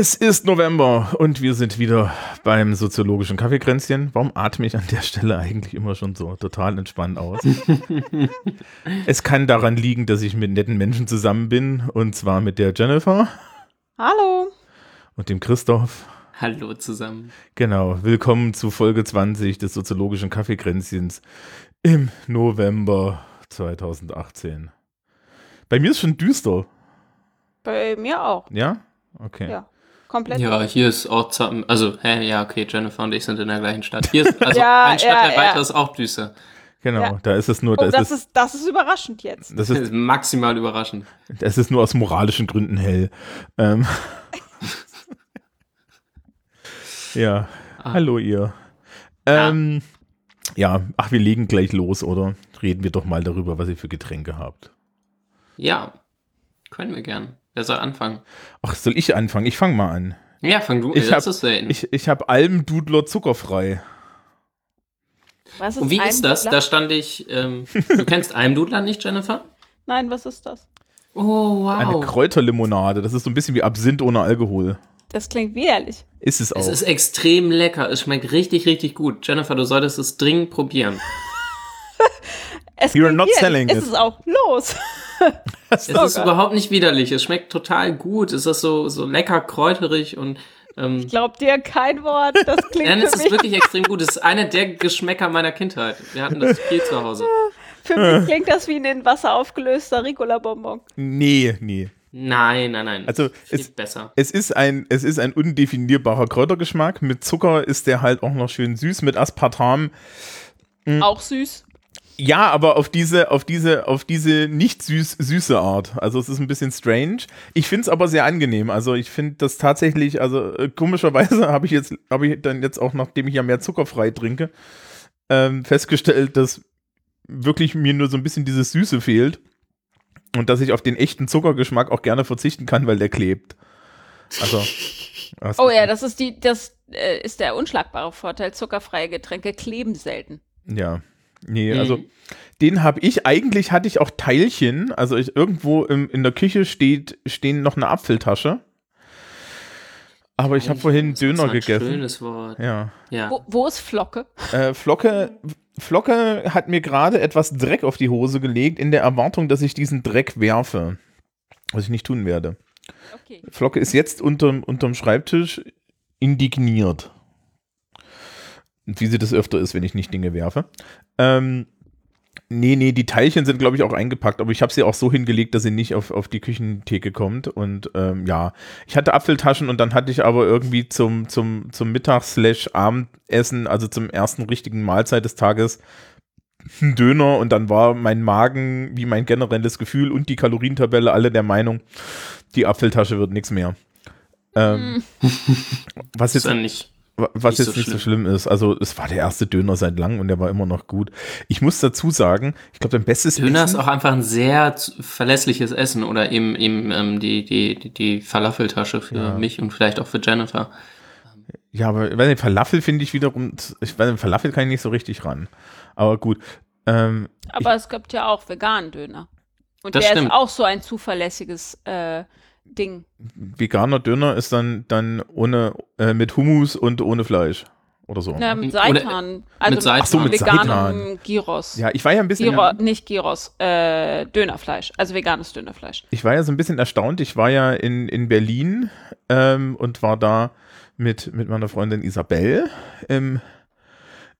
Es ist November und wir sind wieder beim soziologischen Kaffeekränzchen. Warum atme ich an der Stelle eigentlich immer schon so total entspannt aus? es kann daran liegen, dass ich mit netten Menschen zusammen bin und zwar mit der Jennifer Hallo. und dem Christoph. Hallo zusammen. Genau, willkommen zu Folge 20 des soziologischen Kaffeekränzchens im November 2018. Bei mir ist schon düster, Bei mir auch. ja? Okay. Ja. Komplett. Ja, hier ist auch, zusammen- also, hä, ja, okay, Jennifer und ich sind in der gleichen Stadt. Hier ist, also, Ja, ein Stadtteil ja, weiter ja. ist auch düster. Genau, Ja. da ist es nur, da Oh, ist das es, ist, das ist überraschend jetzt. das Das ist ist maximal überraschend. Es ist nur aus moralischen Gründen hell. Ähm. ja, Ah. hallo ihr. Ähm, ja, ach, wir legen gleich los, oder? Reden wir doch mal darüber, was ihr für Getränke habt. Ja, können wir gern. Wer soll anfangen? Ach, soll ich anfangen? Ich fange mal an. Ja, fang du, Ich das hab- ist selten. Ich, ich habe Almdudler zuckerfrei. Was und wie ist das? Da stand ich, ähm, du kennst Almdudler nicht, Jennifer? Nein, was ist das? Oh, Eine wow. Kräuterlimonade. Das ist so ein bisschen wie Absinth ohne Alkohol. Das klingt widerlich. Ist es auch. Es ist extrem lecker. Es schmeckt richtig, richtig gut. Jennifer, du solltest es dringend probieren. Es You're not selling ist it. es auch. Los. Es ist geil. überhaupt nicht widerlich. Es schmeckt total gut. Es ist so, so lecker kräuterig und ähm, Glaubt dir kein Wort. Das klingt Nein, es ist wirklich extrem gut. Es ist einer der Geschmäcker meiner Kindheit. Wir hatten das viel zu Hause. für mich klingt das wie ein in Wasser aufgelöster Ricola-Bonbon. nee, nee. Nein, nein, nein. Also, es- besser. Es ist ein, es ist ein undefinierbarer Kräutergeschmack. Mit Zucker ist der halt auch noch schön süß. Mit Aspartam Hm. Auch süß. Ja, aber auf diese, auf diese, auf diese nicht süß, süße Art. Also es ist ein bisschen strange. Ich finde es aber sehr angenehm. Also ich finde das tatsächlich, also äh, komischerweise habe ich jetzt, habe ich dann jetzt auch, nachdem ich ja mehr zuckerfrei trinke, ähm, festgestellt, dass wirklich mir nur so ein bisschen dieses Süße fehlt. Und dass ich auf den echten Zuckergeschmack auch gerne verzichten kann, weil der klebt. Also. Oh ja, das ist die, das äh, ist der unschlagbare Vorteil. Zuckerfreie Getränke kleben selten. Ja. Nee, Mhm. also den habe ich, eigentlich hatte ich auch Teilchen, also ich, irgendwo im, in der Küche steht, stehen noch eine Apfeltasche. Aber ich habe vorhin Das ist Döner ein gegessen. Schönes Wort. Ja. Ja. Wo, wo ist Flocke? Äh, Flocke, Flocke hat mir gerade etwas Dreck auf die Hose gelegt, in der Erwartung, dass ich diesen Dreck werfe. Was ich nicht tun werde. Okay. Flocke ist jetzt unterm, unterm Schreibtisch indigniert. Und wie sie das öfter ist, wenn ich nicht Dinge werfe. Ähm, nee, nee, die Teilchen sind, glaube ich, auch eingepackt, aber ich habe sie auch so hingelegt, dass sie nicht auf, auf die Küchentheke kommt. Und ähm, ja, ich hatte Apfeltaschen und dann hatte ich aber irgendwie zum, zum, zum Mittag-Abendessen, also zum ersten richtigen Mahlzeit des Tages, einen Döner und dann war mein Magen, wie mein generelles Gefühl und die Kalorientabelle alle der Meinung, die Apfeltasche wird nichts mehr. Ähm, was Das ist jetzt, dann nicht. Was nicht jetzt so nicht so schlimm ist. Also es war der erste Döner seit langem und der war immer noch gut. Ich muss dazu sagen, ich glaube, dein bestes Döner ist Essen- auch einfach ein sehr verlässliches Essen oder eben, eben ähm, die, die, die, die Falafeltasche für Ja. mich und vielleicht auch für Jennifer. Ja, aber weil den Falafel finde ich wiederum, ich weiß, den Falafel kann ich nicht so richtig ran. Aber gut. Ähm, Aber es gibt ja auch veganen Döner. Und Das der stimmt. ist auch so ein zuverlässiges äh, Ding. veganer Döner ist dann, dann ohne, äh, mit Hummus und ohne Fleisch. Oder so. Na, mit Oder- Seitan. Also mit Seitan. Ach so, mit veganem Gyros. Ja, ich war ja ein bisschen. Gyro, nicht Gyros, äh, Dönerfleisch. Also veganes Dönerfleisch. Ich war ja so ein bisschen erstaunt. Ich war ja in, in Berlin ähm, und war da mit, mit meiner Freundin Isabel im,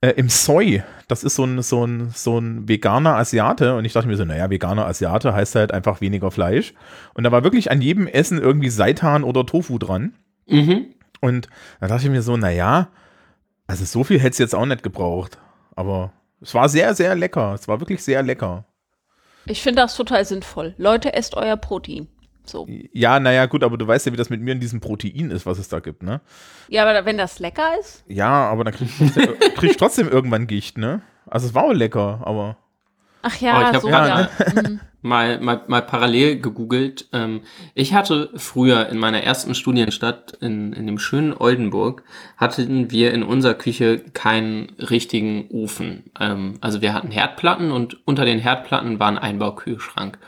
äh, im Soy. Das ist so ein, so, ein, so ein veganer Asiate. Und ich dachte mir so, naja, veganer Asiate heißt halt einfach weniger Fleisch. Und da war wirklich an jedem Essen irgendwie Seitan oder Tofu dran. Mhm. Und da dachte ich mir so, naja, also so viel hätte es jetzt auch nicht gebraucht. Aber es war sehr, sehr lecker. Es war wirklich sehr lecker. Ich finde das total sinnvoll. Leute, esst euer Protein. So. Ja, naja, gut, aber du weißt ja, wie das mit mir in diesem Protein ist, was es da gibt, ne? Ja, aber wenn das lecker ist, Ja, aber dann krieg ich trotzdem, krieg ich trotzdem irgendwann Gicht, ne? Also es war auch lecker, aber Ach Oh, ja, ich hab so ja. Mhm. mal, mal, mal parallel gegoogelt. Ähm, ich hatte früher in meiner ersten Studienstadt in, in dem schönen Oldenburg, hatten wir in unserer Küche keinen richtigen Ofen. Ähm, also wir hatten Herdplatten und unter den Herdplatten war ein Einbaukühlschrank.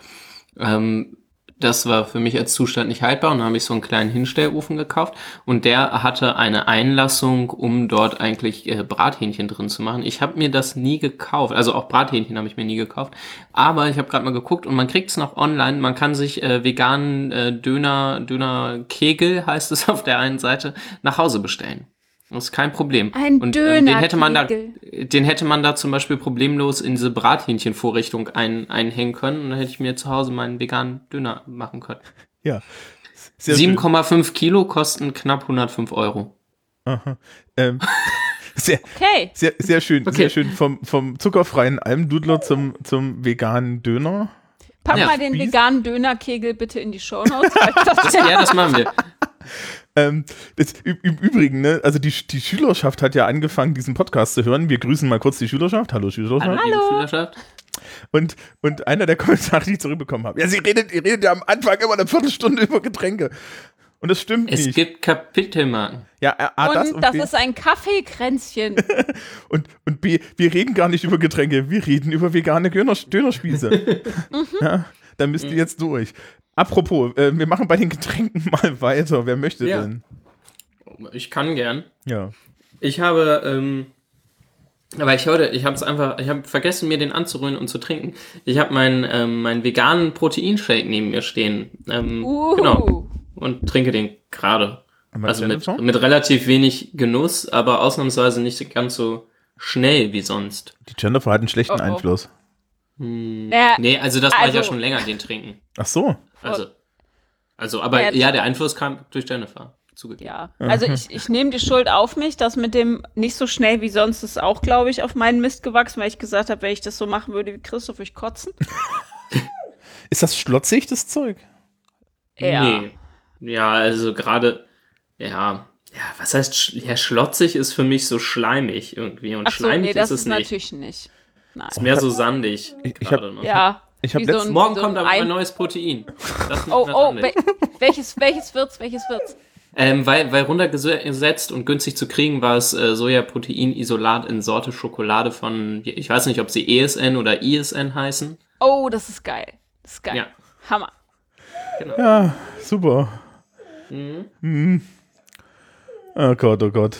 Ähm, das war für mich als Zustand nicht haltbar und dann habe ich so einen kleinen Hinstellofen gekauft und der hatte eine Einlassung, um dort eigentlich äh, Brathähnchen drin zu machen. Ich habe mir das nie gekauft, also auch Brathähnchen habe ich mir nie gekauft, aber ich habe gerade mal geguckt und man kriegt es noch online. Man kann sich äh, veganen äh, Döner, Döner Kegel heißt es auf der einen Seite nach Hause bestellen. Das ist kein Problem. Ein und, ähm, den hätte man da, den hätte man da zum Beispiel problemlos in diese Brathähnchenvorrichtung ein, einhängen können und dann hätte ich mir zu Hause meinen veganen Döner machen können. Ja. Sehr schön. 7,5 Kilo kosten knapp 105 Euro. Aha. Ähm, sehr, Okay. sehr, sehr schön, Okay. sehr schön. Vom, vom zuckerfreien Almdudler zum, zum veganen Döner. Pack Ja. mal den veganen Dönerkegel bitte in die Shownotes. das Ja, das machen wir. Ähm, das, im Übrigen, ne, also die, die Schülerschaft hat ja angefangen, diesen Podcast zu hören. Wir grüßen mal kurz die Schülerschaft. Hallo Schülerschaft. liebe Schülerschaft. Und, und einer der Kommentare, die ich zurückbekommen habe. Ja, sie redet, ihr redet ja am Anfang immer eine Viertelstunde über Getränke. Und das stimmt Es nicht. gibt Kapitelmarken. ja, A, A, das und und, das B, ist ein Kaffeekränzchen. und, und B, wir reden gar nicht über Getränke, wir reden über vegane Döner, Dönerspieße. ja, da müsst ihr jetzt durch. Apropos, äh, wir machen bei den Getränken mal weiter. Wer möchte Ja. denn? Ich kann gern. Ja. Ich habe, ähm, aber ich heute, ich habe es einfach, ich habe vergessen, mir den anzurühren und zu trinken. Ich habe meinen ähm, meinen veganen Proteinshake neben mir stehen. Ähm, Uh. Genau. Und trinke den gerade. Also mit, mit relativ wenig Genuss, aber ausnahmsweise nicht ganz so schnell wie sonst. Die Jennifer hat einen schlechten Oh, oh. Einfluss. Hm. Naja, Nee, also das war ich ja also- schon länger, den trinken. Ach so. Also, also aber Ja, ja, der Einfluss kam durch Jennifer. Zugegeben. Ja, also ich, ich nehme die Schuld auf mich, dass mit dem nicht so schnell wie sonst ist auch, glaube ich, auf meinen Mist gewachsen, weil ich gesagt habe, wenn ich das so machen würde wie Christoph, würde ich kotzen. Ist das schlotzig, das Zeug? Ja. Nee. Ja, also gerade, ja, ja, was heißt, sch- ja, schlotzig ist für mich so schleimig irgendwie und Ach so, schleimig nee, das ist es ist nicht. natürlich nicht. Nein. Ist mehr so sandig. Ich- ich hab- noch. Ja. Ich hab so ein- Morgen so kommt aber ein Ei- neues Protein. Oh, oh, wel welches, welches wird's, welches wird's? Ähm, weil, weil runtergesetzt und günstig zu kriegen war es äh, Sojaprotein-Isolat in Sorte Schokolade von, ich weiß nicht, ob sie ESN oder ISN heißen. Oh, das ist geil. Das ist geil. Ja. Hammer. Ja, super. Mhm. Oh Gott, oh Gott.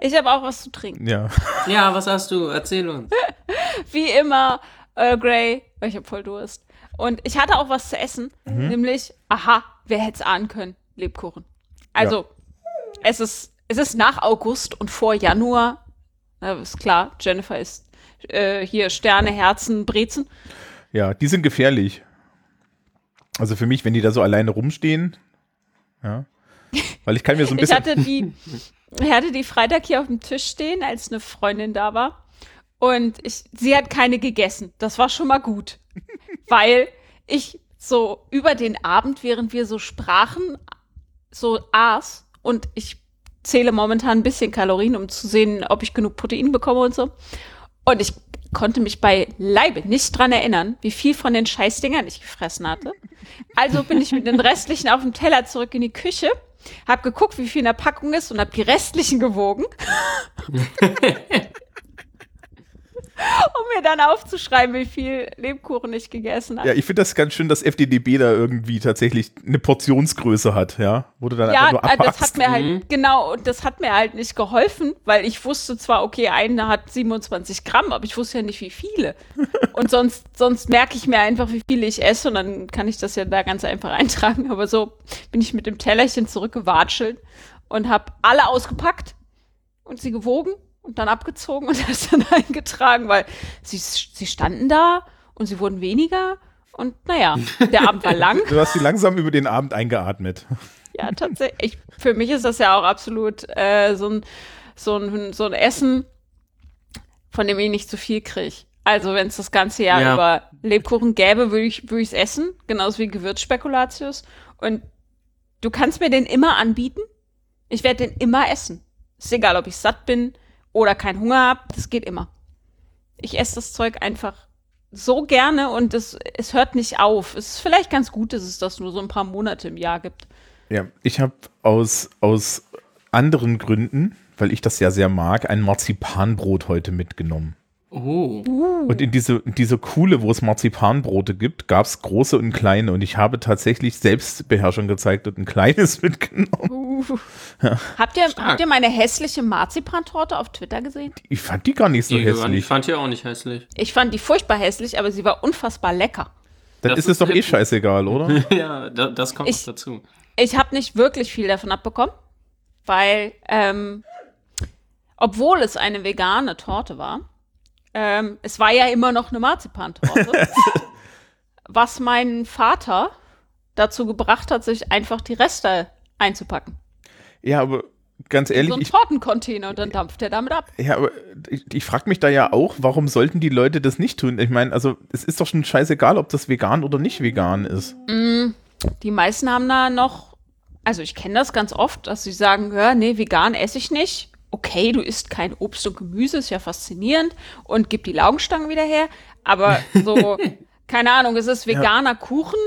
Ich habe auch was zu trinken. Ja. Ja, was hast du? Erzähl uns. Wie immer, Earl Grey, weil ich habe voll Durst. Und ich hatte auch was zu essen, Mhm. nämlich, aha, wer hätte es ahnen können? Lebkuchen. Also, es, ist, es ist nach August und vor Januar. Na, ist klar, Jennifer ist äh, hier Sterne, Herzen, Brezen. Ja, die sind gefährlich. Also für mich, wenn die da so alleine rumstehen. Ja. Weil ich kann mir so ein Ich bisschen. hatte die, ich hatte die Freitag hier auf dem Tisch stehen, als eine Freundin da war. Und ich, sie hat keine gegessen. Das war schon mal gut. Weil ich so über den Abend, während wir so sprachen, so aß und ich zähle momentan ein bisschen Kalorien, um zu sehen, ob ich genug Protein bekomme und so. Und ich konnte mich bei Leibe nicht dran erinnern, wie viel von den Scheißdingern ich gefressen hatte. Also bin ich mit den restlichen auf dem Teller zurück in die Küche, hab geguckt, wie viel in der Packung ist und hab die restlichen gewogen. um mir dann aufzuschreiben, wie viel Lebkuchen ich gegessen habe. Ja, ich finde das ganz schön, dass FDDB da irgendwie tatsächlich eine Portionsgröße hat, ja. Du dann Ja, einfach nur äh, das hat mir Mhm. halt, genau, und das hat mir halt nicht geholfen, weil ich wusste zwar, okay, eine hat 27 Gramm, aber ich wusste ja nicht, wie viele. Und sonst, sonst merke ich mir einfach, wie viele ich esse und dann kann ich das ja da ganz einfach eintragen. Aber so bin ich mit dem Tellerchen zurückgewatschelt und habe alle ausgepackt und sie gewogen und dann abgezogen und das dann eingetragen, weil sie, sie standen da und sie wurden weniger und naja, der Abend war lang. Du hast sie langsam über den Abend eingeatmet. Ja, tatsächlich. Ich, für mich ist das ja auch absolut äh, so, ein, so, ein, so ein Essen, von dem ich nicht zu viel kriege. Also, wenn es das ganze Jahr Ja. über Lebkuchen gäbe, würde ich es essen. Genauso wie Gewürzspekulatius. Und du kannst mir den immer anbieten. Ich werde den immer essen. Ist egal, ob ich satt bin oder keinen Hunger habe. Das geht immer. Ich esse das Zeug einfach so gerne und es, es hört nicht auf. Es ist vielleicht ganz gut, dass es das nur so ein paar Monate im Jahr gibt. Ja, ich habe aus, aus anderen Gründen, weil ich das ja sehr mag, ein Marzipanbrot heute mitgenommen. Oh. Und in diese, in diese Kuhle, wo es Marzipanbrote gibt, gab es große und kleine. Und ich habe tatsächlich Selbstbeherrschung gezeigt und ein kleines mitgenommen. Uh. Habt, ihr, habt ihr meine hässliche Marzipantorte auf Twitter gesehen? Ich fand die gar nicht so Die, die hässlich. fand ich auch nicht hässlich. Ich fand die furchtbar hässlich, aber sie war unfassbar lecker. Dann Das ist es doch eh scheißegal, oder? ja, da, das kommt Ich- noch dazu. Ich habe nicht wirklich viel davon abbekommen, weil, ähm, obwohl es eine vegane Torte war, ähm, es war ja immer noch eine Marzipantorte, was meinen Vater dazu gebracht hat, sich einfach die Reste einzupacken. Ja, aber ganz ehrlich, so ein Tortencontainer und dann dampft er damit ab. ja, aber ich, ich frage mich da ja auch, warum sollten die Leute das nicht tun? Ich meine, also es ist doch schon scheißegal, ob das vegan oder nicht vegan ist. Die meisten haben da noch, also ich kenne das ganz oft, dass sie sagen, ja, nee, vegan esse ich nicht. Okay, du isst kein Obst und Gemüse, ist ja faszinierend und gib die Laugenstangen wieder her. Aber so, keine Ahnung, es ist veganer Kuchen,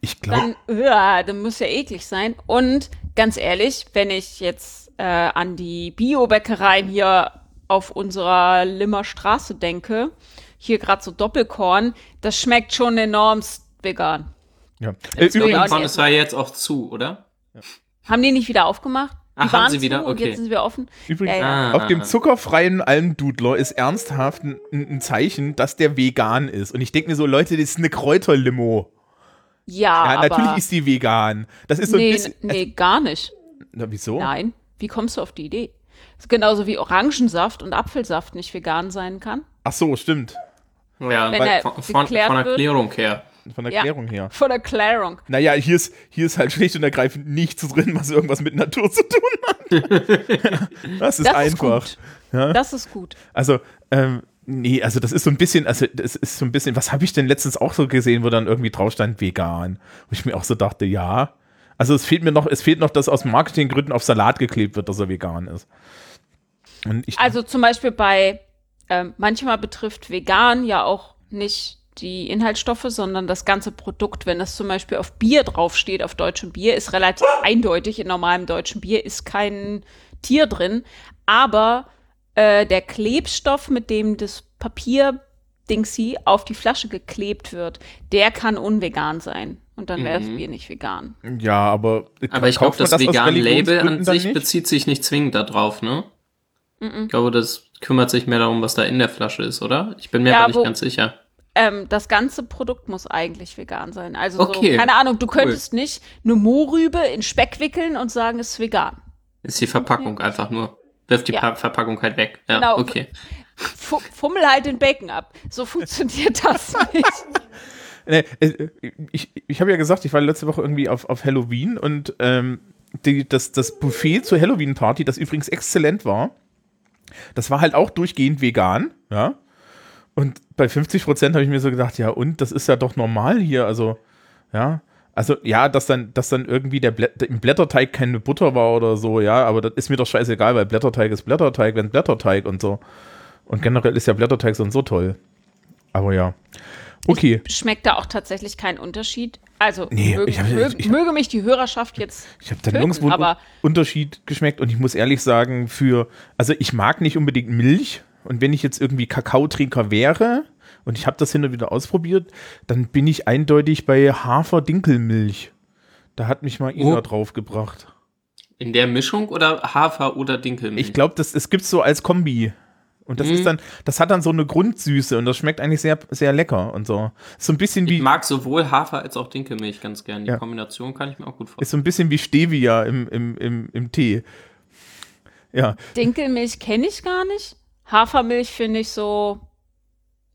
Ich glaube, dann, ja, dann muss ja eklig sein. Und ganz ehrlich, wenn ich jetzt äh, an die Biobäckereien hier auf unserer Limmer Straße denke, hier gerade so Doppelkorn, das schmeckt schon enormst vegan. ja. Äh, auch übrigens, ist ja jetzt auch zu, oder? Haben die nicht wieder aufgemacht? Die Ach, haben waren sie wieder? zu und Okay. jetzt sind wir offen. übrigens Ja, ja. Ah, auf dem zuckerfreien Almdudler ist ernsthaft ein, ein Zeichen, dass der vegan ist. Und ich denke mir so, Leute, das ist eine Kräuterlimo. Ja, Ja, aber natürlich ist die vegan. Das ist so ein nee, bisschen. nee, gar nicht. Na, wieso? Nein. Wie kommst du auf die Idee? Das ist genauso wie Orangensaft und Apfelsaft nicht vegan sein kann. Ach so, stimmt. Ja, Wenn weil- er von, von, von wird. Erklärung her. Von der Ja. Klärung her. Von Erklärung. Naja, hier ist, hier ist halt schlicht und ergreifend nichts drin, was irgendwas mit Natur zu tun hat. das ist Das einfach. ist gut. Das ist gut. Also, ähm, nee, also das ist so ein bisschen, also das ist so ein bisschen, was habe ich denn letztens auch so gesehen, wo dann irgendwie drauf stand, vegan. Wo ich mir auch so dachte, ja. Also es fehlt mir noch, es fehlt noch, dass aus Marketinggründen auf Salat geklebt wird, dass er vegan ist. Also zum Beispiel bei, ähm, manchmal betrifft vegan ja auch nicht die Inhaltsstoffe, sondern das ganze Produkt. Wenn das zum Beispiel auf Bier draufsteht, auf deutschem Bier, ist relativ eindeutig, in normalem deutschen Bier ist kein Tier drin. Aber äh, der Klebstoff, mit dem das Papier Dingsy auf die Flasche geklebt wird, der kann unvegan sein. Und dann wäre das Bier nicht vegan. ja, aber. Aber ich glaube, das, aus vegan Label Religionsgründen an sich bezieht sich nicht zwingend darauf, ne? Ich glaube, das kümmert sich mehr darum, was da in der Flasche ist, oder? Ich bin mir Ja, aber nicht wo- ganz sicher. Ähm, das ganze Produkt muss eigentlich vegan sein. Also Okay, so, keine Ahnung, du cool. könntest nicht eine Mohrrübe in Speck wickeln und sagen, es ist vegan. Ist die Verpackung einfach nur. Wirft die Ja. Pa- Verpackung halt weg. Ja, Genau. okay. Fu fummel halt den Bacon ab. So funktioniert das nicht. Nee, äh, ich ich habe ja gesagt, ich war letzte Woche irgendwie auf, auf Halloween und ähm, die, das, das Buffet zur Halloween-Party, das übrigens exzellent war, das war halt auch durchgehend vegan, ja. Und bei 50 Prozent habe ich mir so gedacht, ja, und das ist ja doch normal hier, also, ja. Also, ja, dass dann, dass dann irgendwie der Blä im Blätterteig keine Butter war oder so, ja, aber das ist mir doch scheißegal, weil Blätterteig ist Blätterteig, wenn Blätterteig und so. Und generell ist ja Blätterteig so und so toll. Aber ja. Okay. Schmeckt da auch tatsächlich kein Unterschied. Also Nee, möge, ich hab- möge, ich- möge mich die Hörerschaft jetzt Ich habe da nirgendwo einen Unterschied geschmeckt und ich muss ehrlich sagen, für, also ich mag nicht unbedingt Milch und wenn ich jetzt irgendwie Kakaotrinker wäre und ich habe das hin und wieder ausprobiert, dann bin ich eindeutig bei Hafer-Dinkelmilch. Da hat mich mal Ina Oh. draufgebracht. In der Mischung oder Hafer oder Dinkelmilch? Ich glaube, das es gibt's so als Kombi. Und das Mhm. ist dann, das hat dann so eine Grundsüße und das schmeckt eigentlich sehr, sehr lecker und so. Ist so ein bisschen Ich wie, mag sowohl Hafer als auch Dinkelmilch ganz gern. Die Ja. Kombination kann ich mir auch gut ist vorstellen. so ein bisschen wie Stevia im, im, im, im Tee. Ja, Dinkelmilch kenne ich gar nicht. Hafermilch finde ich so.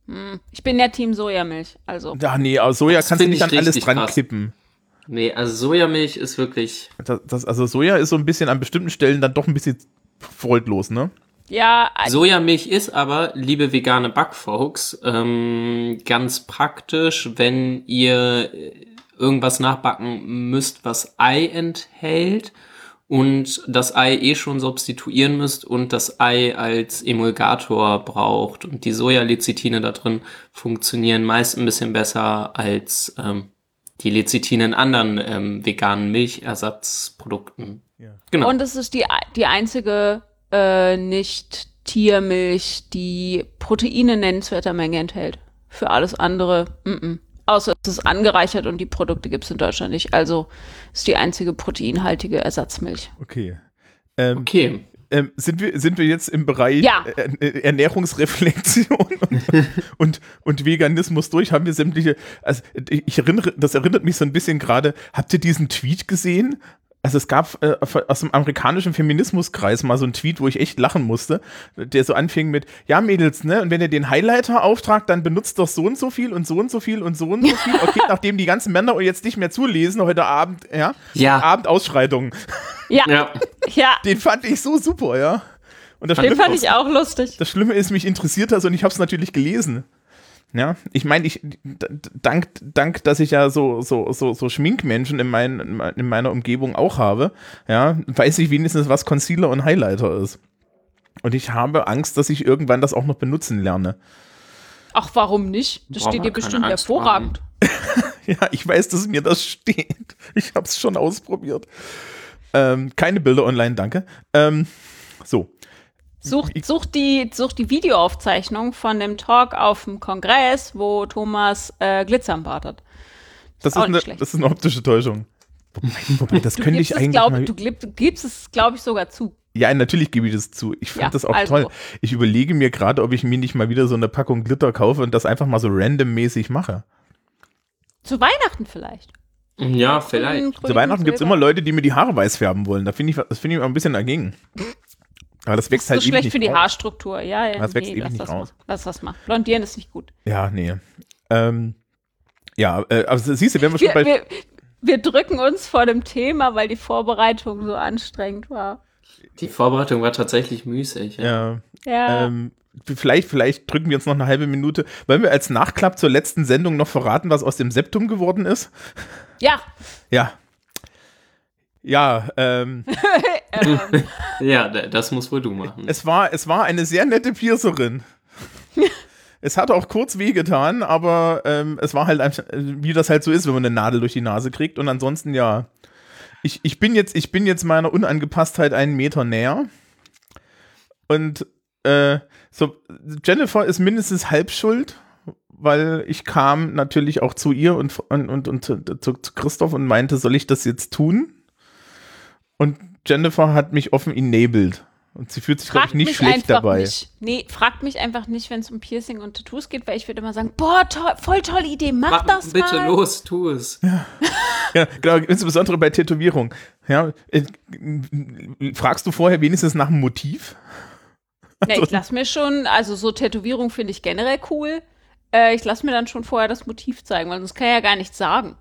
Hm, ich bin ja Team Sojamilch. Also ja nee, aber Soja Das kannst du nicht ich an alles dran krass. kippen. Nee, also Sojamilch ist wirklich. Das, das, also Soja ist so ein bisschen an bestimmten Stellen dann doch ein bisschen freudlos, ne? ja, Sojamilch ist aber, liebe vegane Backfolks, ähm, ganz praktisch, wenn ihr irgendwas nachbacken müsst, was Ei enthält und das Ei eh schon substituieren müsst und das Ei als Emulgator braucht und die Sojalecithine da drin funktionieren meist ein bisschen besser als ähm, die Lecithine in anderen ähm, veganen Milchersatzprodukten. Ja. Genau. Und es ist die, die einzige äh, nicht Tiermilch, die Proteine in nennenswerter Menge enthält. Für alles andere, mm -mm. Außer es ist angereichert und die Produkte gibt es in Deutschland nicht. Also ist die einzige proteinhaltige Ersatzmilch. Okay. Ähm, okay. ähm, sind, wir, sind wir jetzt im Bereich Ja. äh, äh, Ernährungsreflexion und, und, und Veganismus durch? Haben wir sämtliche, also ich erinnere, das erinnert mich so ein bisschen gerade, habt ihr diesen Tweet gesehen? Also es gab äh, aus dem amerikanischen Feminismuskreis mal so einen Tweet, wo ich echt lachen musste, der so anfing mit, ja Mädels, ne, und wenn ihr den Highlighter auftragt, dann benutzt doch so und so viel und so und so viel und so und so viel. Okay, nachdem die ganzen Männer euch jetzt nicht mehr zulesen, heute Abend, ja, Ja. Abendausschreitungen. Ja, Ja. ja, Den fand ich so super, ja. Und das den Schlimme fand ich auch lustig. das Schlimme ist, mich interessiert das und ich habe es natürlich gelesen. Ja, ich meine, ich dank, dank, dass ich ja so so so so Schminkmenschen in, mein, in mein- in meiner Umgebung auch habe, ja, weiß ich wenigstens, was Concealer und Highlighter ist. Und ich habe Angst, dass ich irgendwann das auch noch benutzen lerne. Ach, warum nicht? Das Braucht steht dir bestimmt Angst hervorragend. Ja, ich weiß, dass mir das steht. Ich habe es schon ausprobiert. Ähm, keine Bilder online, danke. Ähm, so, Such, such, die, such die Videoaufzeichnung von dem Talk auf dem Kongress, wo Thomas äh, Glitzer am Bart hat. das ist, auch nicht eine, schlecht. das ist eine optische Täuschung. Wobei, das Du könnte ich eigentlich glaub, mal du, gib, du gibst es, glaube ich, sogar zu. Ja, natürlich gebe ich das zu. Ich fand Ja, das auch also. toll. Ich überlege mir gerade, ob ich mir nicht mal wieder so eine Packung Glitter kaufe und das einfach mal so randommäßig mache. Zu Weihnachten vielleicht. Ja, vielleicht. Zu Weihnachten gibt es immer Leute, die mir die Haare weiß färben wollen. Da finde ich, das finde ich immer ein bisschen dagegen. Aber das Das wächst ist halt so ewig schlecht nicht für die raus. Haarstruktur. Ja, ja. Das wächst ewig lass nicht das raus. Mal. Lass das mal. Blondieren ist nicht gut. Ja, nee. Ähm, ja, äh, aber siehst du, wenn wir schon Wir, bei. wir, wir drücken uns vor dem Thema, weil die Vorbereitung so anstrengend war. Die Vorbereitung war tatsächlich müßig. Ja. ja, Ja. ähm, vielleicht, vielleicht drücken wir uns noch eine halbe Minute. Wollen wir als Nachklapp zur letzten Sendung noch verraten, was aus dem Septum geworden ist? ja. Ja. Ja, ähm, ähm, ja, das muss wohl du machen. Es war, es war eine sehr nette Piercerin. es hat auch kurz wehgetan, aber ähm, es war halt einfach, wie das halt so ist, wenn man eine Nadel durch die Nase kriegt. Und ansonsten ja. Ich, ich, bin jetzt, ich bin jetzt meiner Unangepasstheit einen Meter näher. Und äh, so, Jennifer ist mindestens halb schuld, weil ich kam natürlich auch zu ihr und, und, und, und zu, zu Christoph und meinte, soll ich das jetzt tun? Und Jennifer hat mich offen enabled. Und sie fühlt sich, glaube ich, nicht mich schlecht einfach dabei. nicht. Nee, fragt mich einfach nicht, wenn es um Piercing und Tattoos geht, weil ich würde immer sagen, boah, toll, voll tolle Idee, mach Mach das bitte mal. los, tu es. Ja, genau, insbesondere bei Tätowierung. Ja, äh, fragst du vorher wenigstens nach dem Motiv? Ja, ich lass mir schon, also so Tätowierung finde ich generell cool. Äh, ich lass mir dann schon vorher das Motiv zeigen, weil sonst kann ich ja gar nichts sagen.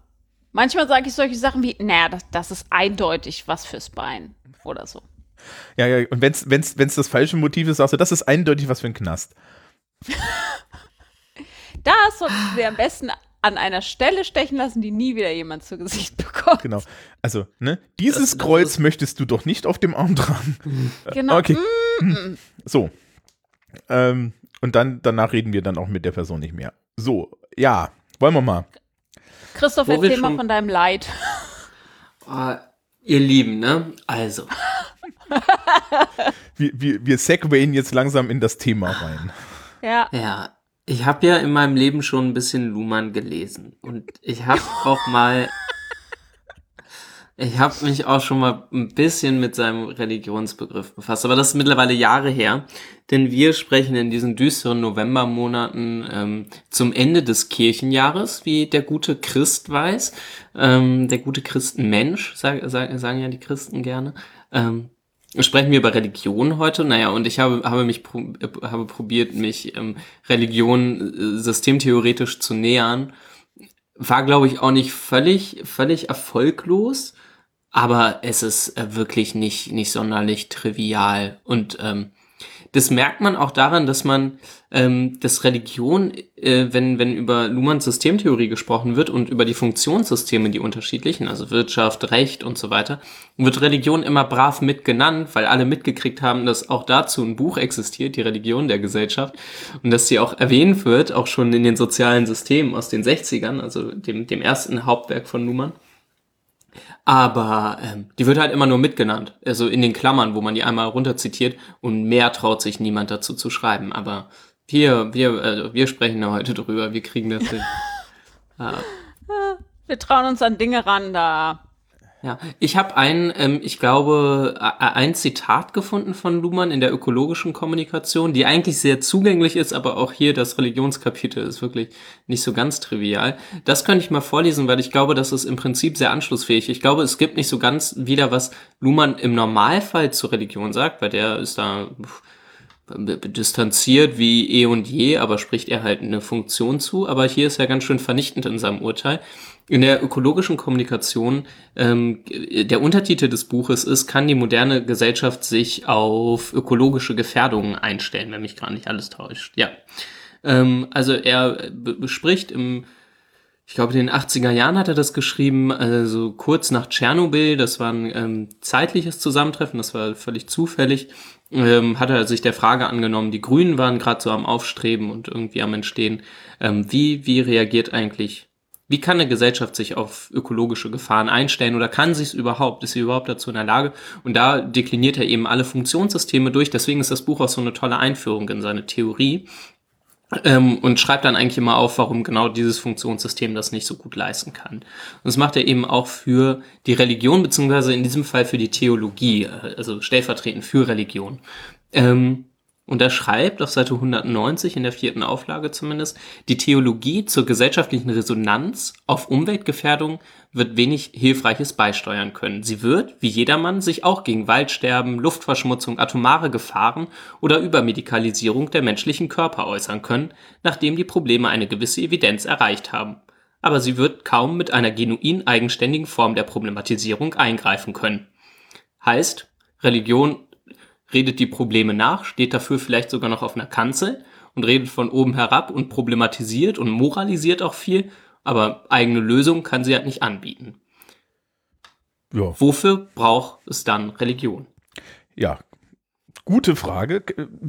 Manchmal sage ich solche Sachen wie, naja, das, das ist eindeutig was fürs Bein oder so. Ja, ja, und wenn es wenn's, wenn's das falsche Motiv ist, sagst du, das ist eindeutig was für ein Knast. Das solltest du dir am besten an einer Stelle stechen lassen, die nie wieder jemand zu Gesicht bekommt. Genau. Also, ne, dieses Das- das Kreuz ist- möchtest du doch nicht auf dem Arm tragen. Genau. Okay. Mm, So. Ähm, und dann, danach reden wir dann auch mit der Person nicht mehr. So, ja, wollen wir mal. Christoph, erzähl mal schon- von deinem Leid. Oh, ihr Lieben, ne? Also, Wir, wir, wir segwayen jetzt langsam in das Thema rein. Ja. ja, ich habe ja in meinem Leben schon ein bisschen Luhmann gelesen. Und ich habe auch mal. Ich habe mich auch schon mal ein bisschen mit seinem Religionsbegriff befasst, aber das ist mittlerweile Jahre her, denn wir sprechen in diesen düsteren Novembermonaten ähm, zum Ende des Kirchenjahres, wie der gute Christ weiß, ähm, der gute Christenmensch, sag, sag, sagen ja die Christen gerne. Ähm, sprechen wir über Religion heute. Naja, und ich habe, habe mich habe probiert, mich ähm, Religion äh, systemtheoretisch zu nähern. War, glaube ich, auch nicht völlig, völlig erfolglos, aber es ist äh, wirklich nicht, nicht sonderlich trivial. Und ähm, Das merkt man auch daran, dass man ähm, das Religion, äh, wenn, wenn über Luhmanns Systemtheorie gesprochen wird und über die Funktionssysteme, die unterschiedlichen, also Wirtschaft, Recht und so weiter, wird Religion immer brav mitgenannt, weil alle mitgekriegt haben, dass auch dazu ein Buch existiert, die Religion der Gesellschaft, und dass sie auch erwähnt wird, auch schon in den sozialen Systemen aus den 60ern, also dem, dem ersten Hauptwerk von Luhmann. Aber ähm, die wird halt immer nur mitgenannt. Also in den Klammern, wo man die einmal runterzitiert und mehr traut sich niemand dazu zu schreiben. Aber wir, wir, also wir sprechen da heute drüber, wir kriegen das hin. ja. Wir trauen uns an Dinge ran, da. Ja, ich habe ein, ähm, ich glaube, ein Zitat gefunden von Luhmann in der ökologischen Kommunikation, die eigentlich sehr zugänglich ist, aber auch hier das Religionskapitel ist wirklich nicht so ganz trivial. Das könnte ich mal vorlesen, weil ich glaube, das ist im Prinzip sehr anschlussfähig. Ich glaube, es gibt nicht so ganz wieder, was Luhmann im Normalfall zur Religion sagt, weil der ist da distanziert wie eh und je, aber spricht er halt eine Funktion zu. Aber hier ist er ganz schön vernichtend in seinem Urteil. In der ökologischen Kommunikation, ähm, der Untertitel des Buches ist, kann die moderne Gesellschaft sich auf ökologische Gefährdungen einstellen, wenn mich gar nicht alles täuscht. Ja. Ähm, also er bespricht im ich glaube, in den 80er Jahren hat er das geschrieben, also kurz nach Tschernobyl, das war ein ähm, zeitliches Zusammentreffen, das war völlig zufällig, ähm, hat er sich der Frage angenommen, die Grünen waren gerade so am Aufstreben und irgendwie am Entstehen, ähm, wie, wie reagiert eigentlich, wie kann eine Gesellschaft sich auf ökologische Gefahren einstellen oder kann sie es überhaupt, ist sie überhaupt dazu in der Lage? Und da dekliniert er eben alle Funktionssysteme durch, deswegen ist das Buch auch so eine tolle Einführung in seine Theorie, ähm, und schreibt dann eigentlich immer auf, warum genau dieses Funktionssystem das nicht so gut leisten kann. Und das macht er eben auch für die Religion, beziehungsweise in diesem Fall für die Theologie, äh, also stellvertretend für Religion. Ähm, und er schreibt auf Seite 190 in der vierten Auflage zumindest, die Theologie zur gesellschaftlichen Resonanz auf Umweltgefährdung wird wenig Hilfreiches beisteuern können. Sie wird, wie jedermann, sich auch gegen Waldsterben, Luftverschmutzung, atomare Gefahren oder Übermedikalisierung der menschlichen Körper äußern können, nachdem die Probleme eine gewisse Evidenz erreicht haben. Aber sie wird kaum mit einer genuin eigenständigen Form der Problematisierung eingreifen können. Heißt, Religion redet die Probleme nach, steht dafür vielleicht sogar noch auf einer Kanzel und redet von oben herab und problematisiert und moralisiert auch viel, aber eigene Lösungen kann sie halt nicht anbieten. Ja. Wofür braucht es dann Religion? Ja, gute Frage.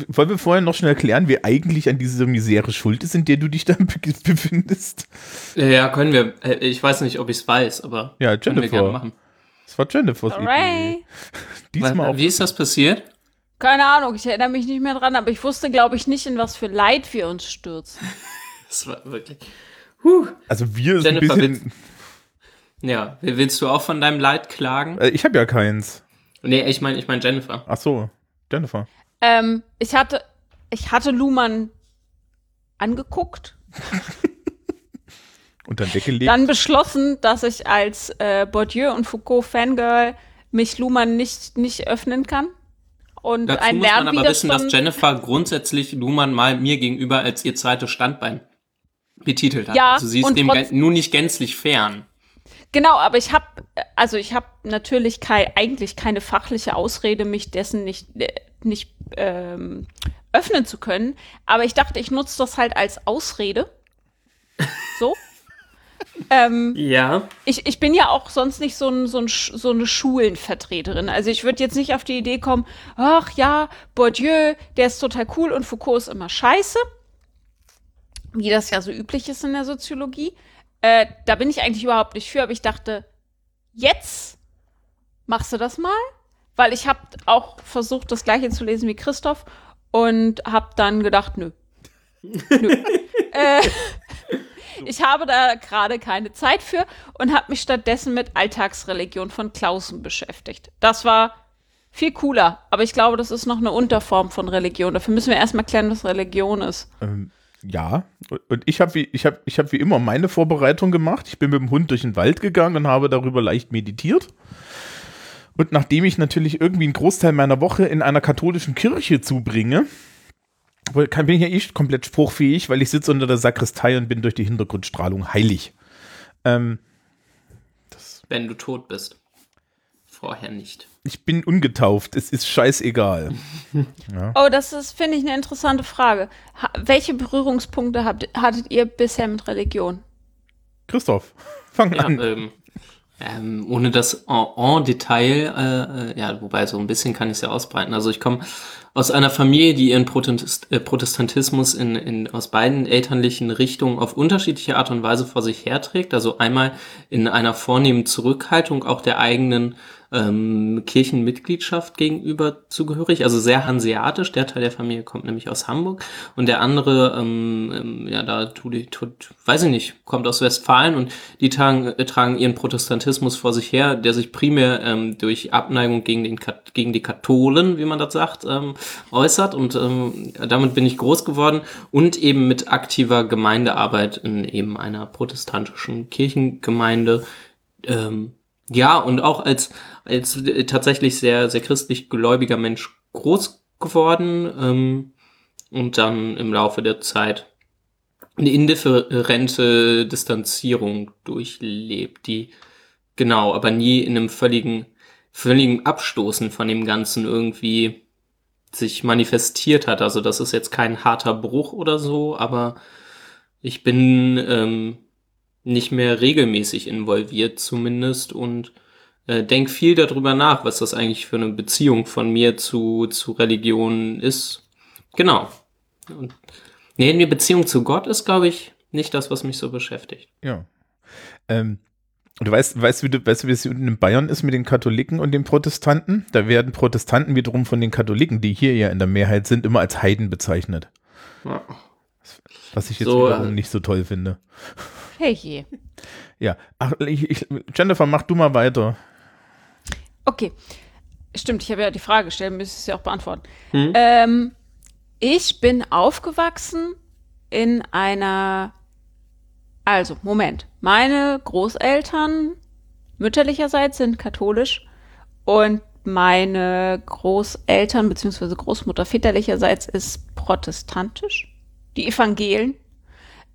Wollen wir vorher noch schnell erklären, wer eigentlich an dieser Misere schuld ist, in der du dich da befindest? Ja, können wir. Äh, ich weiß nicht, ob ich es weiß, aber Ja, können wir gerne Jennifer. machen. Das war! Idee. Diesmal auch. Wie ist das passiert? Keine Ahnung, ich erinnere mich nicht mehr dran, aber ich wusste, glaube ich, nicht, in was für Leid wir uns stürzen. Das war wirklich. Huh. Also wir ist ein bisschen. Ja, willst du auch von deinem Leid klagen? Äh, ich habe ja keins. Nee, ich meine, ich meine Jennifer. Ach so, Jennifer. Ähm, ich hatte, ich hatte Luhmann angeguckt, Und dann weggelegt. dann beschlossen, dass ich als äh, Bourdieu und Foucault Fangirl mich Luhmann nicht, nicht öffnen kann. Und Dazu ein muss man aber wissen, dass. Jennifer grundsätzlich Luhmann mal mir gegenüber als ihr zweites Standbein betitelt hat. Ja, also sie ist dem nun nicht gänzlich fern. Genau, aber ich habe, also ich habe natürlich kei, eigentlich keine fachliche Ausrede, mich dessen nicht, äh, nicht ähm, öffnen zu können. Aber ich dachte, ich nutze das halt als Ausrede. So. Ähm, Ja. ich, ich bin ja auch sonst nicht so, ein, so, ein, so eine Schulenvertreterin. Also ich würde jetzt nicht auf die Idee kommen, ach ja, Bourdieu, der ist total cool und Foucault ist immer scheiße. Wie das ja so üblich ist in der Soziologie. Äh, da bin ich eigentlich überhaupt nicht für, aber ich dachte, jetzt machst du das mal? Weil ich habe auch versucht, das gleiche zu lesen wie Christoph und habe dann gedacht, nö. nö. äh, ich habe da gerade keine Zeit für und habe mich stattdessen mit Alltagsreligion von Clausen beschäftigt. Das war viel cooler, aber ich glaube, das ist noch eine Unterform von Religion. Dafür müssen wir erstmal klären, was Religion ist. Ähm, ja, und ich habe wie, ich hab, ich hab wie immer meine Vorbereitung gemacht. Ich bin mit dem Hund durch den Wald gegangen und habe darüber leicht meditiert. Und nachdem ich natürlich irgendwie einen Großteil meiner Woche in einer katholischen Kirche zubringe, bin ich ja eh komplett spruchfähig, weil ich sitze unter der Sakristei und bin durch die Hintergrundstrahlung heilig. Ähm, Wenn du tot bist. vorher nicht. Ich bin ungetauft. Es ist scheißegal. Oh, das ist, finde ich, eine interessante Frage. Ha welche Berührungspunkte habt, hattet ihr bisher mit Religion? Christoph, fang Ja, an. ähm, ähm, ohne das en, en Detail, äh, äh, ja, wobei so ein bisschen kann ich es ja ausbreiten. Also ich komme aus einer Familie, die ihren Protest, äh, Protestantismus in, in, aus beiden elterlichen Richtungen auf unterschiedliche Art und Weise vor sich herträgt. Also einmal in einer vornehmen Zurückhaltung auch der eigenen ähm, Kirchenmitgliedschaft gegenüber zugehörig, also sehr hanseatisch. Der Teil der Familie kommt nämlich aus Hamburg. Und der andere, ähm, ähm, ja, da tut, tut, weiß ich nicht, kommt aus Westfalen. Und die tragen, äh, tragen ihren Protestantismus vor sich her, der sich primär ähm, durch Abneigung gegen, den, gegen die Katholen, wie man das sagt, ähm, äußert. Und ähm, damit bin ich groß geworden. Und eben mit aktiver Gemeindearbeit in eben einer protestantischen Kirchengemeinde. Ähm, ja, und auch als, als äh, tatsächlich sehr, sehr christlich gläubiger Mensch groß geworden ähm, und dann im Laufe der Zeit eine indifferente Distanzierung durchlebt, die genau, aber nie in einem völligen, völligen Abstoßen von dem Ganzen irgendwie sich manifestiert hat. Also das ist jetzt kein harter Bruch oder so, aber ich bin ähm, nicht mehr regelmäßig involviert zumindest und äh, denk viel darüber nach, was das eigentlich für eine Beziehung von mir zu, zu Religion ist. Genau. Und, nee, eine Beziehung zu Gott ist, glaube ich, nicht das, was mich so beschäftigt. Ja. Ähm, du weißt, weißt, wie du, weißt du, wie es hier unten in Bayern ist mit den Katholiken und den Protestanten? Da werden Protestanten wiederum von den Katholiken, die hier ja in der Mehrheit sind, immer als Heiden bezeichnet. Ja. Was ich jetzt So, wiederum äh, nicht so toll finde. Hey je. Ja. Ach, ich, ich, Jennifer, mach du mal weiter. Okay. Stimmt, ich habe ja die Frage gestellt, müsste sie auch beantworten. Hm? Ähm, ich bin aufgewachsen in einer. Also, Moment. Meine Großeltern mütterlicherseits sind katholisch und meine Großeltern bzw. Großmutter väterlicherseits ist protestantisch. Die Evangelen.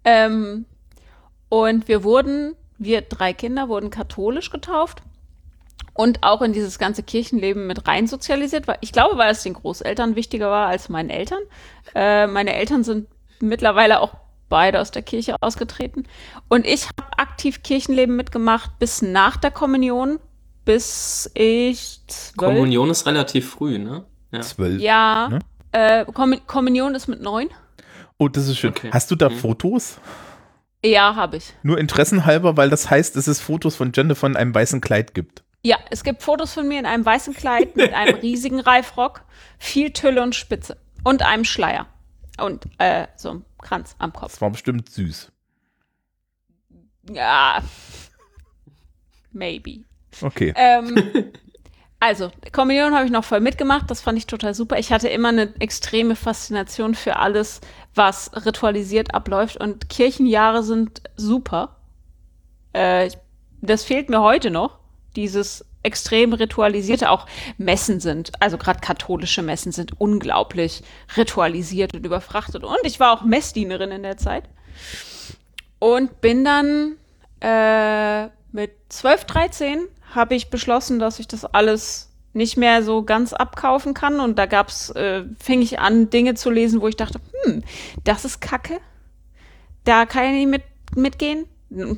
Ähm, und wir wurden, wir drei Kinder wurden katholisch getauft und auch in dieses ganze Kirchenleben mit rein sozialisiert. Weil ich glaube, weil es den Großeltern wichtiger war als meinen Eltern. Äh, meine Eltern sind mittlerweile auch beide aus der Kirche ausgetreten. Und ich habe aktiv Kirchenleben mitgemacht bis nach der Kommunion, bis ich zwölf. Kommunion ist relativ früh, ne? Ja. Zwölf. Ja. Ne? Äh, Kommun Kommunion ist mit neun. Oh, das ist schön. Okay. Hast du da Mhm. Fotos? Ja, habe ich. Nur interessenhalber, weil das heißt, dass es Fotos von Jennifer in einem weißen Kleid gibt. Ja, es gibt Fotos von mir in einem weißen Kleid mit einem riesigen Reifrock, viel Tülle und Spitze und einem Schleier und äh, so einem Kranz am Kopf. Das war bestimmt süß. Ja, maybe. Okay. Ähm, also, Kommunion habe ich noch voll mitgemacht. Das fand ich total super. Ich hatte immer eine extreme Faszination für alles, was ritualisiert abläuft. Und Kirchenjahre sind super. Äh, das fehlt mir heute noch. Dieses extrem ritualisierte, auch Messen sind, also gerade katholische Messen sind unglaublich ritualisiert und überfrachtet. Und ich war auch Messdienerin in der Zeit. Und bin dann äh, mit 12, 13 habe ich beschlossen, dass ich das alles nicht mehr so ganz abkaufen kann. Und da gab's, äh, fing ich an, Dinge zu lesen, wo ich dachte, hm, das ist Kacke. Da kann ich nicht mit, mitgehen.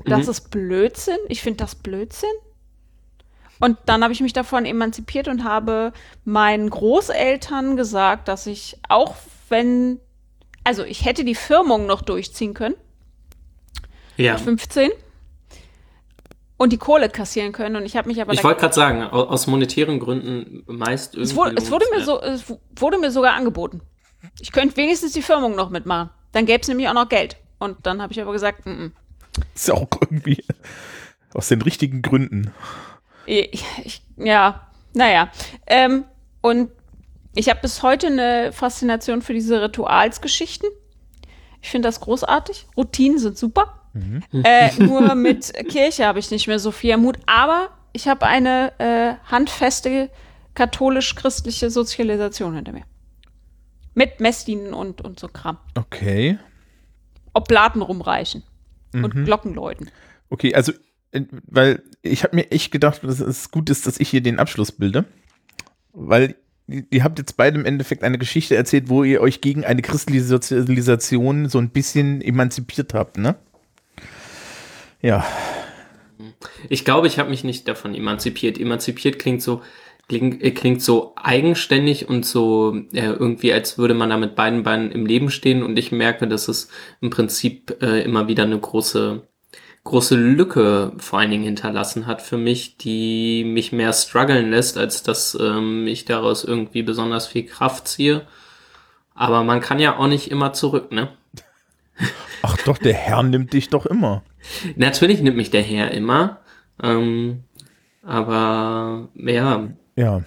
Das Mhm. ist Blödsinn. Ich finde das Blödsinn. Und dann habe ich mich davon emanzipiert und habe meinen Großeltern gesagt, dass ich auch wenn, also ich hätte die Firmung noch durchziehen können, Ja. mit 15, und die Kohle kassieren können. Und ich habe mich aber Ich wollte gerade sagen, au- aus monetären Gründen meist irgendwie. es wurde, es wurde mir lohnt's, so, es wurde mir sogar angeboten. Ich könnte wenigstens die Firmung noch mitmachen. Dann gäbe es nämlich auch noch Geld. Und dann habe ich aber gesagt, mm -mm. Ist ja auch irgendwie aus den richtigen Gründen. Ich, ich, ja, naja. Ähm, und ich habe bis heute eine Faszination für diese Ritualsgeschichten. Ich finde das großartig. Routinen sind super. Äh, nur mit Kirche habe ich nicht mehr so viel Mut. Aber ich habe eine äh, handfeste katholisch-christliche Sozialisation hinter mir. Mit Messdienen und, und so Kram. Okay. Oblaten rumreichen und Glockenläuten. Okay, also weil ich habe mir echt gedacht, dass es gut ist, dass ich hier den Abschluss bilde. Weil ihr habt jetzt beide im Endeffekt eine Geschichte erzählt, wo ihr euch gegen eine christliche Sozialisation so ein bisschen emanzipiert habt, ne? Ja. Ich glaube, ich habe mich nicht davon emanzipiert. Emanzipiert klingt so, klingt, äh, klingt so eigenständig und so äh, irgendwie, als würde man da mit beiden Beinen im Leben stehen. Und ich merke, dass es im Prinzip äh, immer wieder eine große große Lücke vor allen Dingen hinterlassen hat für mich, die mich mehr strugglen lässt, als dass ähm, ich daraus irgendwie besonders viel Kraft ziehe. Aber man kann ja auch nicht immer zurück, ne? Ach doch, der Herr nimmt dich doch immer. Natürlich nimmt mich der Herr immer. Ähm, aber ja. Ja.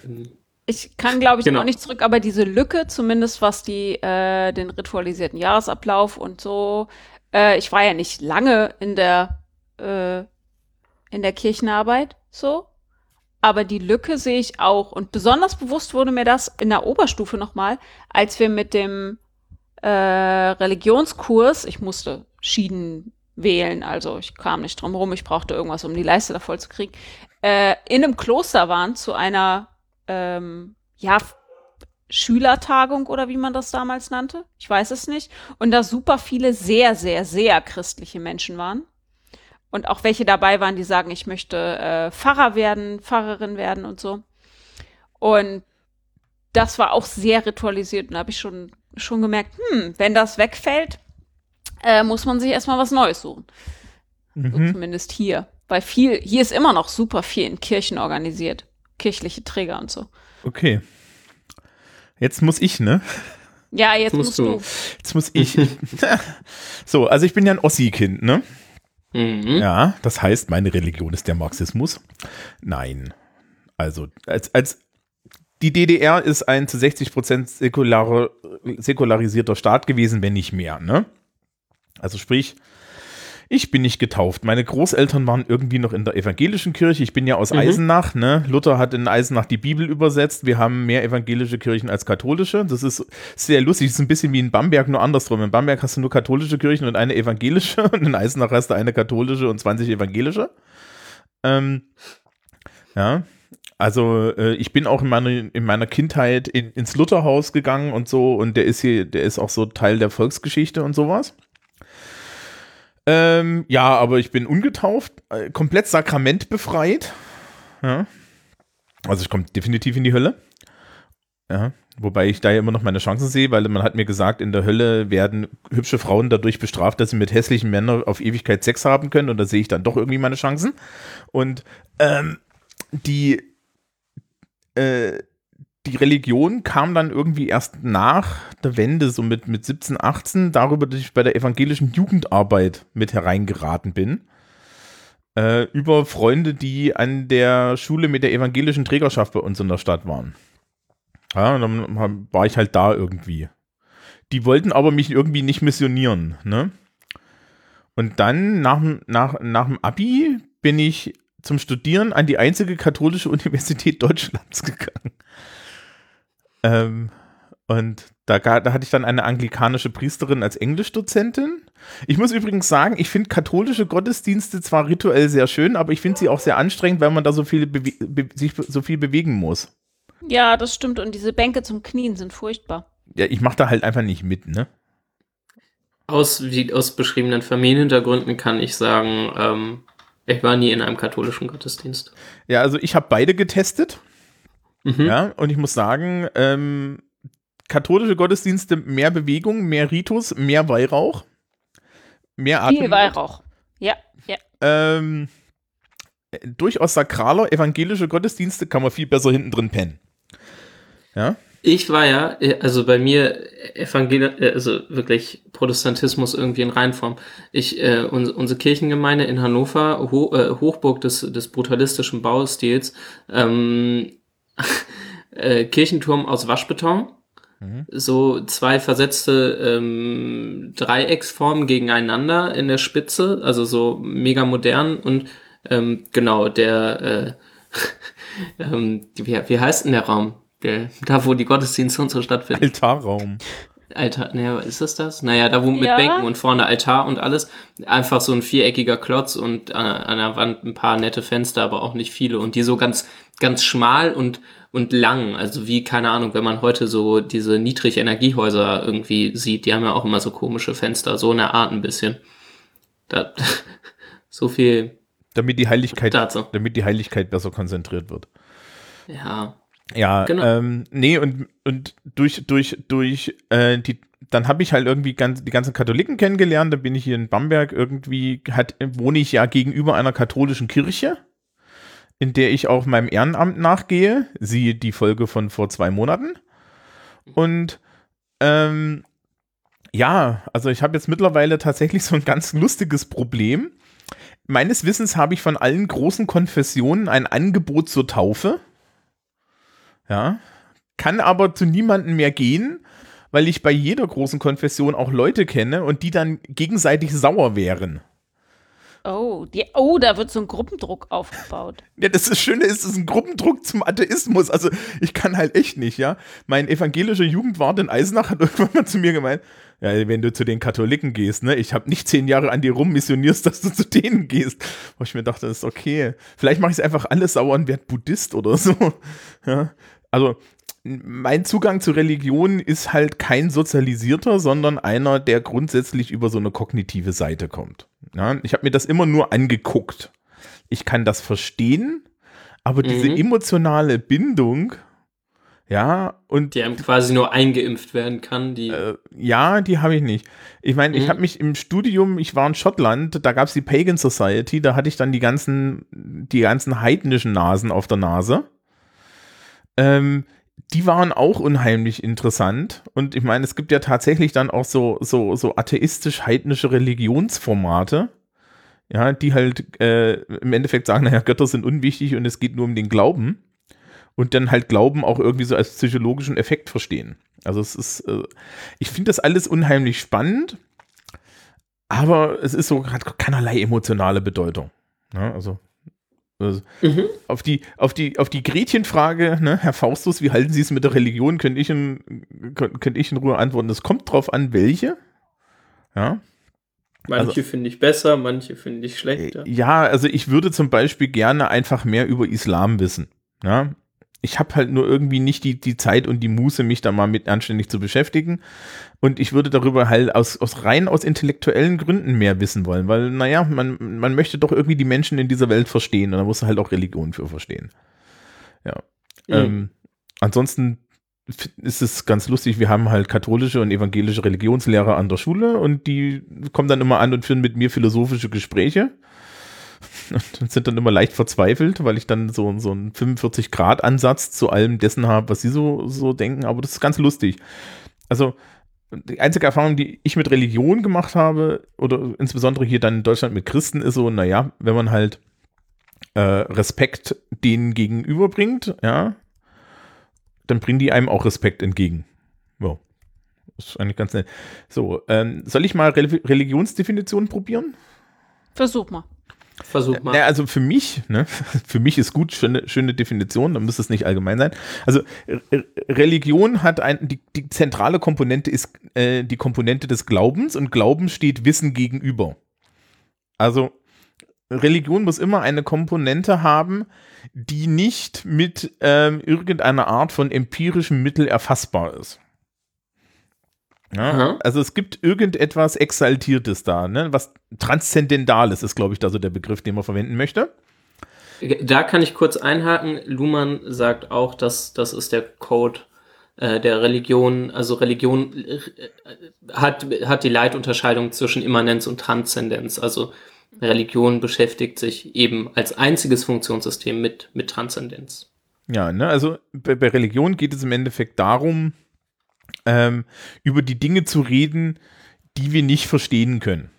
Ich kann, glaube ich, Genau. auch nicht zurück, aber diese Lücke, zumindest was die, äh, den ritualisierten Jahresablauf und so, äh, ich war ja nicht lange in der, äh, in der Kirchenarbeit, so. Aber die Lücke sehe ich auch. Und besonders bewusst wurde mir das in der Oberstufe nochmal, als wir mit dem äh, Religionskurs, ich musste Schieden wählen, also ich kam nicht drum rum, ich brauchte irgendwas, um die Leiste da voll zu kriegen, äh, in einem Kloster waren zu einer ähm, ja, Schülertagung oder wie man das damals nannte. Ich weiß es nicht. Und da super viele sehr, sehr, sehr christliche Menschen waren. Und auch welche dabei waren, die sagen, ich möchte äh, Pfarrer werden, Pfarrerin werden und so. Und das war auch sehr ritualisiert. Und da habe ich schon, schon gemerkt, hm, wenn das wegfällt, äh, muss man sich erstmal was Neues suchen. So Mhm. zumindest hier. Weil viel, hier ist immer noch super viel in Kirchen organisiert. Kirchliche Träger und so. Okay. Jetzt muss ich, ne? Ja, jetzt Musst musst, du. du. Jetzt muss ich. so, also ich bin ja ein Ossi-Kind, ne? Mhm. Ja, das heißt, meine Religion ist der Marxismus. Nein. Also, als, als die DDR ist ein zu 60 Prozent säkular, säkularisierter Staat gewesen, wenn nicht mehr, ne? Also sprich, ich bin nicht getauft. Meine Großeltern waren irgendwie noch in der evangelischen Kirche. Ich bin ja aus Mhm. Eisenach, ne? Luther hat in Eisenach die Bibel übersetzt. Wir haben mehr evangelische Kirchen als katholische. Das ist sehr lustig. Das ist ein bisschen wie in Bamberg, nur andersrum. In Bamberg hast du nur katholische Kirchen und eine evangelische. Und in Eisenach hast du eine katholische und 20 evangelische. Ähm, ja. Also äh, ich bin auch in meiner, in meiner Kindheit in, ins Lutherhaus gegangen und so und der ist hier, der ist auch so Teil der Volksgeschichte und sowas. Ähm, ja, aber ich bin ungetauft, äh, komplett sakramentbefreit. Ja. Also ich komme definitiv in die Hölle. Ja. Wobei ich da ja immer noch meine Chancen sehe, weil man hat mir gesagt, in der Hölle werden hübsche Frauen dadurch bestraft, dass sie mit hässlichen Männern auf Ewigkeit Sex haben können und da sehe ich dann doch irgendwie meine Chancen. Und ähm, die äh, die Religion kam dann irgendwie erst nach der Wende, so mit, mit 17, 18, darüber, dass ich bei der evangelischen Jugendarbeit mit hereingeraten bin. Äh, über Freunde, die an der Schule mit der evangelischen Trägerschaft bei uns in der Stadt waren. Ja, und dann war ich halt da irgendwie. Die wollten aber mich irgendwie nicht missionieren, ne? Und dann nach, nach, nach dem Abi bin ich zum Studieren an die einzige katholische Universität Deutschlands gegangen. Ähm, und da, da hatte ich dann eine anglikanische Priesterin als Englischdozentin. Ich muss übrigens sagen, ich finde katholische Gottesdienste zwar rituell sehr schön, aber ich finde sie auch sehr anstrengend, weil man da so viel sich so viel bewegen muss. Ja, das stimmt. Und diese Bänke zum Knien sind furchtbar. Ja, ich mache da halt einfach nicht mit, ne? Aus, wie, aus beschriebenen Familienhintergründen kann ich sagen, ähm, ich war nie in einem katholischen Gottesdienst. Ja, also ich habe beide getestet. Mhm. Ja, und ich muss sagen, ähm, katholische Gottesdienste, mehr Bewegung, mehr Ritus, mehr Weihrauch, mehr Atem. Viel Weihrauch. Ja, ja. Ähm, äh, durchaus sakraler, evangelische Gottesdienste kann man viel besser hinten drin pennen. Ja, Ich war ja, äh, also bei mir Evangel äh, also wirklich Protestantismus irgendwie in Reinform. Ich, äh, uns, unsere Kirchengemeinde in Hannover, Ho äh, Hochburg des, des brutalistischen Baustils, ähm, äh, Kirchenturm aus Waschbeton, so zwei versetzte ähm, Dreiecksformen gegeneinander in der Spitze, also so mega modern und ähm, genau der, äh, ähm, wie, wie heißt denn der Raum? Der, da, wo die Gottesdienste und so stattfinden. Altarraum. Altar, naja, ist das das? Naja, da wo mit Ja. Bänken und vorne Altar und alles. Einfach so ein viereckiger Klotz und an, an der Wand ein paar nette Fenster, aber auch nicht viele. Und die so ganz, ganz schmal und, und lang. Also wie, keine Ahnung, wenn man heute so diese Niedrigenergiehäuser irgendwie sieht, die haben ja auch immer so komische Fenster, so eine Art ein bisschen. Da, so viel Damit die Heiligkeit, dazu. damit die Heiligkeit besser konzentriert wird. Ja. Ja, Genau. ähm, nee, und, und durch, durch, durch, äh, die, dann habe ich halt irgendwie ganz, die ganzen Katholiken kennengelernt, da bin ich hier in Bamberg irgendwie, hat, wohne ich ja gegenüber einer katholischen Kirche, in der ich auch meinem Ehrenamt nachgehe, siehe die Folge von vor zwei Monaten. Und ähm, ja, also ich habe jetzt mittlerweile tatsächlich so ein ganz lustiges Problem. Meines Wissens habe ich von allen großen Konfessionen ein Angebot zur Taufe. Ja. Kann aber zu niemandem mehr gehen, weil ich bei jeder großen Konfession auch Leute kenne und die dann gegenseitig sauer wären. Oh, die, oh, da wird so ein Gruppendruck aufgebaut. Ja, das, das Schöne ist, es ist ein Gruppendruck zum Atheismus. Also ich kann halt echt nicht, ja. Mein evangelischer Jugendwart in Eisenach hat irgendwann mal zu mir gemeint, ja, wenn du zu den Katholiken gehst, ne, ich habe nicht zehn Jahre an dir rummissionierst, dass du zu denen gehst. Wo ich mir dachte, das ist okay. Vielleicht mache ich es einfach alles sauer und werde Buddhist oder so. Ja. Also mein Zugang zur Religion ist halt kein sozialisierter, sondern einer, der grundsätzlich über so eine kognitive Seite kommt. Ja, ich habe mir das immer nur angeguckt. Ich kann das verstehen, aber diese Mhm. emotionale Bindung, ja, und Die einem quasi nur eingeimpft werden kann, die. äh, ja, die habe ich nicht. Ich meine, ich Mhm. habe mich im Studium, ich war in Schottland, da gab es die Pagan Society, da hatte ich dann die ganzen, die ganzen heidnischen Nasen auf der Nase. Ähm, die waren auch unheimlich interessant. Und ich meine, es gibt ja tatsächlich dann auch so, so, so atheistisch-heidnische Religionsformate. Ja, die halt äh, im Endeffekt sagen, naja, Götter sind unwichtig und es geht nur um den Glauben. Und dann halt Glauben auch irgendwie so als psychologischen Effekt verstehen. Also es ist, äh, ich finde das alles unheimlich spannend, aber es ist so, hat keinerlei emotionale Bedeutung. Ja, also, also Mhm. auf die, auf die, auf die Gretchenfrage, ne, Herr Faustus, wie halten Sie es mit der Religion, könnte ich in, könnt- könnte ich in Ruhe antworten. Es kommt drauf an, welche. Ja. Manche also- finde ich besser, manche finde ich schlechter. Ja, also ich würde zum Beispiel gerne einfach mehr über Islam wissen. Ja. Ich habe halt nur irgendwie nicht die, die Zeit und die Muße, mich da mal mit anständig zu beschäftigen. Und ich würde darüber halt aus, aus rein aus intellektuellen Gründen mehr wissen wollen, weil, naja, man, man möchte doch irgendwie die Menschen in dieser Welt verstehen und da muss man halt auch Religion für verstehen. Ja. Mhm. Ähm, ansonsten ist es ganz lustig, wir haben halt katholische und evangelische Religionslehrer an der Schule und die kommen dann immer an und führen mit mir philosophische Gespräche und sind dann immer leicht verzweifelt, weil ich dann so, so einen 45-Grad-Ansatz zu allem dessen habe, was sie so, so denken, aber das ist ganz lustig. Also die einzige Erfahrung, die ich mit Religion gemacht habe, oder insbesondere hier dann in Deutschland mit Christen, ist so, naja, wenn man halt äh, Respekt denen gegenüberbringt, ja, dann bringen die einem auch Respekt entgegen. Ja. Das ist eigentlich ganz nett. So, ähm, soll ich mal Reli Religionsdefinitionen probieren? Versuch mal. Versuch mal. Na, also für mich, ne, für mich ist gut, schöne, schöne Definition, dann müsste es nicht allgemein sein. Also Re- Religion hat ein, die, die zentrale Komponente ist äh, die Komponente des Glaubens und Glauben steht Wissen gegenüber. Also Religion muss immer eine Komponente haben, die nicht mit ähm, irgendeiner Art von empirischem Mittel erfassbar ist. Ja, also es gibt irgendetwas Exaltiertes da, ne? was Transzendentales ist, glaube ich, da so der Begriff, den man verwenden möchte. Da kann ich kurz einhaken. Luhmann sagt auch, dass das ist der Code äh, der Religion. Also Religion äh, hat, hat die Leitunterscheidung zwischen Immanenz und Transzendenz. Also Religion beschäftigt sich eben als einziges Funktionssystem mit, mit Transzendenz. Ja, ne, also bei, bei Religion geht es im Endeffekt darum, ähm, über die Dinge zu reden, die wir nicht verstehen können.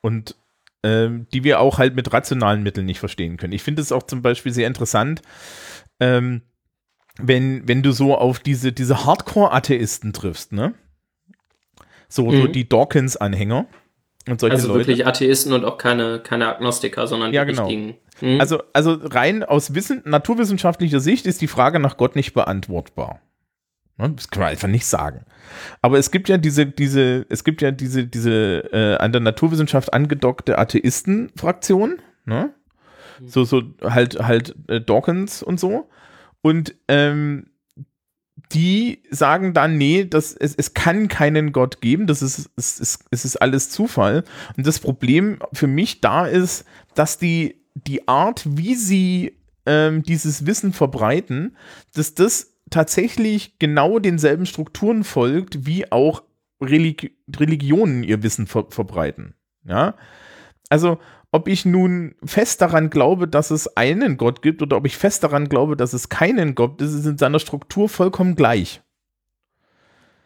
Und ähm, die wir auch halt mit rationalen Mitteln nicht verstehen können. Ich finde es auch zum Beispiel sehr interessant, ähm, wenn, wenn du so auf diese, diese Hardcore-Atheisten triffst, ne? So, so Mhm. die Dawkins-Anhänger und solche Also Leute. wirklich Atheisten und auch keine, keine Agnostiker, sondern Ja, die genau. richtigen. Hm? Also, also rein aus Wissen, naturwissenschaftlicher Sicht ist die Frage nach Gott nicht beantwortbar. Ne? Das kann man einfach nicht sagen. Aber es gibt ja diese, diese, es gibt ja diese, diese äh, an der Naturwissenschaft angedockte Atheisten-Fraktion, ne? So, so halt, halt äh, Dawkins und so. Und ähm, die sagen dann, nee, das, es, es kann keinen Gott geben, das ist, es, ist, es ist alles Zufall. Und das Problem für mich da ist, dass die, die Art, wie sie ähm, dieses Wissen verbreiten, dass das tatsächlich genau denselben Strukturen folgt, wie auch Religi Religionen ihr Wissen ver verbreiten. Ja, also ob ich nun fest daran glaube, dass es einen Gott gibt oder ob ich fest daran glaube, dass es keinen Gott gibt, ist in seiner Struktur vollkommen gleich.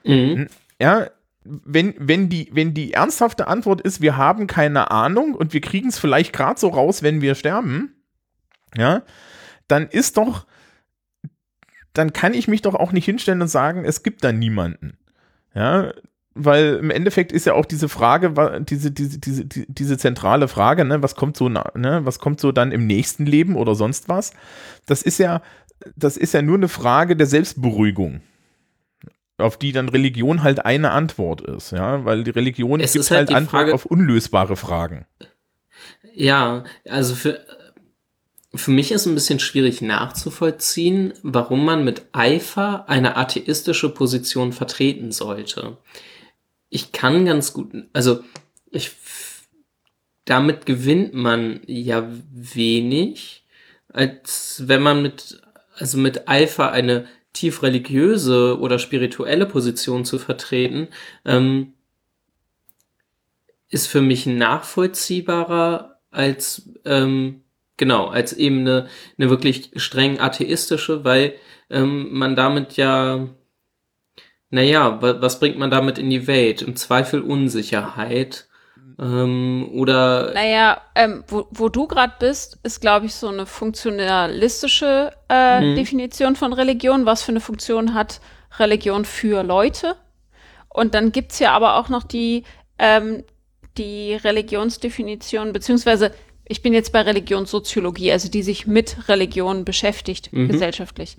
Mhm. Ja, wenn, wenn, die, wenn die ernsthafte Antwort ist, wir haben keine Ahnung und wir kriegen es vielleicht gerade so raus, wenn wir sterben, ja, dann ist doch, dann kann ich mich doch auch nicht hinstellen und sagen, es gibt da niemanden. Ja, weil im Endeffekt ist ja auch diese Frage, diese, diese, diese, die- diese zentrale Frage, ne, was kommt so, ne, was kommt so dann im nächsten Leben oder sonst was? Das ist ja, das ist ja nur eine Frage der Selbstberuhigung. Auf die dann Religion halt eine Antwort ist, ja, weil die Religion Es gibt ist halt halt Antwort Frage- auf unlösbare Fragen. Ja, also für, für mich ist ein bisschen schwierig nachzuvollziehen, warum man mit Eifer eine atheistische Position vertreten sollte. Ich kann ganz gut, also ich, damit gewinnt man ja wenig, als wenn man mit, also mit Eifer eine tief religiöse oder spirituelle Position zu vertreten, ähm, ist für mich nachvollziehbarer als ähm, genau als eben eine, eine wirklich streng atheistische, weil ähm, man damit ja naja, wa was bringt man damit in die Welt? Im Zweifel Unsicherheit ähm, oder Naja, ähm, wo, wo du gerade bist, ist, glaube ich, so eine funktionalistische äh, Mhm. Definition von Religion. Was für eine Funktion hat Religion für Leute? Und dann gibt's ja aber auch noch die, ähm, die Religionsdefinition, beziehungsweise ich bin jetzt bei Religionssoziologie, also die sich mit Religion beschäftigt, Mhm. gesellschaftlich,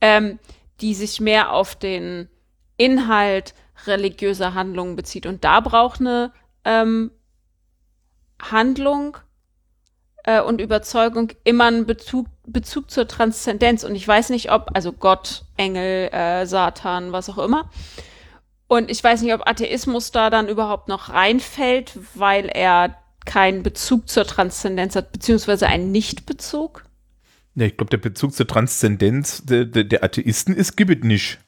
ähm, die sich mehr auf den Inhalt religiöser Handlungen bezieht. Und da braucht eine ähm, Handlung äh, und Überzeugung immer einen Bezug, Bezug zur Transzendenz. Und ich weiß nicht, ob, also Gott, Engel, äh, Satan, was auch immer. Und ich weiß nicht, ob Atheismus da dann überhaupt noch reinfällt, weil er keinen Bezug zur Transzendenz hat, beziehungsweise einen Nichtbezug. Ja, ich glaube, der Bezug zur Transzendenz der, der, der Atheisten ist gibt es nicht.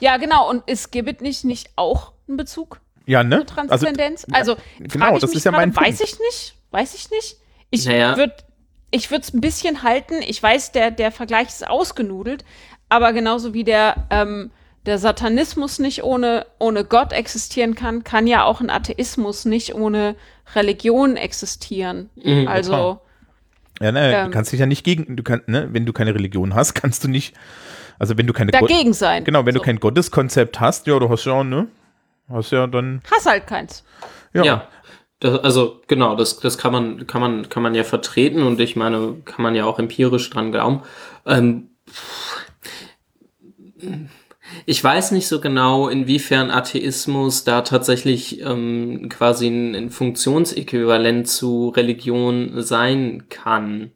Ja, genau. Und ist Gibbet nicht, nicht auch ein Bezug Ja, ne? zur Transzendenz? Also, genau, frag ich das mich ist ja mein Punkt. Weiß ich nicht. Weiß ich nicht. Ich Naja. würde ich würde es ein bisschen halten. Ich weiß, der, der Vergleich ist ausgenudelt, aber genauso wie der, ähm, der Satanismus nicht ohne, ohne Gott existieren kann, kann ja auch ein Atheismus nicht ohne Religion existieren. Mhm, also, klar. Ja, ne, Ähm. du kannst dich ja nicht gegen, du kannst, ne, wenn du keine Religion hast, kannst du nicht, also wenn du keine dagegen sein. genau, wenn so. du kein Gotteskonzept hast, ja, du hast ja, ne, hast ja dann, Hast halt keins. ja, Ja. Das, also genau, das, das kann man, kann man, kann man ja vertreten und ich meine, kann man ja auch empirisch dran glauben. Ähm, ich weiß nicht so genau, inwiefern Atheismus da tatsächlich ähm, quasi ein, ein Funktionsäquivalent zu Religion sein kann.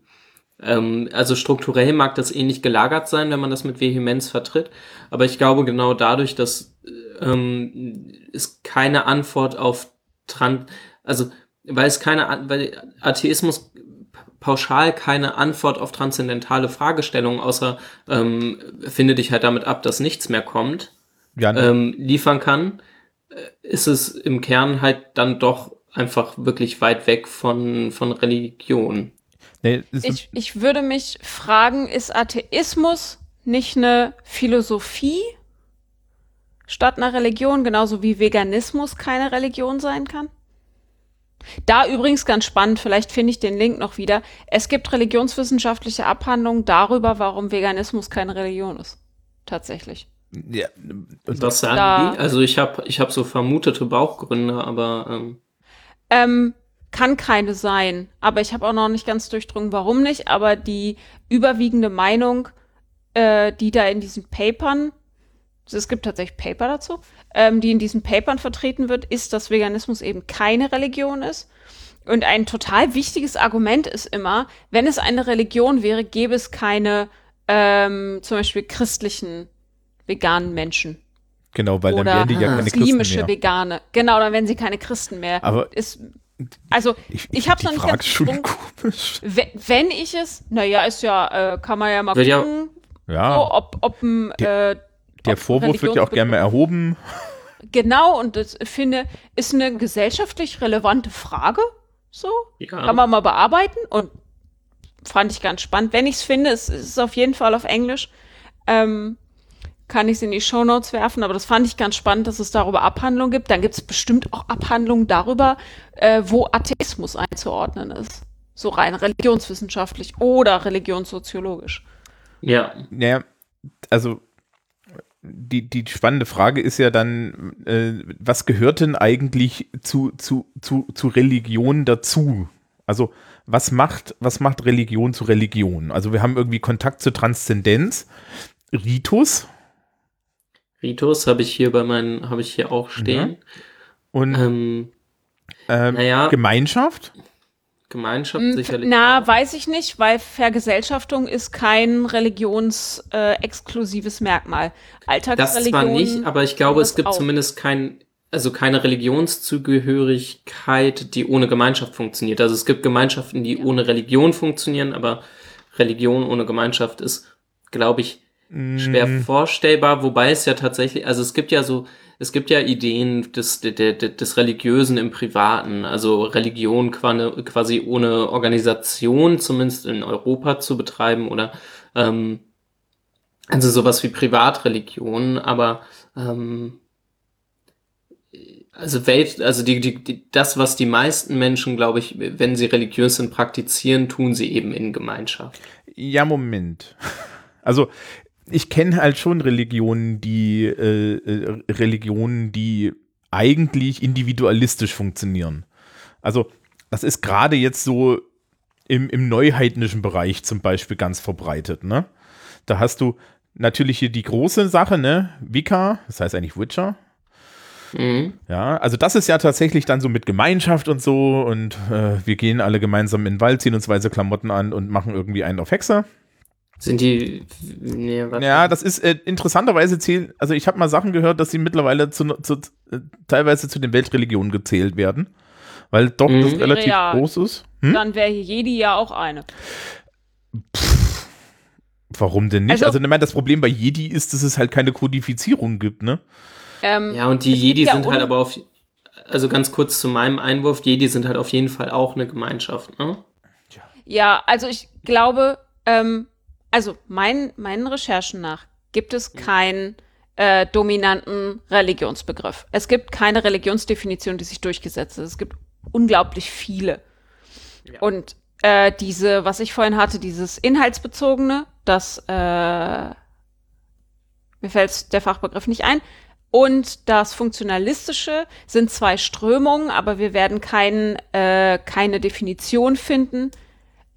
Ähm, also strukturell mag das ähnlich gelagert sein, wenn man das mit Vehemenz vertritt, aber ich glaube genau dadurch, dass ähm, es keine Antwort auf Tran also weil es keine weil Atheismus pauschal keine Antwort auf transzendentale Fragestellungen außer ähm, finde dich halt damit ab, dass nichts mehr kommt, ja, ne, ähm, liefern kann, äh, ist es im Kern halt dann doch einfach wirklich weit weg von, von Religion. ne, ist, Ich, ich würde mich fragen, ist Atheismus nicht eine Philosophie statt einer Religion, genauso wie Veganismus keine Religion sein kann? Da übrigens ganz spannend, vielleicht finde ich den Link noch wieder. Es gibt religionswissenschaftliche Abhandlungen darüber, warum Veganismus keine Religion ist. Tatsächlich. ja, und, Was sagen Da- die? Also ich habe ich hab so vermutete Bauchgründe, aber ähm, Ähm, kann keine sein. Aber ich habe auch noch nicht ganz durchdrungen, warum nicht. Aber die überwiegende Meinung, äh, die da in diesen Papern es gibt tatsächlich Paper dazu, ähm, die in diesen Papern vertreten wird, ist, dass Veganismus eben keine Religion ist. Und ein total wichtiges Argument ist immer, wenn es eine Religion wäre, gäbe es keine ähm, zum Beispiel christlichen veganen Menschen. Genau, weil dann wären die ja keine Christen muslimische mehr. Vegane. Genau, dann wären sie keine Christen mehr. Aber ist, also, ich, ich habe die noch nicht Frage ganz schon komisch. Wenn, wenn ich es, naja, ist ja, äh, kann man ja mal Wird gucken, Ja, so, ob, ob ein, äh, der Vorwurf wird ja auch gerne mal erhoben. Genau, und das finde, ist eine gesellschaftlich relevante Frage. So, Ja. kann man mal bearbeiten und fand ich ganz spannend. Wenn ich es finde, es ist auf jeden Fall auf Englisch, ähm, kann ich es in die Shownotes werfen, aber das fand ich ganz spannend, dass es darüber Abhandlungen gibt. Dann gibt es bestimmt auch Abhandlungen darüber, äh, wo Atheismus einzuordnen ist. So rein religionswissenschaftlich oder religionssoziologisch. Ja, Naja, also die, die spannende Frage ist ja dann, äh, was gehört denn eigentlich zu, zu, zu, zu Religion dazu? Also was macht, was macht Religion zu Religion? Also wir haben irgendwie Kontakt zur Transzendenz, Ritus Ritus habe ich hier bei meinen, habe ich hier auch stehen. und Ähm, ähm, naja, Gemeinschaft. Gemeinschaft sicherlich. Na, auch. weiß ich nicht, weil Vergesellschaftung ist kein religionsexklusives äh, Merkmal. Das Alltagsreligion. zwar nicht, aber ich glaube, es gibt auch. zumindest kein, also keine Religionszugehörigkeit, die ohne Gemeinschaft funktioniert. Also es gibt Gemeinschaften, die ohne Religion funktionieren, aber Religion ohne Gemeinschaft ist, glaube ich, schwer Mm, vorstellbar, wobei es ja tatsächlich, also es gibt ja so, es gibt ja Ideen des, des, des, Religiösen im Privaten, also Religion quasi, quasi ohne Organisation, zumindest in Europa zu betreiben oder ähm, also sowas wie Privatreligion, aber ähm, also Welt, also die, die, die, das, was die meisten Menschen, glaube ich, wenn sie religiös sind, praktizieren, tun sie eben in Gemeinschaft. Ja, Moment. Also ich kenne halt schon Religionen, die äh, äh, Religionen, die eigentlich individualistisch funktionieren. Also das ist gerade jetzt so im, im neuheidnischen Bereich zum Beispiel ganz verbreitet. Ne? Da hast du natürlich hier die große Sache, ne? Wicca, das heißt eigentlich Witcher. Mhm. Ja, also das ist ja tatsächlich dann so mit Gemeinschaft und so und äh, wir gehen alle gemeinsam in den Wald, ziehen uns weiße Klamotten an und machen irgendwie einen auf Hexe. Sind die, nee, warte. Ja, das ist äh, interessanterweise zählt, also ich habe mal Sachen gehört, dass sie mittlerweile zu, zu, äh, teilweise zu den Weltreligionen gezählt werden, weil doch Mhm. das relativ ja- groß ist. Hm? Dann wäre hier Jedi ja auch eine. Warum denn nicht? Also- Also, ich meine, das Problem bei Jedi ist, dass es halt keine Kodifizierung gibt, ne? Ähm, Ja, und die Jedi ja sind halt aber auf, also ganz kurz zu meinem Einwurf, Jedi sind halt auf jeden Fall auch eine Gemeinschaft, ne? Ja, also ich glaube, ähm, also mein, meinen Recherchen nach gibt es keinen äh, dominanten Religionsbegriff. Es gibt keine Religionsdefinition, die sich durchgesetzt hat. Es gibt unglaublich viele. Ja. Und äh, diese, was ich vorhin hatte, dieses inhaltsbezogene, das äh, mir fällt der Fachbegriff nicht ein. Und das Funktionalistische sind zwei Strömungen, aber wir werden kein, äh, keine Definition finden,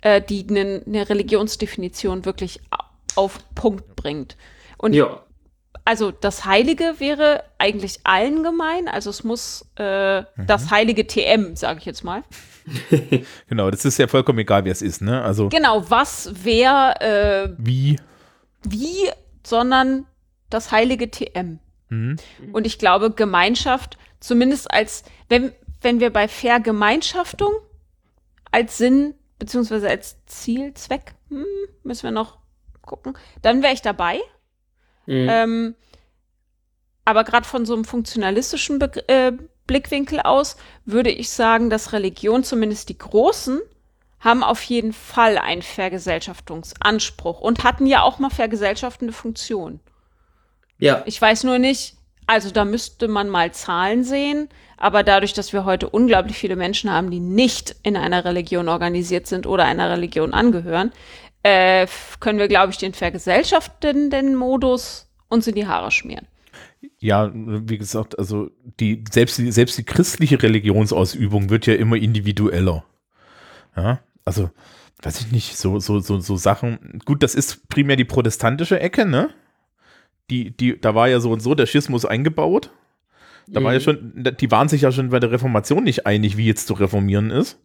äh, die eine ne Religionsdefinition wirklich au- auf Punkt bringt. Und Ja. also das Heilige wäre eigentlich allen gemein. Also es muss äh, das heilige TM, sage ich jetzt mal. Genau, das ist ja vollkommen egal, wer es ist, ne? Also, Genau, was, wer, äh, wie? wie, sondern das heilige TM. Hm? Und ich glaube, Gemeinschaft, zumindest als, wenn, wenn wir bei Vergemeinschaftung als Sinn beziehungsweise als Ziel, Zweck, hm, müssen wir noch gucken, dann wäre ich dabei. Mhm. Ähm, aber gerade von so einem funktionalistischen Be äh, Blickwinkel aus würde ich sagen, dass Religion, zumindest die Großen, haben auf jeden Fall einen Vergesellschaftungsanspruch und hatten ja auch mal vergesellschaftende Funktion. ja. Ich weiß nur nicht, also da müsste man mal Zahlen sehen, aber dadurch, dass wir heute unglaublich viele Menschen haben, die nicht in einer Religion organisiert sind oder einer Religion angehören, äh, können wir, glaube ich, den vergesellschaftenden Modus uns in die Haare schmieren. Ja, wie gesagt, also die, selbst, die, selbst die christliche Religionsausübung wird ja immer individueller. Ja, also, weiß ich nicht, so, so, so, so Sachen. Gut, das ist primär die protestantische Ecke, ne? Die, die, da war ja so und so der Schismus eingebaut. Da war ja Mhm. schon, die waren sich ja schon bei der Reformation nicht einig, wie jetzt zu reformieren ist.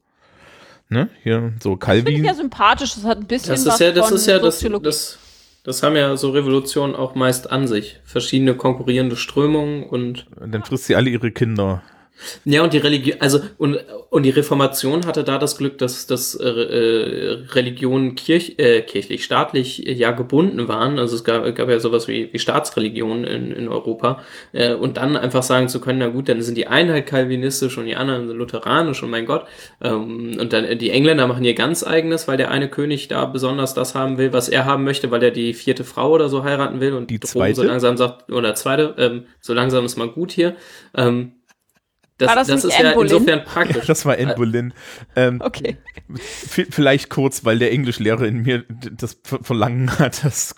Ne? Hier, so Finde ich Calvin. ja sympathisch. Das hat ein bisschen Das was ist ja, das von ist ja, das, Soziologie. das, das haben ja so Revolutionen auch meist an sich. Verschiedene konkurrierende Strömungen und Dann frisst sie alle ihre Kinder. Ja, und die Religion, also und, und die Reformation hatte da das Glück, dass, dass äh, äh, Religionen kirch, äh, kirchlich, staatlich äh, ja gebunden waren. Also es gab, gab ja sowas wie, wie Staatsreligionen in, in Europa. Äh, und dann einfach sagen zu können, na gut, dann sind die einen halt kalvinistisch und die anderen sind lutheranisch und mein Gott. Ähm, und dann die Engländer machen ihr ganz eigenes, weil der eine König da besonders das haben will, was er haben möchte, weil er die vierte Frau oder so heiraten will und Die zweite? so langsam sagt, oder zweite, ähm, so langsam ist mal gut hier. Ähm, das, War das das, nicht ist ja Anne Boleyn? insofern praktisch. Das war Anne Boleyn. Ähm, Okay. vielleicht kurz, weil der Englischlehrer in mir das ver- Verlangen hat. Das,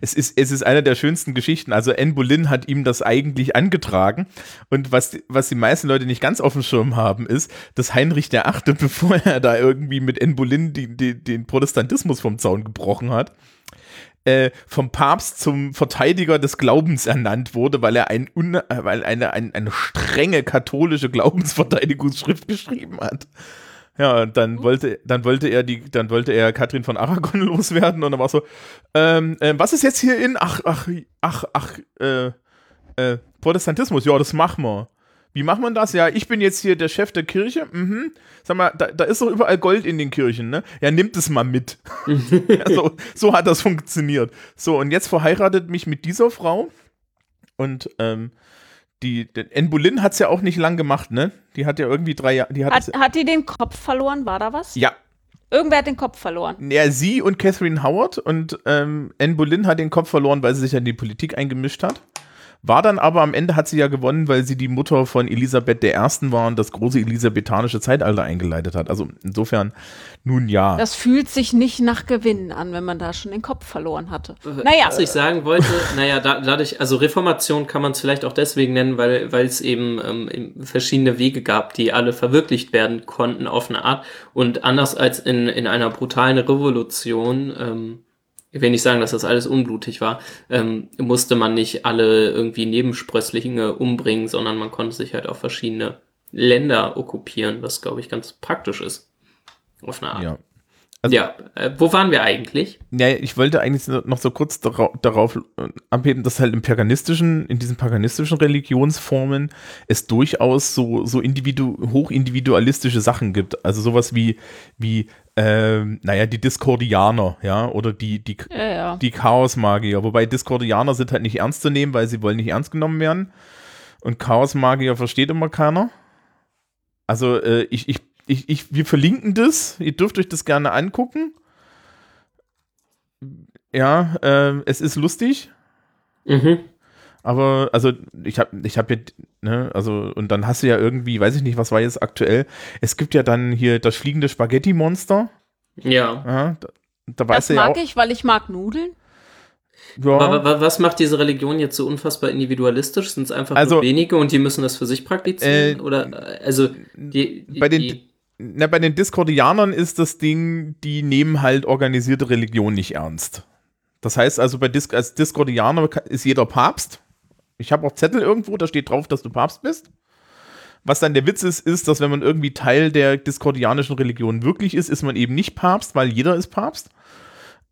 es, ist, es ist eine der schönsten Geschichten. Also Anne Boleyn hat ihm das eigentlich angetragen. Und was, die- was die meisten Leute nicht ganz auf dem Schirm haben, ist, dass Heinrich der Achte, bevor er da irgendwie mit Anne Boleyn die, die, den Protestantismus vom Zaun gebrochen hat, äh, vom Papst zum Verteidiger des Glaubens ernannt wurde, weil er ein un, äh, weil eine, ein, eine strenge katholische Glaubensverteidigungsschrift geschrieben hat. Ja, und dann wollte, dann wollte er die, dann wollte er Katrin von Aragon loswerden und dann war so, ähm, äh, was ist jetzt hier in, ach, ach, ach, ach, äh, äh, Protestantismus, ja, das machen wir. Wie macht man das? Ja, ich bin jetzt hier der Chef der Kirche. Mhm. Sag mal, da, da ist doch überall Gold in den Kirchen, ne? Ja, nimmt es mal mit. ja, so, so hat das funktioniert. So, und jetzt verheiratet mich mit dieser Frau. Und ähm, die, Anne Boleyn hat es ja auch nicht lang gemacht, ne? Die hat ja irgendwie drei Jahre. Die hat, Hat, hat die den Kopf verloren? War da was? ja, Irgendwer hat den Kopf verloren. ja, sie und Catherine Howard und ähm, Anne Boleyn hat den Kopf verloren, weil sie sich in die Politik eingemischt hat. War dann aber am Ende hat sie ja gewonnen, weil sie die Mutter von Elisabeth I. war und das große elisabethanische Zeitalter eingeleitet hat. Also insofern, nun ja. Das fühlt sich nicht nach Gewinnen an, wenn man da schon den Kopf verloren hatte. Naja, Was ich sagen wollte, naja, da, dadurch, also Reformation kann man es vielleicht auch deswegen nennen, weil weil es eben ähm, verschiedene Wege gab, die alle verwirklicht werden konnten auf eine Art. Und anders als in, in einer brutalen Revolution, ähm, ich will nicht sagen, dass das alles unblutig war, ähm, musste man nicht alle irgendwie Nebensprösslinge umbringen, sondern man konnte sich halt auf verschiedene Länder okkupieren, was glaube ich ganz praktisch ist. Auf eine Art. ja. Ja, äh, wo waren wir eigentlich? Ja, ich wollte eigentlich noch so kurz darauf, darauf äh, abheben, dass halt im paganistischen, in diesen paganistischen Religionsformen es durchaus so, so individu hochindividualistische Sachen gibt. Also sowas wie, wie ähm, naja, die Diskordianer, ja, oder die, die, ja, ja. die Chaosmagier. Wobei Diskordianer sind halt nicht ernst zu nehmen, weil sie wollen nicht ernst genommen werden. Und Chaosmagier versteht immer keiner. Also äh, ich, ich, ich, ich, wir verlinken das. Ihr dürft euch das gerne angucken. Ja, äh, es ist lustig. Mhm. Aber, also, ich habe ich hab jetzt, ne, also, und dann hast du ja irgendwie, weiß ich nicht, was war jetzt aktuell. Es gibt ja dann hier das fliegende Spaghetti-Monster. Ja. Ja, da, da Das ja mag auch. ich, weil ich mag Nudeln. Ja, was macht diese Religion jetzt so unfassbar individualistisch? Sind es einfach Also- nur wenige und die müssen das für sich praktizieren? Äh, Oder also die, die, bei den- die, Na, bei den Diskordianern ist das Ding, die nehmen halt organisierte Religion nicht ernst. Das heißt also, bei Dis als Diskordianer ka- ist jeder Papst. Ich habe auch Zettel irgendwo, da steht drauf, dass du Papst bist. Was dann der Witz ist, ist, dass wenn man irgendwie Teil der diskordianischen Religion wirklich ist, ist man eben nicht Papst, weil jeder ist Papst.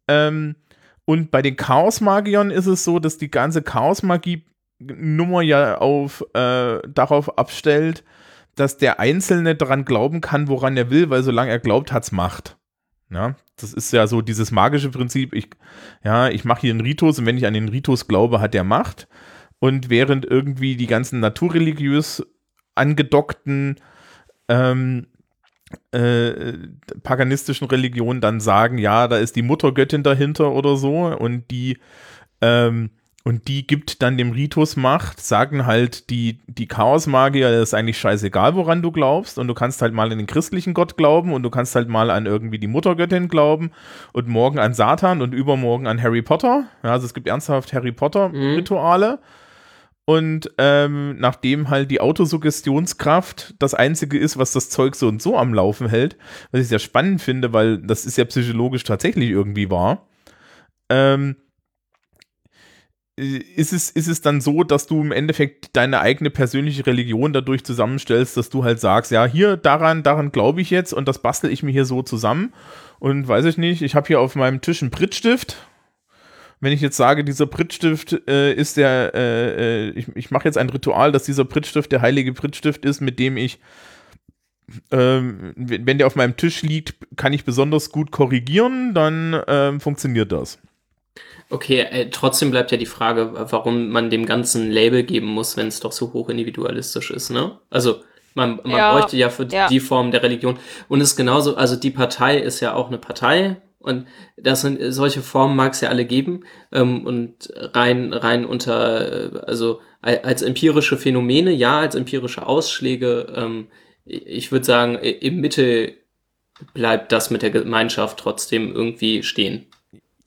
Ähm, und bei den Chaosmagiern ist es so, dass die ganze Chaosmagie-Nummer ja auf, äh, darauf abstellt, dass der Einzelne daran glauben kann, woran er will, weil solange er glaubt, hat's Macht. Ja, das ist ja so dieses magische Prinzip. Ich, ja, ich mache hier einen Ritus und wenn ich an den Ritus glaube, hat der Macht. Und während irgendwie die ganzen naturreligiös angedockten ähm, äh, paganistischen Religionen dann sagen, ja, da ist die Muttergöttin dahinter oder so und die ähm, und die gibt dann dem Ritus Macht, sagen halt die, die Chaosmagier, das ist eigentlich scheißegal, woran du glaubst. Und du kannst halt mal an den christlichen Gott glauben und du kannst halt mal an irgendwie die Muttergöttin glauben und morgen an Satan und übermorgen an Harry Potter. Ja, also es gibt ernsthaft Harry Potter-Rituale. Und ähm, nachdem halt die Autosuggestionskraft das einzige ist, was das Zeug so und so am Laufen hält, was ich sehr spannend finde, weil das ist ja psychologisch tatsächlich irgendwie wahr, ähm, ist es, ist es dann so, dass du im Endeffekt deine eigene persönliche Religion dadurch zusammenstellst, dass du halt sagst, ja, hier, daran, daran glaube ich jetzt und das bastel ich mir hier so zusammen. Und weiß ich nicht, ich habe hier auf meinem Tisch einen Prittstift. Wenn ich jetzt sage, dieser Prittstift äh, ist der, äh, äh, ich, ich mache jetzt ein Ritual, dass dieser Prittstift der heilige Prittstift ist, mit dem ich ähm, wenn der auf meinem Tisch liegt, kann ich besonders gut korrigieren, dann ähm, funktioniert das. Okay, äh, trotzdem bleibt ja die Frage, warum man dem Ganzen Label geben muss, wenn es doch so hoch individualistisch ist, ne? Also man, man Ja, bräuchte ja für ja. die Form der Religion. Und es ist genauso, also die Partei ist ja auch eine Partei und das sind solche Formen mag es ja alle geben. Ähm, und rein, rein unter, äh, also al- als empirische Phänomene, ja, als empirische Ausschläge, ähm, ich würde sagen, im Mittel bleibt das mit der Gemeinschaft trotzdem irgendwie stehen.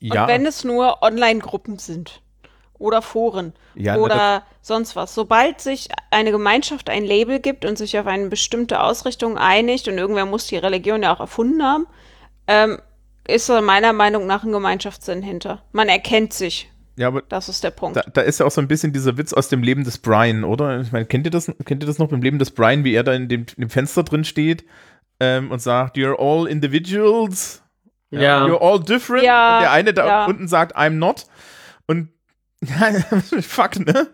Ja, Und wenn es nur Online-Gruppen sind oder Foren Ja, oder sonst was. Sobald sich eine Gemeinschaft ein Label gibt und sich auf eine bestimmte Ausrichtung einigt und irgendwer muss die Religion ja auch erfunden haben, ähm, ist da meiner Meinung nach ein Gemeinschaftssinn hinter. Man erkennt sich. ja, aber Das ist der Punkt. da, da ist ja auch so ein bisschen dieser Witz aus dem Leben des Brian, oder? Ich meine, kennt ihr das, kennt ihr das noch beim Leben des Brian, wie er da in dem, in dem Fenster drin steht ähm, und sagt, you're all individuals, Ja. you're all different. Ja, und der eine da ja. unten sagt, I'm not. Und fuck, ne?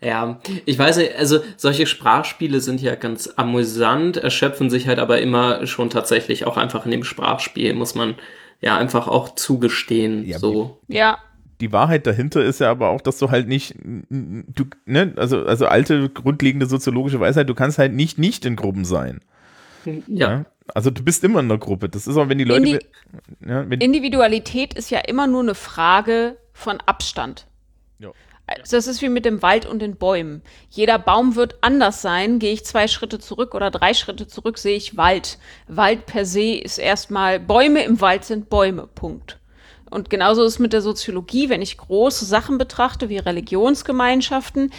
Ja, ich weiß nicht, also solche Sprachspiele sind ja ganz amüsant, erschöpfen sich halt aber immer schon tatsächlich auch einfach in dem Sprachspiel, muss man ja einfach auch zugestehen. Ja, so. ja. Die Wahrheit dahinter ist ja aber auch, dass du halt nicht, du, ne, also, also alte, grundlegende soziologische Weisheit, du kannst halt nicht nicht in Gruppen sein. Ja. Ja? Also du bist immer in einer Gruppe. Das ist auch, wenn die Leute, Indi- ja, wenn, Individualität ist ja immer nur eine Frage von Abstand. Ja. Also das ist wie mit dem Wald und den Bäumen. Jeder Baum wird anders sein. Gehe ich zwei Schritte zurück oder drei Schritte zurück, sehe ich Wald. Wald per se ist erstmal, Bäume im Wald sind Bäume, Punkt. Und genauso ist es mit der Soziologie, wenn ich große Sachen betrachte, wie Religionsgemeinschaften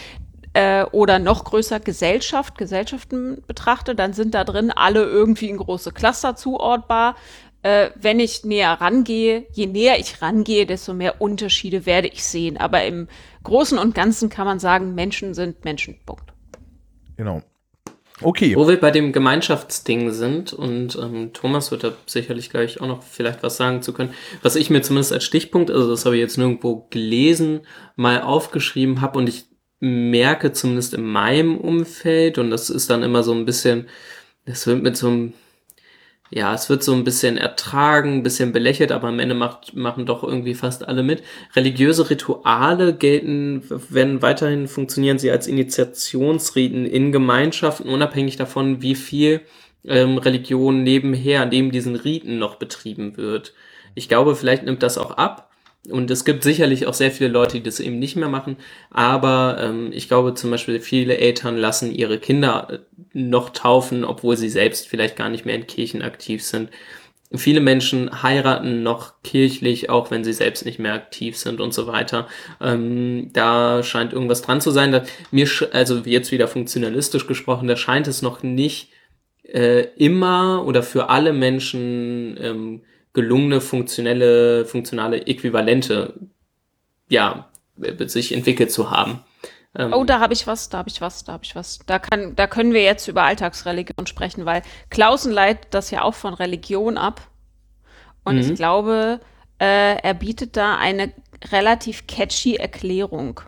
äh, oder noch größer Gesellschaft, Gesellschaften betrachte, dann sind da drin alle irgendwie in große Cluster zuordbar. Äh, wenn ich näher rangehe, je näher ich rangehe, desto mehr Unterschiede werde ich sehen. Aber im Großen und Ganzen kann man sagen, Menschen sind Menschen. Punkt. genau. Okay. Wo wir bei dem Gemeinschaftsding sind und ähm, Thomas wird da sicherlich gleich auch noch vielleicht was sagen zu können, was ich mir zumindest als Stichpunkt, also das habe ich jetzt nirgendwo gelesen, mal aufgeschrieben habe und ich merke zumindest in meinem Umfeld und das ist dann immer so ein bisschen, das wird mit so einem ja, es wird so ein bisschen ertragen, ein bisschen belächelt, aber am Ende macht, machen doch irgendwie fast alle mit. Religiöse Rituale gelten, werden weiterhin funktionieren sie als Initiationsriten in Gemeinschaften, unabhängig davon, wie viel ähm, Religion nebenher, neben diesen Riten noch betrieben wird. Ich glaube, vielleicht nimmt das auch ab. Und es gibt sicherlich auch sehr viele Leute, die das eben nicht mehr machen. Aber ähm, ich glaube zum Beispiel, viele Eltern lassen ihre Kinder äh, noch taufen, obwohl sie selbst vielleicht gar nicht mehr in Kirchen aktiv sind. Viele Menschen heiraten noch kirchlich, auch wenn sie selbst nicht mehr aktiv sind und so weiter. Ähm, da scheint irgendwas dran zu sein. Da, mir, also jetzt wieder funktionalistisch gesprochen, da scheint es noch nicht äh, immer oder für alle Menschen ähm, gelungene funktionelle, funktionale Äquivalente ja, äh, sich entwickelt zu haben. Ähm, Oh, da habe ich was, da habe ich was, da habe ich was. Da kann, da können wir jetzt über Alltagsreligion sprechen, weil Klausen leitet das ja auch von Religion ab. Und ich glaube, äh, er bietet da eine relativ catchy Erklärung.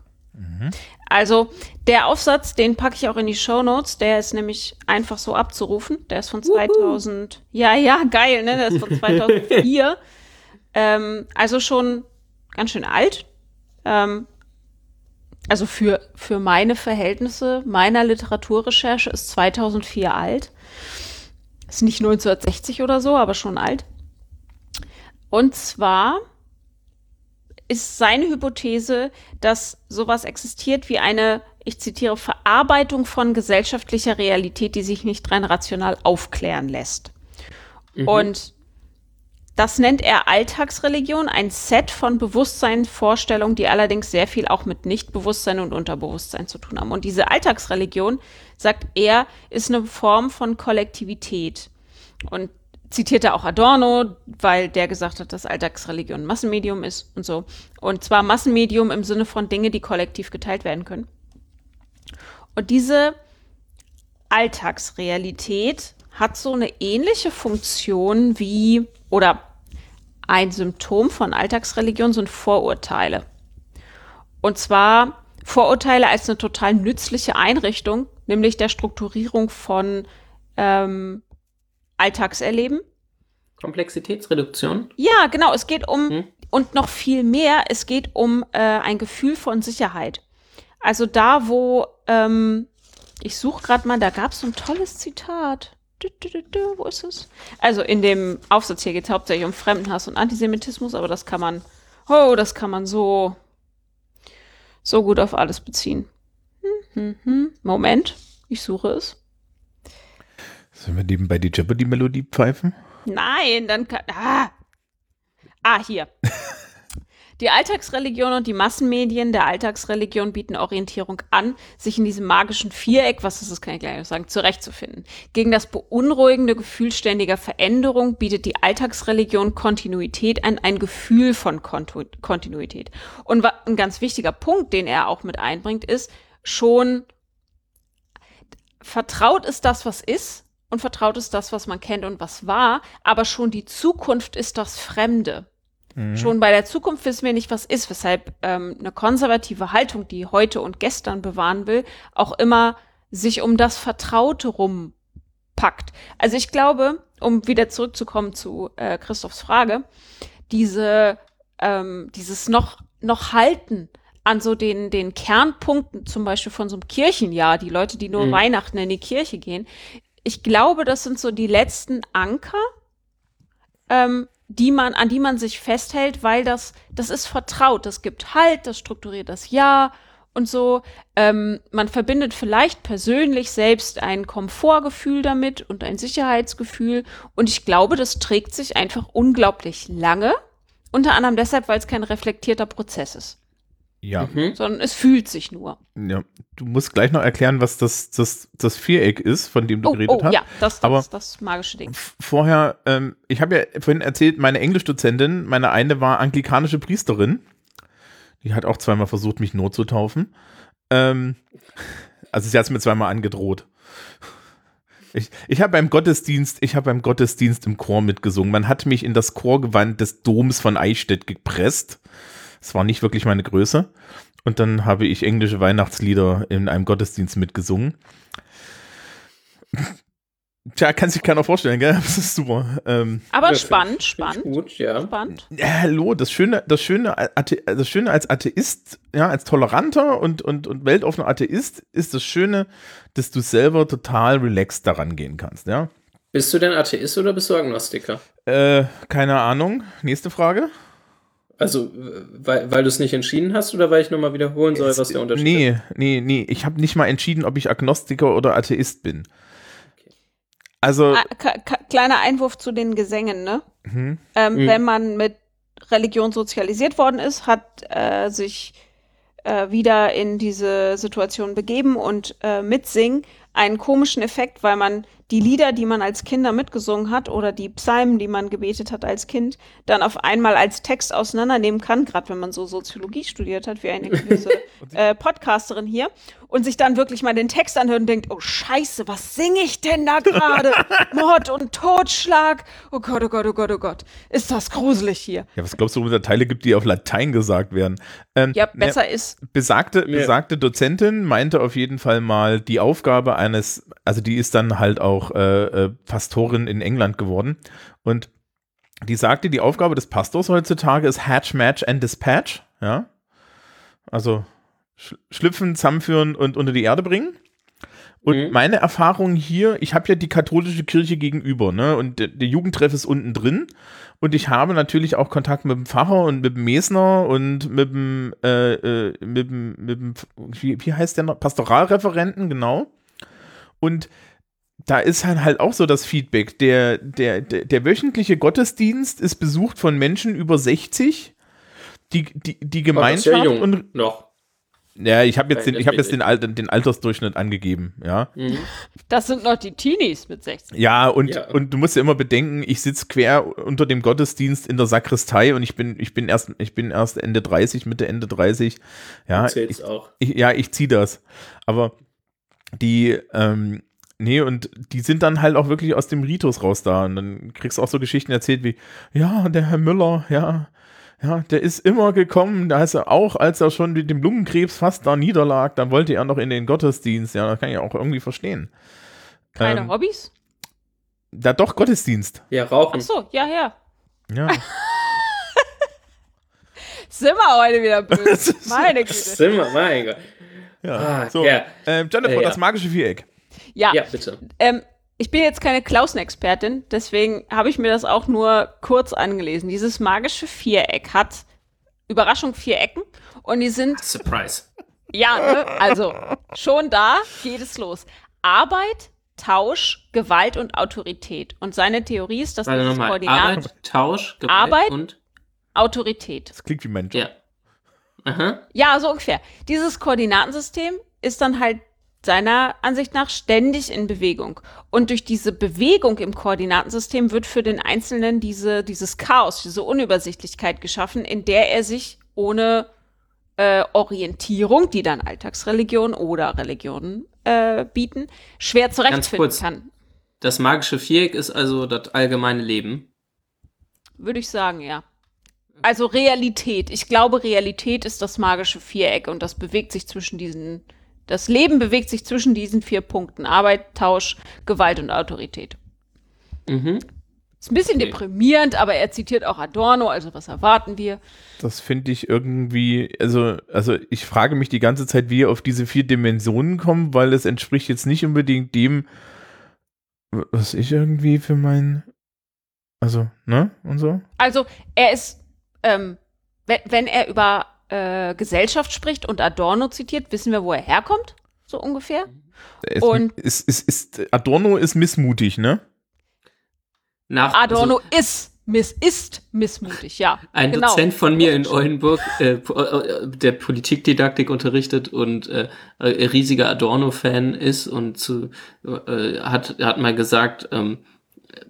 Also der Aufsatz, den packe ich auch in die Show Notes. Der ist nämlich einfach so abzurufen. Der ist von 2000. Ja, ja, geil, ne? Der ist von 2004. ähm, also schon ganz schön alt. Ähm, also für, für meine Verhältnisse meiner Literaturrecherche ist 2004 alt. Ist nicht 1960 oder so, aber schon alt. Und zwar ist seine Hypothese, dass sowas existiert wie eine, ich zitiere, Verarbeitung von gesellschaftlicher Realität, die sich nicht rein rational aufklären lässt. Und das nennt er Alltagsreligion, ein Set von Bewusstseinsvorstellungen, die allerdings sehr viel auch mit Nichtbewusstsein und Unterbewusstsein zu tun haben. Und diese Alltagsreligion, sagt er, ist eine Form von Kollektivität. Und zitierte auch Adorno, weil der gesagt hat, dass Alltagsreligion Massenmedium ist und so. Und zwar Massenmedium im Sinne von Dinge, die kollektiv geteilt werden können. Und diese Alltagsrealität hat so eine ähnliche Funktion wie, oder ein Symptom von Alltagsreligion sind Vorurteile. Und zwar Vorurteile als eine total nützliche Einrichtung, nämlich der Strukturierung von ähm, Alltagserleben. Komplexitätsreduktion? Ja, genau. Es geht um, Hm. und noch viel mehr, es geht um äh, ein Gefühl von Sicherheit. Also da, wo, ähm, ich suche gerade mal, da gab es so ein tolles Zitat. Du, du, du, wo ist es? Also in dem Aufsatz hier geht es hauptsächlich um Fremdenhass und Antisemitismus, aber das kann man, oh, das kann man so, so gut auf alles beziehen. Hm, hm, hm. Moment, ich suche es. Sollen wir nebenbei die Jeopardy-Melodie pfeifen? Nein, dann kann. Ah, ah hier. Die Alltagsreligion und die Massenmedien der Alltagsreligion bieten Orientierung an, sich in diesem magischen Viereck, was ist das, kann ich gleich noch sagen, zurechtzufinden. Gegen das beunruhigende Gefühl ständiger Veränderung bietet die Alltagsreligion Kontinuität an, ein Gefühl von Kontu Kontinuität. Und ein ganz wichtiger Punkt, den er auch mit einbringt, ist schon vertraut ist das, was ist, und vertraut ist das, was man kennt und was war, aber schon die Zukunft ist das Fremde. Schon bei der Zukunft wissen wir nicht, was ist, weshalb ähm, eine konservative Haltung, die heute und gestern bewahren will, auch immer sich um das Vertraute rumpackt. Also ich glaube, um wieder zurückzukommen zu äh, Christophs Frage, diese, ähm, dieses noch, noch Halten an so den, den Kernpunkten, zum Beispiel von so einem Kirchenjahr, die Leute, die nur Mhm. Weihnachten in die Kirche gehen, ich glaube, das sind so die letzten Anker, ähm, die man, an die man sich festhält, weil das, das ist vertraut, das gibt Halt, das strukturiert das Jahr und so. Ähm, man verbindet vielleicht persönlich selbst ein Komfortgefühl damit und ein Sicherheitsgefühl. Und ich glaube, das trägt sich einfach unglaublich lange. Unter anderem deshalb, weil es kein reflektierter Prozess ist, Ja. Mhm. sondern es fühlt sich nur. ja. Du musst gleich noch erklären, was das, das, das Viereck ist, von dem du Oh, geredet oh hast. ja, das, Aber- das, das magische Ding. Vorher, ähm, ich habe ja vorhin erzählt, meine Englischdozentin, meine eine war anglikanische Priesterin. Die hat auch zweimal versucht, mich notzutaufen. Ähm, also sie hat es mir zweimal angedroht. Ich, ich habe beim Gottesdienst, ich habe beim Gottesdienst im Chor mitgesungen. Man hat mich in das Chorgewand des Doms von Eichstätt gepresst. Es war nicht wirklich meine Größe. Und dann habe ich englische Weihnachtslieder in einem Gottesdienst mitgesungen. Tja, kann sich keiner vorstellen, gell? Das ist super. Ähm, Aber spannend, spannend, Gut, ja. spannend. ja, hallo, das Schöne, das Schöne, Athe, das Schöne als Atheist, ja, als toleranter und, und, und weltoffener Atheist ist das Schöne, dass du selber total relaxed daran gehen kannst, ja. Bist du denn Atheist oder bist du Agnostiker? Äh, keine Ahnung. Nächste Frage. Also, weil, weil du es nicht entschieden hast oder weil ich nochmal wiederholen soll, was der Unterschied ist? Nee, nee, nee. Ich habe nicht mal entschieden, ob ich Agnostiker oder Atheist bin. Also, Ah, ka- kleiner Einwurf zu den Gesängen, ne? mhm. Ähm, Mhm. Wenn man mit Religion sozialisiert worden ist, hat äh, sich äh, wieder in diese Situation begeben und äh, mitsingen einen komischen Effekt, weil man die Lieder, die man als Kinder mitgesungen hat oder die Psalmen, die man gebetet hat als Kind, dann auf einmal als Text auseinandernehmen kann, gerade wenn man so Soziologie studiert hat, wie eine gewisse äh, Podcasterin hier, und sich dann wirklich mal den Text anhört und denkt, oh Scheiße, was singe ich denn da gerade? Mord und Totschlag. Oh Gott, oh Gott, oh Gott, oh Gott. Ist das gruselig hier. ja, was glaubst du, ob es da Teile gibt, die auf Latein gesagt werden? Ähm, Ja, ne, besser ist, besagte, Ja. besagte Dozentin meinte auf jeden Fall mal, die Aufgabe eines, also die ist dann halt auch äh, äh, Pastorin in England geworden und die sagte, die Aufgabe des Pastors heutzutage ist Hatch, Match and Dispatch, ja, also sch schlüpfen, zusammenführen und unter die Erde bringen. Und Mhm. meine Erfahrung hier, ich habe ja die katholische Kirche gegenüber, ne? Und der, der Jugendtreff ist unten drin. Und ich habe natürlich auch Kontakt mit dem Pfarrer und mit dem Mesner und mit dem, äh, äh, mit dem, mit dem wie, wie heißt der noch? Pastoralreferenten, genau. Und da ist halt, halt auch so das Feedback. Der, der, der, der wöchentliche Gottesdienst ist besucht von Menschen über 60. Die, die, die Gemeinschaft jung und noch. Ja, ich habe jetzt, Weil den, ich hab jetzt den, Al den Altersdurchschnitt angegeben, ja. Mhm. Das sind noch die Teenies mit 16. Ja, und, Ja. und du musst ja immer bedenken, ich sitze quer unter dem Gottesdienst in der Sakristei und ich bin, ich bin erst, ich bin erst Ende 30, Mitte Ende 30. Ja, ich, auch. ich, ja, ich zieh das. Aber die, ähm, nee, und die sind dann halt auch wirklich aus dem Ritus raus da. Und dann kriegst du auch so Geschichten erzählt wie, ja, der Herr Müller, ja, ja, der ist immer gekommen, da ist er auch, als er schon mit dem Lungenkrebs fast da niederlag, dann wollte er noch in den Gottesdienst. Ja, das kann ich auch irgendwie verstehen. Keine Ähm, Hobbys? Da doch Gottesdienst. Ja, rauchen. Ach so, ja, ja. Ja. Sind wir heute wieder böse. Meine Güte. Zimmer, mein Gott. ja. Ah, so, ja. ähm, Jennifer, Äh, ja. das magische Viereck. Ja, Ja, bitte. ähm, ich bin jetzt keine Klausen-Expertin, deswegen habe ich mir das auch nur kurz angelesen. Dieses magische Viereck hat, Überraschung, vier Ecken und die sind Surprise. Ja, ne? also schon da geht es los. Arbeit, Tausch, Gewalt und Autorität. Und seine Theorie ist, dass Warte dieses nochmal. Koordinaten Arbeit, Tausch, Gewalt Arbeit? und. Autorität. Das klingt wie mein Job. Ja. Aha. Ja, so ungefähr. Dieses Koordinatensystem ist dann halt seiner Ansicht nach ständig in Bewegung. Und durch diese Bewegung im Koordinatensystem wird für den Einzelnen diese, dieses Chaos, diese Unübersichtlichkeit geschaffen, in der er sich ohne äh, Orientierung, die dann Alltagsreligion oder Religionen äh, bieten, schwer zurechtfinden kurz. kann. Das magische Viereck ist also das allgemeine Leben. Würde ich sagen, ja. Also Realität. Ich glaube, Realität ist das magische Viereck und das bewegt sich zwischen diesen, das Leben bewegt sich zwischen diesen vier Punkten. Arbeit, Tausch, Gewalt und Autorität. Mhm. Ist ein bisschen Okay. deprimierend, aber er zitiert auch Adorno, also was erwarten wir? Das finde ich irgendwie, also, also ich frage mich die ganze Zeit, wie er auf diese vier Dimensionen kommt, weil es entspricht jetzt nicht unbedingt dem, was ich irgendwie für mein, also, ne, und so. Also er ist, ähm, wenn, wenn er über äh, Gesellschaft spricht und Adorno zitiert, wissen wir, wo er herkommt, so ungefähr. Ist, Und- ist, ist, ist, Adorno ist missmutig, ne? Nach, Adorno also, ist, miss, ist missmutig, ja. ein genau. Dozent von mir in Oldenburg, äh, äh, der Politikdidaktik unterrichtet und äh, äh, riesiger Adorno-Fan ist und zu, äh, hat, hat mal gesagt, ähm,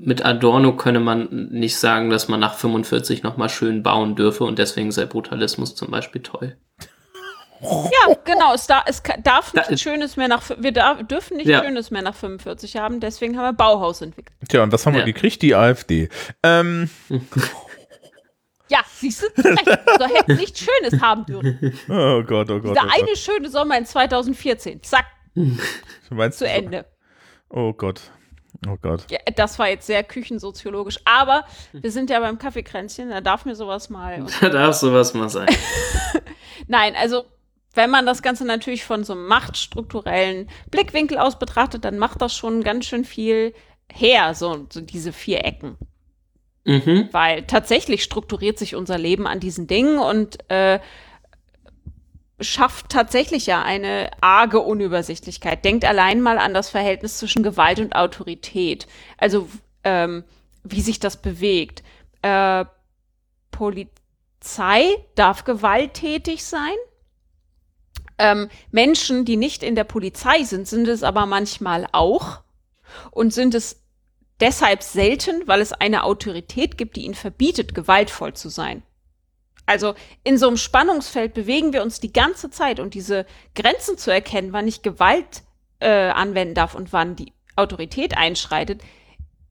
mit Adorno könne man nicht sagen, dass man nach 45 nochmal schön bauen dürfe und deswegen sei Brutalismus zum Beispiel toll. Ja, genau. Es, da, es darf Da- nicht Schönes mehr nach, wir darf, dürfen nicht Ja. Schönes mehr nach 45 haben, deswegen haben wir Bauhaus entwickelt. Tja, und was haben wir Ja. gekriegt? Die AfD. Ähm, Ja, siehst du, so hätten nichts Schönes haben dürfen. oh Gott, oh Gott. Dieser oh eine Gott. schöne Sommer in 2014, zack, meinst, zu Ende. Oh Gott. Oh Gott. Ja, das war jetzt sehr küchensoziologisch, aber wir sind ja beim Kaffeekränzchen, da darf mir sowas mal. Da darf sowas mal sein. Nein, also wenn man das Ganze natürlich von so einem machtstrukturellen Blickwinkel aus betrachtet, dann macht das schon ganz schön viel her, so, so diese vier Ecken. Mhm. Weil tatsächlich strukturiert sich unser Leben an diesen Dingen und äh, schafft tatsächlich ja eine arge Unübersichtlichkeit. Denkt allein mal an das Verhältnis zwischen Gewalt und Autorität. Also ähm, wie sich das bewegt. Äh, Polizei darf gewalttätig sein. Ähm, Menschen, die nicht in der Polizei sind, sind es aber manchmal auch und sind es deshalb selten, weil es eine Autorität gibt, die ihnen verbietet, gewaltvoll zu sein. Also in so einem Spannungsfeld bewegen wir uns die ganze Zeit und diese Grenzen zu erkennen, wann ich Gewalt äh, anwenden darf und wann die Autorität einschreitet,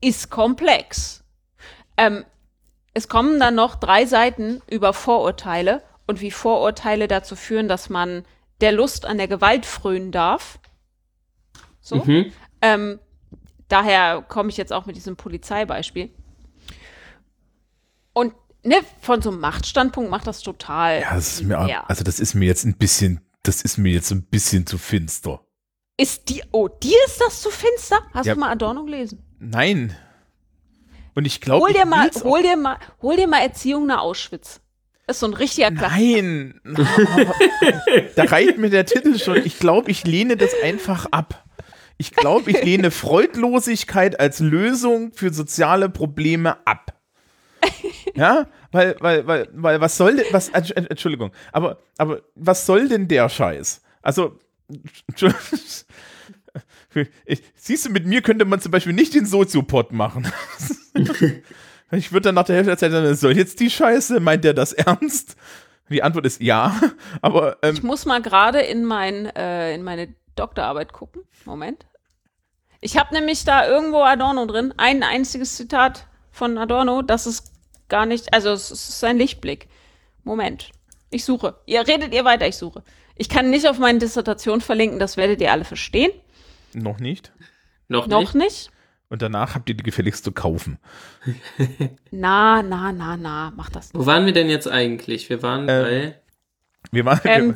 ist komplex. Ähm, es kommen dann noch drei Seiten über Vorurteile und wie Vorurteile dazu führen, dass man der Lust an der Gewalt frönen darf. So. Mhm. Ähm, daher komme ich jetzt auch mit diesem Polizeibeispiel. Und ne, von so einem Machtstandpunkt macht das total. Ja, das ist mir, also das ist mir jetzt ein bisschen, das ist mir jetzt ein bisschen zu finster. Ist die, oh, dir ist das zu finster? Hast Ja. du mal Adorno gelesen? Nein. Und ich glaube, Hol dir mal, hol dir mal, hol dir mal Erziehung nach Auschwitz. Das ist so ein richtiger Klassiker. Nein. da reicht mir der Titel schon. Ich glaube, ich lehne das einfach ab. Ich glaube, ich lehne Freudlosigkeit als Lösung für soziale Probleme ab. Ja, weil, weil, weil, weil, was soll denn, was, Entsch- Entschuldigung, aber, aber was soll denn der Scheiß? Also, ich, siehst du, mit mir könnte man zum Beispiel nicht den Soziopod machen. ich würde dann nach der Hälfte der Zeit sagen, soll jetzt die Scheiße? Meint der das ernst? Die Antwort ist ja, aber ähm, Ich muss mal gerade in, mein, äh, in meine Doktorarbeit gucken. Moment. Ich habe nämlich da irgendwo Adorno drin. Ein einziges Zitat von Adorno, das ist gar nicht, also es ist ein Lichtblick. Moment. Ich suche. Ihr redet ihr weiter, ich suche. Ich kann nicht auf meine Dissertation verlinken, das werdet ihr alle verstehen. noch nicht. Noch, Noch nicht? nicht? Und danach habt ihr die gefälligst zu kaufen. Na, na, na, na, mach das. Wo waren wir denn jetzt eigentlich? Wir waren Ähm, bei. Wir waren, Ähm.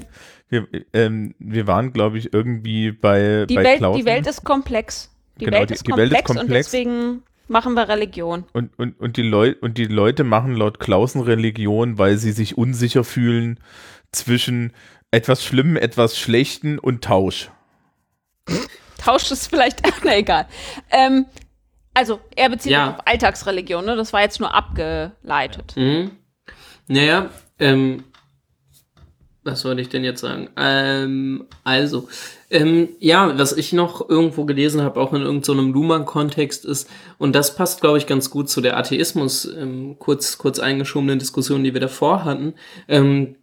wir, wir, ähm, wir waren, glaube ich, irgendwie bei, Die bei Welt, Klausen. die Welt ist komplex. Die, Genau, Welt, die- ist die Welt ist komplex und komplex. deswegen machen wir Religion. Und, und, und, die Leu und die Leute machen laut Klausen Religion, weil sie sich unsicher fühlen zwischen etwas Schlimmem, etwas Schlechten und Tausch. Tauscht es vielleicht, na egal. Ähm, also, er bezieht Ja. sich auf Alltagsreligion, ne? Das war jetzt nur abgeleitet. Mhm. Naja, ähm, was soll ich denn jetzt sagen? Ähm, also, ähm, ja, was ich noch irgendwo gelesen habe, auch in irgendeinem Luhmann-Kontext ist, und das passt, glaube ich, ganz gut zu der Atheismus, ähm, kurz, kurz eingeschobenen Diskussion, die wir davor hatten, ähm,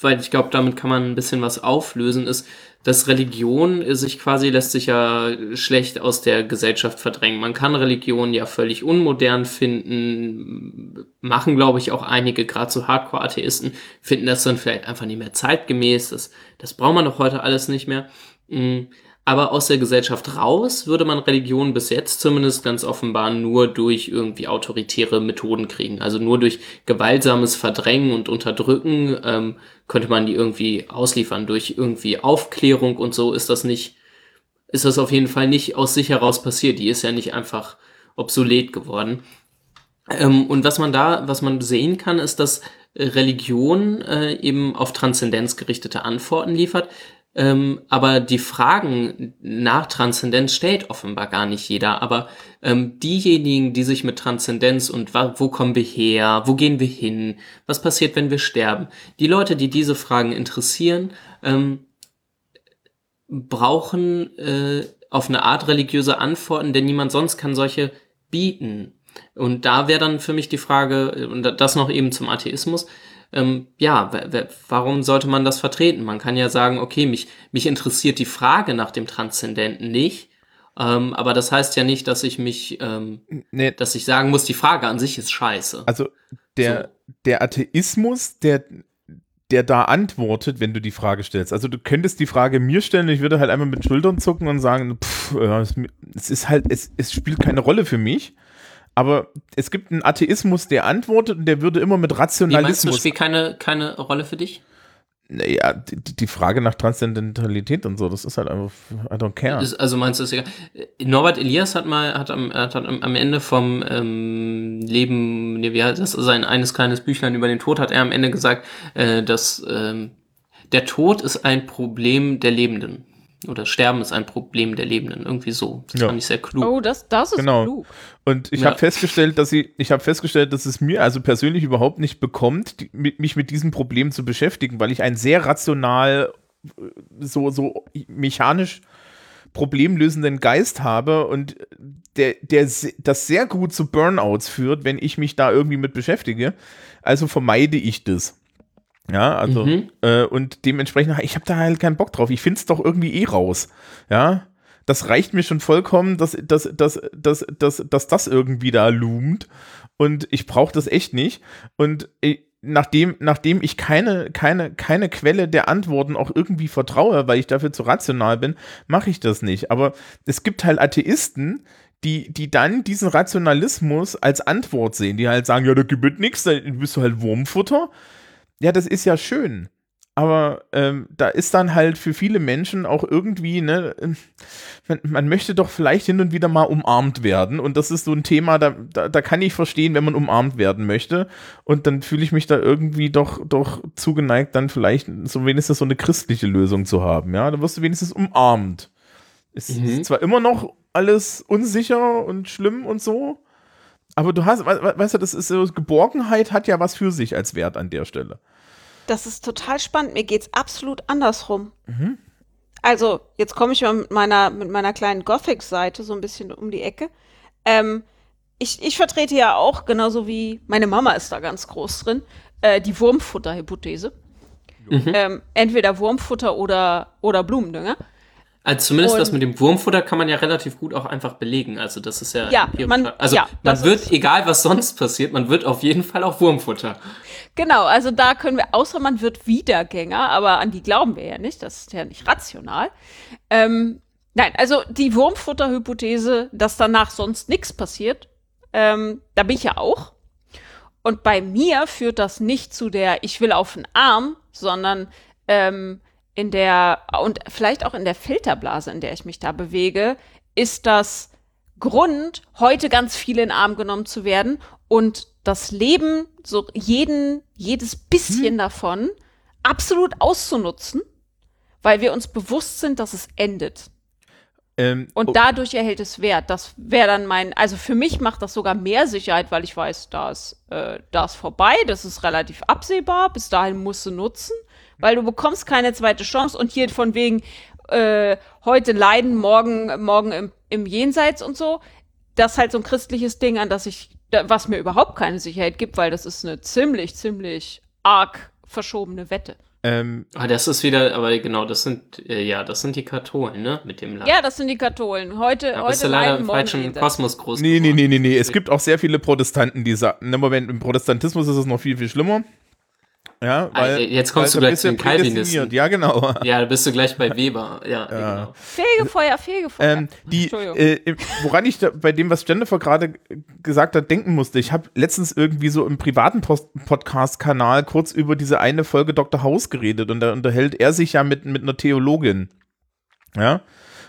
weil ich glaube, damit kann man ein bisschen was auflösen, ist, dass Religion sich quasi lässt sich ja schlecht aus der Gesellschaft verdrängen. Man kann Religion ja völlig unmodern finden, machen glaube ich auch einige, gerade so Hardcore-Atheisten, finden das dann vielleicht einfach nicht mehr zeitgemäß. Das, das braucht man doch heute alles nicht mehr. Mm, Aber aus der Gesellschaft raus würde man Religion bis jetzt zumindest ganz offenbar nur durch irgendwie autoritäre Methoden kriegen. Also nur durch gewaltsames Verdrängen und Unterdrücken ähm, könnte man die irgendwie ausliefern. Durch irgendwie Aufklärung und so ist das nicht, ist das auf jeden Fall nicht aus sich heraus passiert. Die ist ja nicht einfach obsolet geworden. Ähm, und was man da, was man sehen kann, ist, dass Religion äh, eben auf Transzendenz gerichtete Antworten liefert. Ähm, aber die Fragen nach Transzendenz stellt offenbar gar nicht jeder. Aber ähm, diejenigen, die sich mit Transzendenz und wo kommen wir her, wo gehen wir hin, was passiert, wenn wir sterben, die Leute, die diese Fragen interessieren, ähm, brauchen äh, auf eine Art religiöse Antworten, denn niemand sonst kann solche bieten. Und da wäre dann für mich die Frage, und das noch eben zum Atheismus, ähm, ja, warum sollte man das vertreten? Man kann ja sagen, okay, mich, mich interessiert die Frage nach dem Transzendenten nicht, ähm, aber das heißt ja nicht, dass ich mich, ähm, Nee, dass ich sagen muss, die Frage an sich ist scheiße. also der, der Atheismus, der, der da antwortet, wenn du die Frage stellst. Also du könntest die Frage mir stellen, ich würde halt einmal mit Schultern zucken und sagen, pff, es ist halt, es, es spielt keine Rolle für mich. Aber es gibt einen Atheismus, der antwortet und der würde immer mit Wie meinst du, Rationalismus. spielt keine, keine Rolle für dich? Naja, die, die Frage nach Transzendentalität und so, das ist halt einfach, I don't care. Ist, also meinst du, ist egal. Norbert Elias hat mal, hat am, hat am Ende vom ähm, Leben, wie heißt das, sein eines kleines Büchlein über den Tod, hat er am Ende gesagt, äh, dass ähm, der Tod ist ein Problem der Lebenden. Oder Sterben ist ein Problem der Lebenden. Irgendwie so. Das Ja. fand ich sehr klug. Oh, das, das ist Genau. klug. Und ich Ja. habe festgestellt, dass ich, ich habe festgestellt, dass es mir also persönlich überhaupt nicht bekommt, die, mich mit diesem Problem zu beschäftigen, weil ich ein sehr rational, äh, so, so mechanisch problemlösenden Geist habe und der, der das sehr gut zu Burnouts führt, wenn ich mich da irgendwie mit beschäftige. Also vermeide ich das. Ja, also, Mhm. äh, und dementsprechend, ich habe da halt keinen Bock drauf. Ich finde es doch irgendwie eh raus. Ja, das reicht mir schon vollkommen, dass, dass, dass, dass, dass, dass das irgendwie da loomt. Und ich brauche das echt nicht. Und äh, nachdem, nachdem ich keine, keine, keine Quelle der Antworten auch irgendwie vertraue, weil ich dafür zu rational bin, mache ich das nicht. Aber es gibt halt Atheisten, die, die dann diesen Rationalismus als Antwort sehen, die halt sagen, ja, da gibt nichts, dann bist du halt Wurmfutter. Ja, das ist ja schön. Aber ähm, da ist dann halt für viele Menschen auch irgendwie, ne, ähm, man, man möchte doch vielleicht hin und wieder mal umarmt werden. Und das ist so ein Thema, da, da, da kann ich verstehen, wenn man umarmt werden möchte. Und dann fühle ich mich da irgendwie doch, doch zugeneigt, dann vielleicht so wenigstens so eine christliche Lösung zu haben. Ja, da wirst du wenigstens umarmt. Es Mhm. ist zwar immer noch alles unsicher und schlimm und so, Aber du hast, we- we- weißt du, das ist so, Geborgenheit hat ja was für sich als Wert an der Stelle. Das ist total spannend. Mir geht's absolut andersrum. Also, jetzt komme ich mal mit meiner, mit meiner kleinen Gothic-Seite so ein bisschen um die Ecke. Ähm, ich, ich vertrete ja auch, genauso wie meine Mama ist da ganz groß drin, äh, die Wurmfutter-Hypothese. Ähm, entweder Wurmfutter oder, oder Blumendünger. Also zumindest Und- das mit dem Wurmfutter kann man ja relativ gut auch einfach belegen. Also das ist ja, Ja, man- also ja, man wird, egal was sonst passiert, man wird auf jeden Fall auch Wurmfutter. Genau, also da können wir, außer man wird Wiedergänger, aber an die glauben wir ja nicht, das ist ja nicht rational. Ähm, nein, also die Wurmfutter-Hypothese, dass danach sonst nichts passiert, ähm, da bin ich ja auch. Und bei mir führt das nicht zu der Ich will auf den Arm, sondern ähm, in der, und vielleicht auch in der Filterblase, in der ich mich da bewege, ist das Grund, heute ganz viel in den Arm genommen zu werden und das Leben, so jeden, jedes bisschen davon absolut auszunutzen, weil wir uns bewusst sind, dass es endet. Ähm, Und oh, dadurch erhält es Wert. Das wäre dann mein, also für mich macht das sogar mehr Sicherheit, weil ich weiß, da ist, äh, da ist vorbei, das ist relativ absehbar, bis dahin musst du nutzen, weil du bekommst keine zweite Chance und hier von wegen äh, heute leiden, morgen, morgen im, im Jenseits und so. Das ist halt so ein christliches Ding, an das ich, was mir überhaupt keine Sicherheit gibt, weil das ist eine ziemlich, ziemlich arg verschobene Wette. ähm, Aber das ist wieder, aber genau, das sind, äh, ja, das sind die Katholen, ne? Mit dem Land. Ja, das sind die Katholen. Heute, da heute bist du leider im falschen. Kosmos groß nee, nee, nee, nee, nee. Es gibt auch sehr viele Protestanten, die sagen, na Moment, im Protestantismus ist es noch viel, viel schlimmer. Ja, weil, Ah, jetzt kommst weil du gleich zu den. Calvinisten. Ja, genau. Ja, da bist du gleich bei Weber. Ja, genau. Fegefeuer, Fegefeuer. Ähm, die, Entschuldigung. äh, woran ich da, bei dem, was Jennifer gerade gesagt hat, denken musste, ich habe letztens irgendwie so im privaten Podcast-Kanal kurz über diese eine Folge Dr. House geredet und da unterhält er sich ja mit, mit einer Theologin. Ja.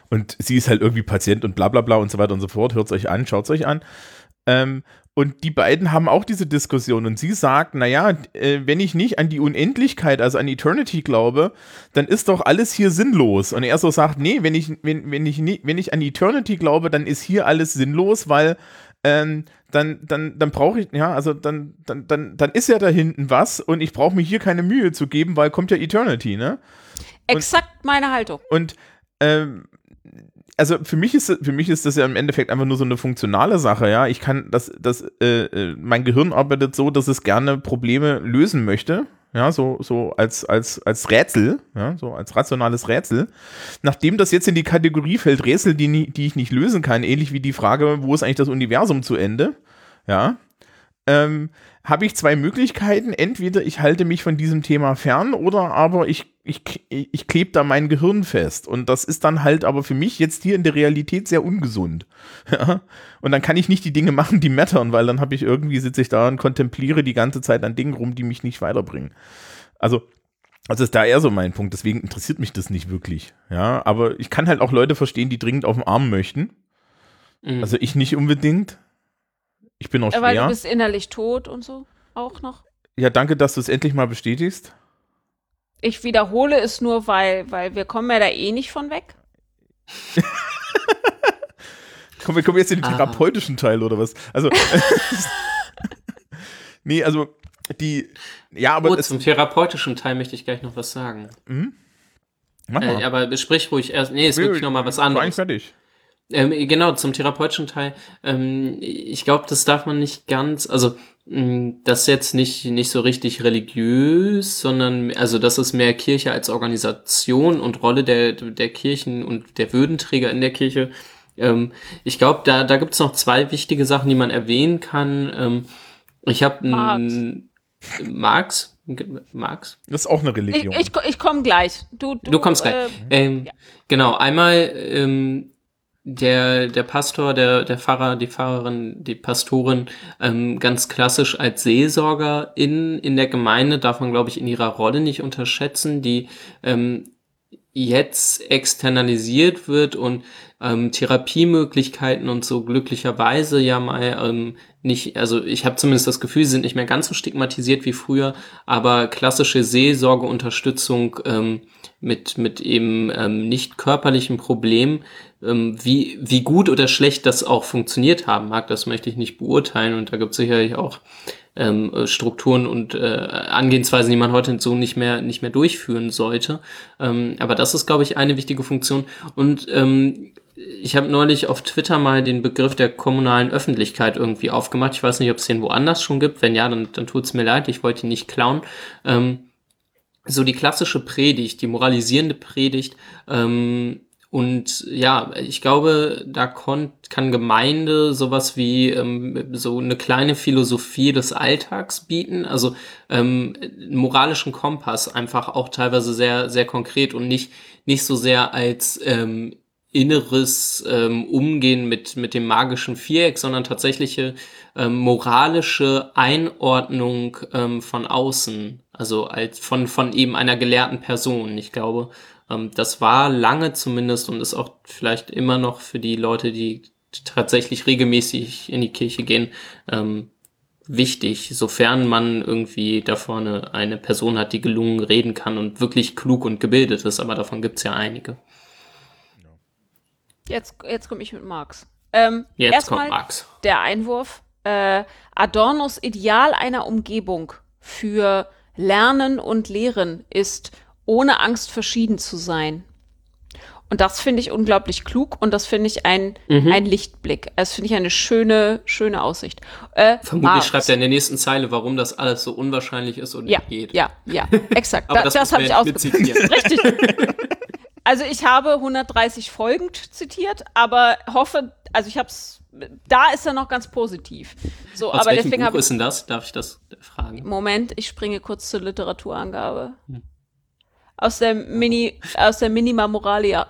Und sie ist halt irgendwie Patient und bla bla bla und so weiter und so fort. Hört es euch an, schaut es euch an. Ähm, und die beiden haben auch diese Diskussion und sie sagt, naja, äh, wenn ich nicht an die Unendlichkeit, also an Eternity glaube, dann ist doch alles hier sinnlos. Und er so sagt, nee, wenn ich, wenn, wenn ich, nie, wenn ich an Eternity glaube, dann ist hier alles sinnlos, weil ähm, dann, dann, dann brauche ich, ja, also dann, dann, dann, dann ist ja da hinten was und ich brauche mir hier keine Mühe zu geben, weil kommt ja Eternity, ne? Exakt meine Haltung. Und ähm, also für mich ist für mich ist das ja im Endeffekt einfach nur so eine funktionale Sache, ja. Ich kann das, das, äh, äh, mein Gehirn arbeitet so, dass es gerne Probleme lösen möchte, ja, so, so als, als, als Rätsel, ja, so als rationales Rätsel. Nachdem das jetzt in die Kategorie fällt, Rätsel, die, die ich nicht lösen kann, ähnlich wie die Frage, wo ist eigentlich das Universum zu Ende, ja, ähm, habe ich zwei Möglichkeiten. Entweder ich halte mich von diesem Thema fern oder aber ich, ich, ich klebe da mein Gehirn fest. Und das ist dann halt aber für mich jetzt hier in der Realität sehr ungesund. Ja? Und dann kann ich nicht die Dinge machen, die mattern, weil dann habe ich irgendwie, sitze ich da und kontempliere die ganze Zeit an Dingen rum, die mich nicht weiterbringen. Also, das ist da eher so mein Punkt. Deswegen interessiert mich das nicht wirklich. Ja, aber ich kann halt auch Leute verstehen, die dringend auf den Arm möchten. Mhm. Also ich nicht unbedingt. Ich bin auch Äh, Weil du schwer. bist innerlich tot und so auch noch. Ja, danke, dass du es endlich mal bestätigst. Ich wiederhole es nur, weil, weil wir kommen ja da eh nicht von weg. Komm, wir kommen jetzt in den Ah. therapeutischen Teil oder was? Also, nee, also die, ja, aber oh, es, zum therapeutischen Teil möchte ich gleich noch was sagen. mach Äh, mal. aber sprich ruhig erst. Nee, ist wirklich noch mal was War eigentlich anderes. fertig. Ähm, genau, zum therapeutischen Teil. Ähm, ich glaube, das darf man nicht ganz, also mh, das ist jetzt nicht, nicht so richtig religiös, sondern also das ist mehr Kirche als Organisation und Rolle der, der Kirchen und der Würdenträger in der Kirche. Ähm, ich glaube, da, da gibt es noch zwei wichtige Sachen, die man erwähnen kann. Ähm, ich habe Marx. Marx? Das ist auch eine Ich, Religion. ich, ich komme gleich. Du, du, Du kommst gleich. Äh, Ähm, Genau, einmal ähm, der, der Pastor, der, der Pfarrer, die Pfarrerin, die Pastorin, ähm, ganz klassisch als Seelsorger in, in der Gemeinde, darf man, glaube ich, in ihrer Rolle nicht unterschätzen. Die ähm, jetzt externalisiert wird und ähm, Therapiemöglichkeiten und so glücklicherweise ja mal ähm, nicht, also ich habe zumindest das Gefühl, sie sind nicht mehr ganz so stigmatisiert wie früher, aber klassische Seelsorgeunterstützung ähm, mit, mit eben ähm, nicht körperlichen Problemen, wie, wie gut oder schlecht das auch funktioniert haben mag, das möchte ich nicht beurteilen und da gibt es sicherlich auch ähm, Strukturen und äh, Angehensweisen, die man heute so nicht mehr nicht mehr durchführen sollte. Ähm, aber das ist, glaube ich, eine wichtige Funktion. Und ähm, ich habe neulich auf Twitter mal den Begriff der kommunalen Öffentlichkeit irgendwie aufgemacht. Ich weiß nicht, ob es den woanders schon gibt. Wenn ja, dann, dann tut es mir leid. Ich wollte ihn nicht klauen. Ähm, so die klassische Predigt, die moralisierende Predigt, ähm, und ja, ich glaube, da kann Gemeinde sowas wie ähm, so eine kleine Philosophie des Alltags bieten, also ähm, moralischen Kompass einfach auch teilweise sehr, sehr konkret und nicht, nicht so sehr als ähm, inneres ähm, Umgehen mit, mit dem magischen Viereck, sondern tatsächliche ähm, moralische Einordnung ähm, von außen, also als von, von eben einer gelehrten Person. Ich glaube, das war lange zumindest und ist auch vielleicht immer noch für die Leute, die tatsächlich regelmäßig in die Kirche gehen, ähm, wichtig, sofern man irgendwie da vorne eine Person hat, die gelungen reden kann und wirklich klug und gebildet ist, aber davon gibt's ja einige. Jetzt, jetzt komme ich mit Marx. Ähm, jetzt kommt Marx. Der Einwurf. Äh, Adornos Ideal einer Umgebung für Lernen und Lehren ist ohne Angst verschieden zu sein. Und das finde ich unglaublich klug und das finde ich ein, mhm. ein Lichtblick. Das finde ich eine schöne, schöne Aussicht. Äh, Vermutlich Marx. schreibt er in der nächsten Zeile, warum das alles so unwahrscheinlich ist und ja, nicht geht. Ja, ja, exakt. da, das, das habe ich ausgeführt. Richtig. also ich habe 130 Folgen zitiert, aber hoffe, also ich habe es, da ist er noch ganz positiv. So, Aus aber welchem deswegen Buch ist denn das? Darf ich das fragen? Moment, ich springe kurz zur Literaturangabe. Hm aus der Mini, aus der Minima Moralia.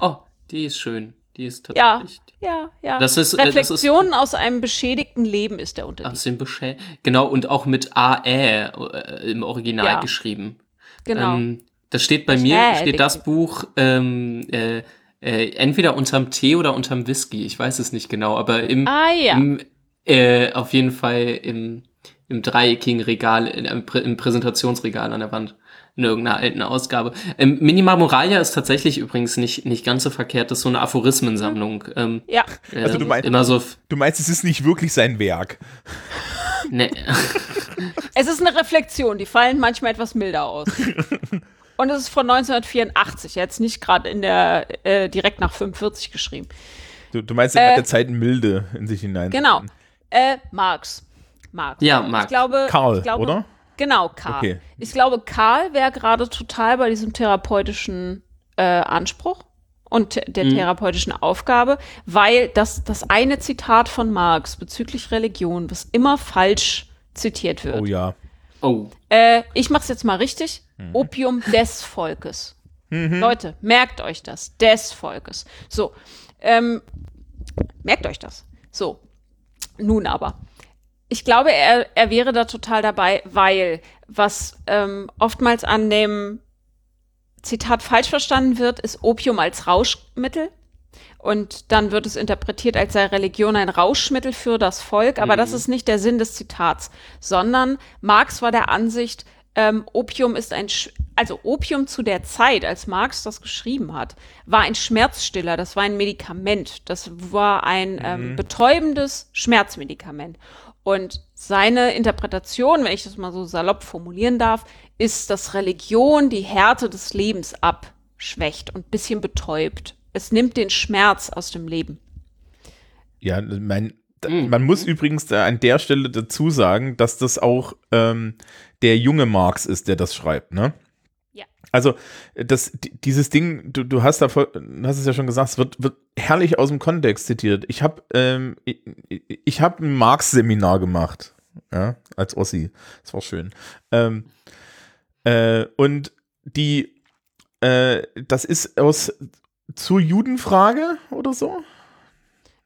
Oh, die ist schön. Die ist tatsächlich. Ja, ja, ja. Das ist, Reflexionen das ist, aus einem beschädigten Leben ist der Untertitel. Aus dem Beschä genau, und auch mit AE äh, im Original ja. geschrieben. Genau. Ähm, das steht bei mir, steht das Buch ähm, äh, äh, entweder unterm Tee oder unterm Whisky. Ich weiß es nicht genau, aber im, ah, ja. im äh, auf jeden Fall im, im dreieckigen Regal, im, im Präsentationsregal an der Wand in irgendeiner alten Ausgabe. Ähm, Minima Moralia ist tatsächlich übrigens nicht, nicht ganz so verkehrt, das ist so eine Aphorismensammlung. Ähm, ja. Äh, also du meinst, immer so du meinst, es ist nicht wirklich sein Werk. Nee. es ist eine Reflexion, die fallen manchmal etwas milder aus. Und es ist von 1984, jetzt nicht gerade in der, äh, direkt nach 45 geschrieben. Du, du meinst, er äh, hat der Zeit milde in sich hinein. Genau. Äh, Marx. Marx. Ja, Marx. Ich glaube, Karl, ich glaube, oder? Genau, Karl. Okay. Ich glaube, Karl wäre gerade total bei diesem therapeutischen äh, Anspruch und der mhm. therapeutischen Aufgabe, weil das, das eine Zitat von Marx bezüglich Religion, was immer falsch zitiert wird. Oh ja. Oh. Äh, ich mach's jetzt mal richtig. Mhm. Opium des Volkes. Mhm. Leute, merkt euch das. Des Volkes. So. Ähm, merkt euch das. So. Nun aber ich glaube, er, er wäre da total dabei, weil was ähm, oftmals an dem Zitat falsch verstanden wird, ist Opium als Rauschmittel. Und dann wird es interpretiert, als sei Religion ein Rauschmittel für das Volk. Aber mhm. das ist nicht der Sinn des Zitats, sondern Marx war der Ansicht, ähm, Opium ist ein, Sch also Opium zu der Zeit, als Marx das geschrieben hat, war ein Schmerzstiller, das war ein Medikament, das war ein ähm, mhm. betäubendes Schmerzmedikament. Und seine Interpretation, wenn ich das mal so salopp formulieren darf, ist, dass Religion die Härte des Lebens abschwächt und ein bisschen betäubt. Es nimmt den Schmerz aus dem Leben. Ja, mein, mhm. man muss übrigens an der Stelle dazu sagen, dass das auch ähm, der junge Marx ist, der das schreibt, ne? Also, das, dieses Ding, du, du hast da hast es ja schon gesagt, es wird, wird herrlich aus dem Kontext zitiert. Ich habe ähm, ich, ich hab ein Marx-Seminar gemacht, ja, als Ossi. Das war schön. Ähm, äh, und die, äh, das ist aus zur Judenfrage oder so?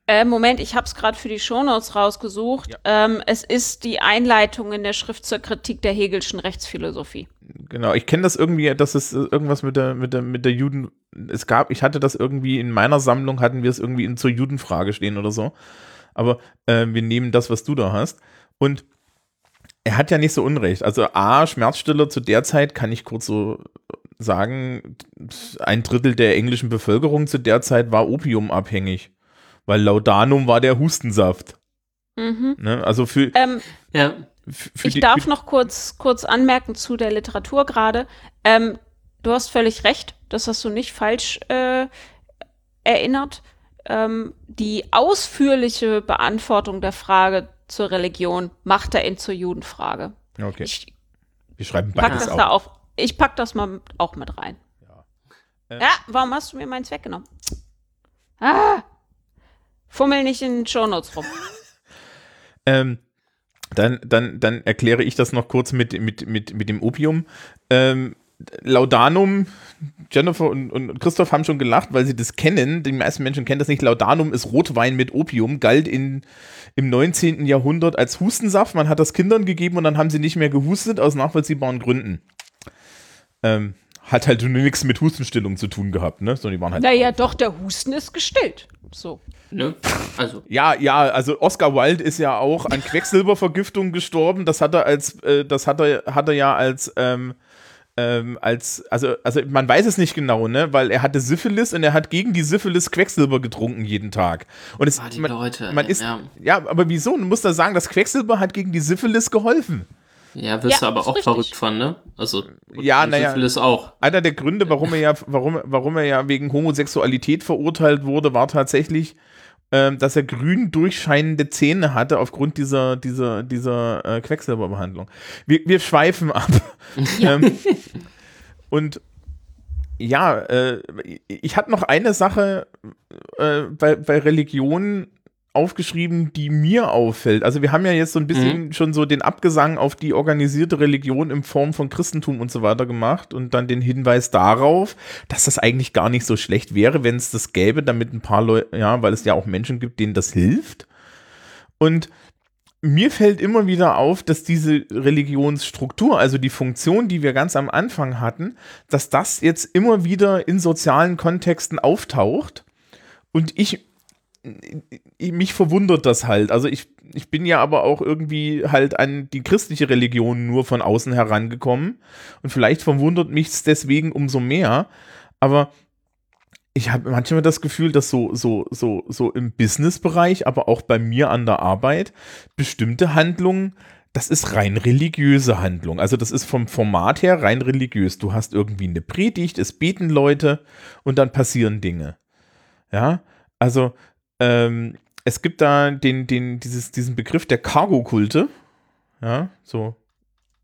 Äh, Moment, ich habe es gerade für die Shownotes rausgesucht. Ja. Ähm, es ist die Einleitung in der Schrift zur Kritik der Hegelschen Rechtsphilosophie. Genau, ich kenne das irgendwie, dass es äh, irgendwas mit der, mit der, mit der Juden, es gab, ich hatte das irgendwie in meiner Sammlung, hatten wir es irgendwie in, zur Judenfrage stehen oder so. Aber äh, wir nehmen das, was du da hast. Und er hat ja nicht so Unrecht. Also A, Schmerzstiller zu der Zeit, kann ich kurz so sagen, ein Drittel der englischen Bevölkerung zu der Zeit war opiumabhängig. Weil Laudanum war der Hustensaft. Mhm. Ne? Also für, Ähm, Ja, ich die, darf noch kurz, kurz anmerken zu der Literatur gerade. Ähm, du hast völlig recht, das hast du nicht falsch äh, erinnert. Ähm, die ausführliche Beantwortung der Frage zur Religion macht er in zur Judenfrage. Okay, Ich wir schreiben pack beides das auf. da auf. Ich pack das mal auch mit rein. Äh, Ja, warum hast du mir meins weggenommen? Ah! Fummel nicht in den Shownotes rum. Ähm, dann, dann, dann erkläre ich das noch kurz mit, mit, mit, mit dem Opium. Ähm, Laudanum, Jennifer und, und Christoph haben schon gelacht, weil sie das kennen. Die meisten Menschen kennen das nicht. Laudanum ist Rotwein mit Opium, galt in, im 19. Jahrhundert als Hustensaft. Man hat das Kindern gegeben und dann haben sie nicht mehr gehustet, aus nachvollziehbaren Gründen. Ähm, hat halt nur nichts mit Hustenstillung zu tun gehabt, ne? Sondern die waren halt. Naja, doch, der Husten ist gestillt. So. Ne? Also, Ja, ja, also Oscar Wilde ist ja auch an Quecksilbervergiftung gestorben. Das hat er als, äh, das hat er, hat er ja als, ähm, ähm, als, also, also man weiß es nicht genau, ne, weil er hatte Syphilis und er hat gegen die Syphilis Quecksilber getrunken jeden Tag. Und es, Ah, die man, Leute, man ist, ja. ja. aber wieso? Du musst da sagen, das Quecksilber hat gegen die Syphilis geholfen. ja, wirst Ja, du aber auch richtig. verrückt von, ne? Also, Ja, naja. Syphilis auch. Einer der Gründe, warum er ja, warum, warum er ja wegen Homosexualität verurteilt wurde, war tatsächlich, ähm, dass er grün durchscheinende Zähne hatte aufgrund dieser, dieser, dieser äh, Quecksilberbehandlung. Wir, wir schweifen ab. ähm, und ja, äh, ich hatte noch eine Sache äh, bei, bei Religion aufgeschrieben, die mir auffällt. Also wir haben ja jetzt so ein bisschen schon so den Abgesang auf die organisierte Religion in Form von Christentum und so weiter gemacht und dann den Hinweis darauf, dass das eigentlich gar nicht so schlecht wäre, wenn es das gäbe, damit ein paar Leute, ja, weil es ja auch Menschen gibt, denen das hilft. Und mir fällt immer wieder auf, dass diese Religionsstruktur, also die Funktion, die wir ganz am Anfang hatten, dass das jetzt immer wieder in sozialen Kontexten auftaucht und ich mich verwundert das halt. Also ich, ich bin ja aber auch irgendwie halt an die christliche Religion nur von außen herangekommen und vielleicht verwundert mich es deswegen umso mehr. Aber ich habe manchmal das Gefühl, dass so, so, so, so im Businessbereich, aber auch bei mir an der Arbeit, bestimmte Handlungen, das ist rein religiöse Handlung. Also das ist vom Format her rein religiös. Du hast irgendwie eine Predigt, es beten Leute und dann passieren Dinge. Ja, also ähm, es gibt da den, den, dieses, diesen Begriff der Cargo-Kulte. Ja, so.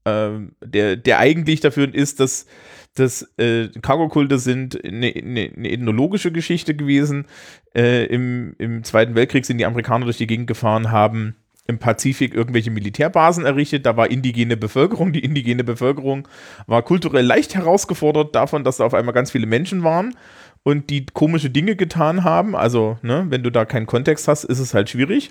Ähm, der, der eigentlich dafür ist, dass, dass äh, Cargo-Kulte sind eine, eine, eine ethnologische Geschichte gewesen. Äh, im, Im Zweiten Weltkrieg sind die Amerikaner durch die Gegend gefahren, haben im Pazifik irgendwelche Militärbasen errichtet. Da war indigene Bevölkerung. Die indigene Bevölkerung war kulturell leicht herausgefordert davon, dass da auf einmal ganz viele Menschen waren und die komische Dinge getan haben. Also, ne, wenn du da keinen Kontext hast, ist es halt schwierig.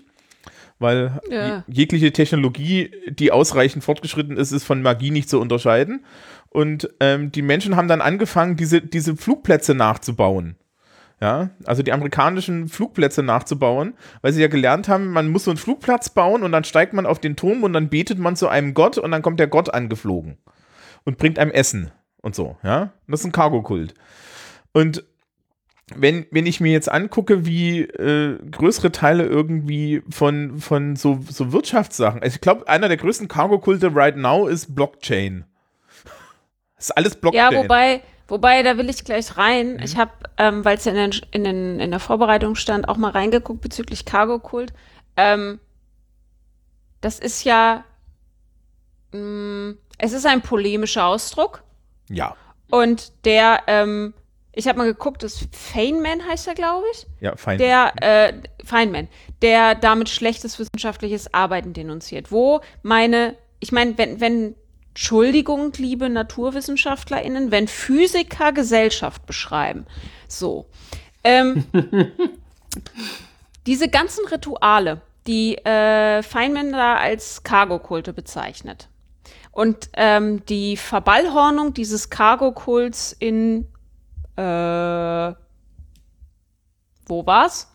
Weil Ja. je- jegliche Technologie, die ausreichend fortgeschritten ist, ist von Magie nicht zu unterscheiden. Und ähm, die Menschen haben dann angefangen, diese, diese Flugplätze nachzubauen. Ja, also die amerikanischen Flugplätze nachzubauen, weil sie ja gelernt haben, man muss so einen Flugplatz bauen und dann steigt man auf den Turm und dann betet man zu einem Gott und dann kommt der Gott angeflogen und bringt einem Essen und so, ja. Und das ist ein Cargo-Kult. Und wenn, wenn ich mir jetzt angucke, wie äh, größere Teile irgendwie von, von so, so Wirtschaftssachen, also ich glaube, einer der größten Cargo-Kulte right now ist Blockchain. Das ist alles Blockchain. Ja, wobei, wobei, da will ich gleich rein. Ich habe, ähm, weil es ja in, den, in, den, in der Vorbereitung stand, auch mal reingeguckt bezüglich Cargo-Kult. Ähm, das ist ja, mh, es ist ein polemischer Ausdruck Ja, und der, ähm, ich habe mal geguckt, das Feynman heißt er, glaube ich. ja, fein. der äh, Feynman, der damit schlechtes wissenschaftliches Arbeiten denunziert. Wo meine, ich meine, wenn, wenn, Entschuldigung, liebe NaturwissenschaftlerInnen, wenn Physiker Gesellschaft beschreiben, so, ähm, diese ganzen Rituale, die äh, Feynman da als Cargo-Kulte bezeichnet. Und ähm, die Verballhornung dieses Cargo-Kults in äh, wo war's?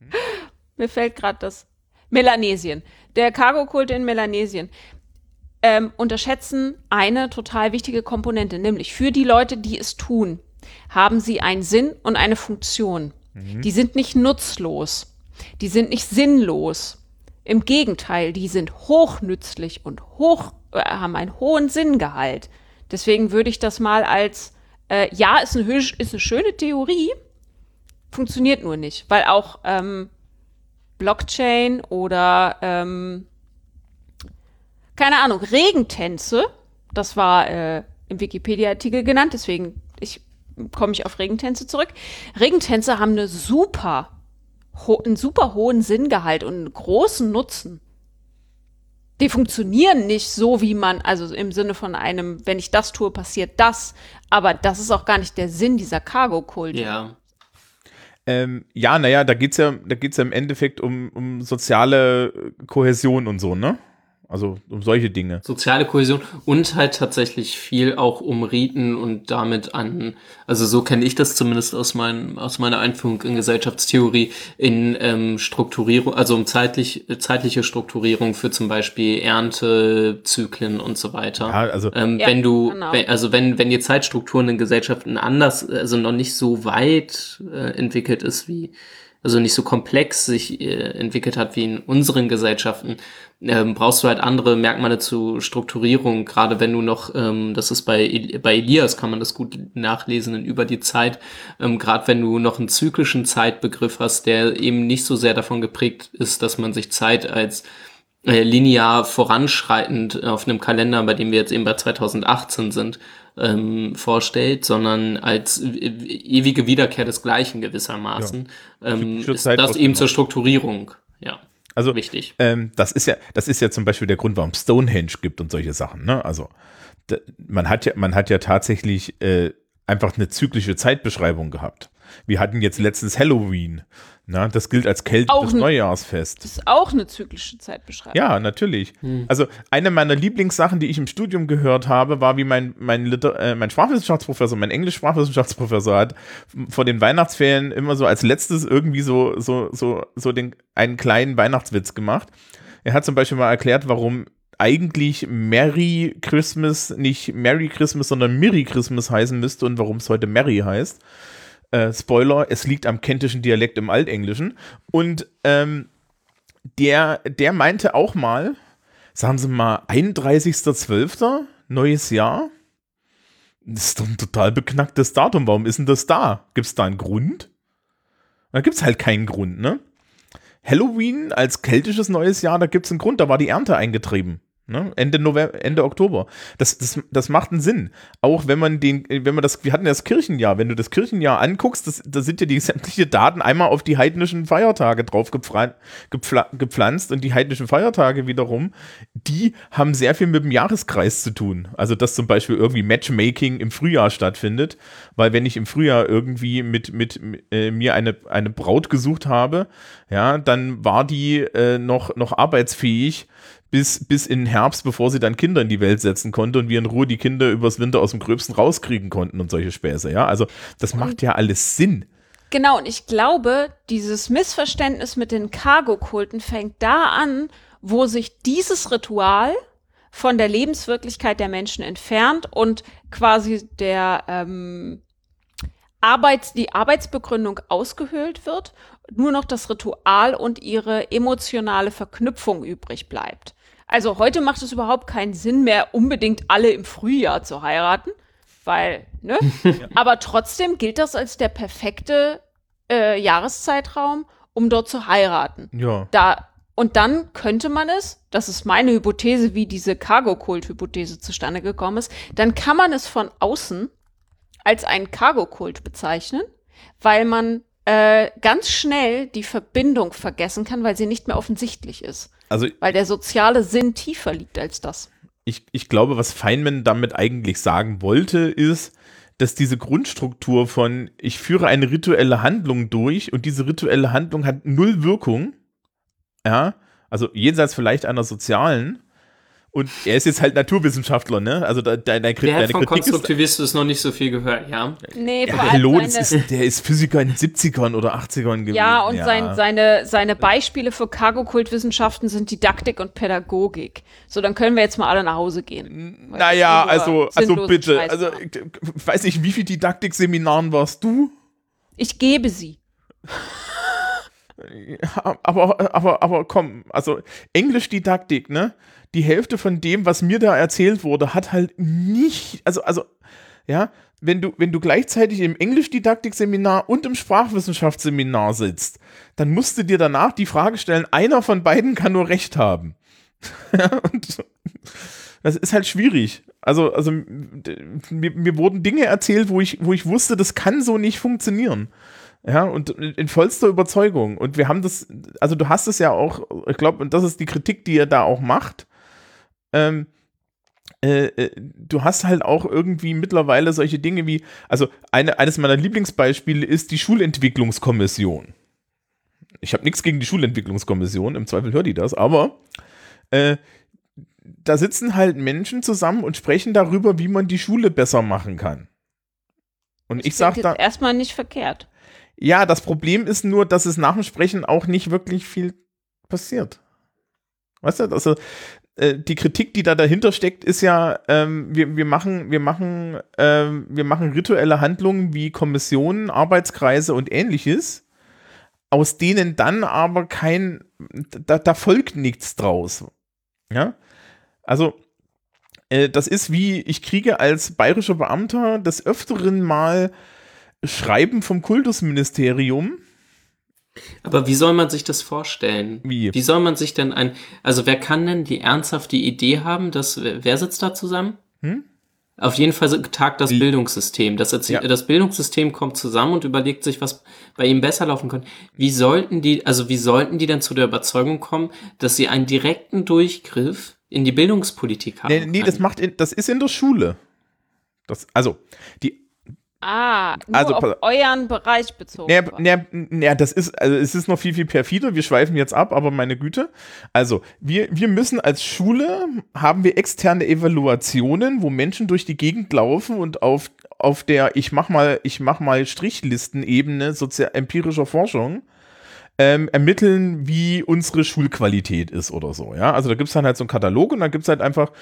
Mir fällt gerade das Melanesien. Der Cargo-Kult in Melanesien ähm, unterschätzen eine total wichtige Komponente, nämlich für die Leute, die es tun, haben sie einen Sinn und eine Funktion. Die sind nicht nutzlos. Die sind nicht sinnlos. Im Gegenteil, die sind hochnützlich und hoch, äh, haben einen hohen Sinngehalt. Deswegen würde ich das mal als, äh, ja, ist eine, ist eine schöne Theorie, funktioniert nur nicht, weil auch ähm, Blockchain oder ähm, keine Ahnung, Regentänze, das war äh, im Wikipedia-Artikel genannt, deswegen ich, komme ich auf Regentänze zurück. Regentänze haben eine super, einen super hohen Sinngehalt und einen großen Nutzen. Die funktionieren nicht so, wie man, also im Sinne von einem, wenn ich das tue, passiert das. Aber das ist auch gar nicht der Sinn dieser Cargo-Kult. Ja. Ähm, ja, naja, da geht's ja, da geht's ja im Endeffekt um, um soziale Kohäsion und so, ne? Also um solche Dinge. soziale Kohäsion und halt tatsächlich viel auch um Riten und damit an, also so kenne ich das zumindest aus, mein, aus meiner Einführung in Gesellschaftstheorie, in ähm, Strukturierung, also um zeitlich, zeitliche Strukturierung für zum Beispiel Erntezyklen und so weiter. Ja, also Ähm, Ja, wenn du, genau. wenn, also wenn, wenn die Zeitstrukturen in Gesellschaften anders, also noch nicht so weit äh, entwickelt ist wie, also nicht so komplex sich äh, entwickelt hat wie in unseren Gesellschaften, ähm, brauchst du halt andere Merkmale zur Strukturierung, gerade wenn du noch, ähm, das ist bei, bei Elias kann man das gut nachlesen über die Zeit, ähm, gerade wenn du noch einen zyklischen Zeitbegriff hast, der eben nicht so sehr davon geprägt ist, dass man sich Zeit als äh, linear voranschreitend auf einem Kalender, bei dem wir jetzt eben bei 2018 sind, ähm, vorstellt, sondern als ewige Wiederkehr des Gleichen gewissermaßen, ähm, ist Zeit das eben zur Strukturierung, ja, Also wichtig. ähm, das ist ja, das ist ja zum Beispiel der Grund, warum Stonehenge gibt und solche Sachen. Ne? Also da, man hat ja, man hat ja tatsächlich äh, einfach eine zyklische Zeitbeschreibung gehabt. Wir hatten jetzt letztens Halloween. Na, das gilt als Auch keltisches ein- Neujahrsfest. Das ist auch eine zyklische Zeitbeschreibung. Ja, natürlich. Also eine meiner Lieblingssachen, die ich im Studium gehört habe, war, wie mein, mein, Liter äh, mein Sprachwissenschaftsprofessor, mein Englisch-Sprachwissenschaftsprofessor hat vor den Weihnachtsferien immer so als letztes irgendwie so, so, so, so den, einen kleinen Weihnachtswitz gemacht. Er hat zum Beispiel mal erklärt, warum eigentlich Merry Christmas nicht Merry Christmas, sondern Merry Christmas heißen müsste und warum es heute Merry heißt. Äh, Spoiler, es liegt am kentischen Dialekt im Altenglischen. Und ähm, der, der meinte auch mal, sagen Sie mal, 31.12., neues Jahr? Das ist doch ein total beknacktes Datum. Warum ist denn das da? Gibt es da einen Grund? Da gibt es halt keinen Grund, ne? Halloween als keltisches neues Jahr, da gibt es einen Grund, da war die Ernte eingetrieben. Ne? Ende November, Ende Oktober. Das, das, das macht einen Sinn. Auch wenn man den, wenn man das, wir hatten ja das Kirchenjahr, wenn du das Kirchenjahr anguckst, das, da sind ja die sämtliche Daten einmal auf die heidnischen Feiertage drauf gepfla gepflanzt und die heidnischen Feiertage wiederum, die haben sehr viel mit dem Jahreskreis zu tun. Also, dass zum Beispiel irgendwie Matchmaking im Frühjahr stattfindet, weil wenn ich im Frühjahr irgendwie mit, mit äh, mir eine, eine Braut gesucht habe, ja, dann war die äh, noch, noch arbeitsfähig bis, bis in den Herbst, bevor sie dann Kinder in die Welt setzen konnte und wir in Ruhe die Kinder übers Winter aus dem Gröbsten rauskriegen konnten und solche Späße, ja. Also das macht ja alles Sinn. Genau, und ich glaube, dieses Missverständnis mit den Cargo-Kulten fängt da an, wo sich dieses Ritual von der Lebenswirklichkeit der Menschen entfernt und quasi der ähm, Arbeits, die Arbeitsbegründung ausgehöhlt wird, nur noch das Ritual und ihre emotionale Verknüpfung übrig bleibt. Also heute macht es überhaupt keinen Sinn mehr, unbedingt alle im Frühjahr zu heiraten, weil, ne? Aber trotzdem gilt das als der perfekte äh, Jahreszeitraum, um dort zu heiraten. Ja. Da, und dann könnte man es, das ist meine Hypothese, wie diese Cargo-Kult-Hypothese zustande gekommen ist, dann kann man es von außen als einen Cargo-Kult bezeichnen, weil man äh, ganz schnell die Verbindung vergessen kann, weil sie nicht mehr offensichtlich ist. Also Weil der soziale Sinn tiefer liegt als das. ich, ich glaube, was Feynman damit eigentlich sagen wollte, ist, dass diese Grundstruktur von ich führe eine rituelle Handlung durch und diese rituelle Handlung hat null Wirkung, ja, also jenseits vielleicht einer sozialen Und er ist jetzt halt Naturwissenschaftler, ne? Also de, de, de, Der hat deine von Kritik ist. Konstruktivismus noch nicht so viel gehört, ja. Nee, Ja, vor hallo, das seine, ist, der ist Physiker in den 70ern oder 80ern gewesen. ja, und Sein, seine, seine Beispiele für Cargo-Kultwissenschaften sind Didaktik und Pädagogik. So, dann können wir jetzt mal alle nach Hause gehen. Naja, also, also bitte. Scheiß Also, ich ich weiß nicht, wie viel Didaktikseminaren warst du? Ich gebe sie. Aber, aber, aber komm, also Englischdidaktik, ne? Die Hälfte von dem, was mir da erzählt wurde, hat halt nicht, also, also, ja, wenn du, wenn du gleichzeitig im Englischdidaktikseminar und im Sprachwissenschaftsseminar sitzt, dann musst du dir danach die Frage stellen, einer von beiden kann nur Recht haben. und das ist halt schwierig. Also, also mir, mir wurden Dinge erzählt, wo ich, wo ich wusste, das kann so nicht funktionieren. Ja, und in vollster Überzeugung. Und wir haben das, also du hast es ja auch, ich glaube, und das ist die Kritik, die er da auch macht. Ähm, äh, äh, du hast halt auch irgendwie mittlerweile solche Dinge wie, also eine, eines meiner Lieblingsbeispiele ist die Schulentwicklungskommission. Ich habe nichts gegen die Schulentwicklungskommission, im Zweifel hört die das, aber äh, da sitzen halt Menschen zusammen und sprechen darüber, wie man die Schule besser machen kann. Und ich, sag Klingt da, erstmal nicht verkehrt. Ja, das Problem ist nur, dass es nach dem Sprechen auch nicht wirklich viel passiert. Weißt du, also äh, die Kritik, die da dahinter steckt, ist ja, ähm, wir, wir machen, wir machen, ähm, wir machen rituelle Handlungen wie Kommissionen, Arbeitskreise und ähnliches, aus denen dann aber kein, da, da folgt nichts draus. Ja, also äh, das ist wie, ich kriege als bayerischer Beamter des Öfteren mal Schreiben vom Kultusministerium. Aber wie soll man sich das vorstellen? Wie? Wie soll man sich denn ein, also wer kann denn die ernsthafte Idee haben, dass, wer sitzt da zusammen? Hm? Auf jeden Fall tagt das Wie? Bildungssystem. Das, Ja. das Bildungssystem kommt zusammen und überlegt sich, was bei ihm besser laufen könnte. Wie sollten die, also wie sollten die denn zu der Überzeugung kommen, dass sie einen direkten Durchgriff in die Bildungspolitik haben? Nee, nee das macht in, das ist in der Schule. Das, also, die, Ah, nur Also, auf euren Bereich bezogen. quasi. naja, naja, das ist, also es ist noch viel, viel perfider. Wir schweifen jetzt ab, aber meine Güte. Also, wir, wir müssen als Schule, haben wir externe Evaluationen, wo Menschen durch die Gegend laufen und auf, auf der, ich mach mal, ich mach mal Strichlisten-Ebene sozial empirischer Forschung, ähm, ermitteln, wie unsere Schulqualität ist oder so. Ja, also da gibt es dann halt so einen Katalog und dann gibt es halt einfach,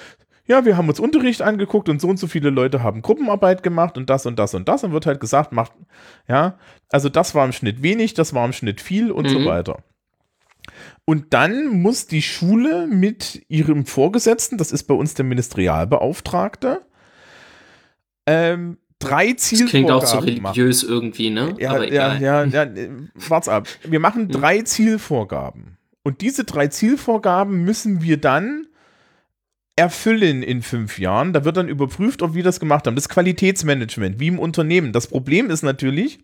ja, wir haben uns Unterricht angeguckt und so und so viele Leute haben Gruppenarbeit gemacht und das und das und das und wird halt gesagt, macht, ja, also das war im Schnitt wenig, das war im Schnitt viel und so Mhm. weiter. Und dann muss die Schule mit ihrem Vorgesetzten, das ist bei uns der Ministerialbeauftragte, ähm, drei Das klingt auch so Zielvorgaben machen. religiös irgendwie, ne? Ja, Aber ja, egal. ja, ja, äh, wart's ab. Wir machen drei Zielvorgaben. Und diese drei Zielvorgaben müssen wir dann erfüllen in fünf Jahren. Da wird dann überprüft, ob wir das gemacht haben. Das Qualitätsmanagement, wie im Unternehmen. Das Problem ist natürlich,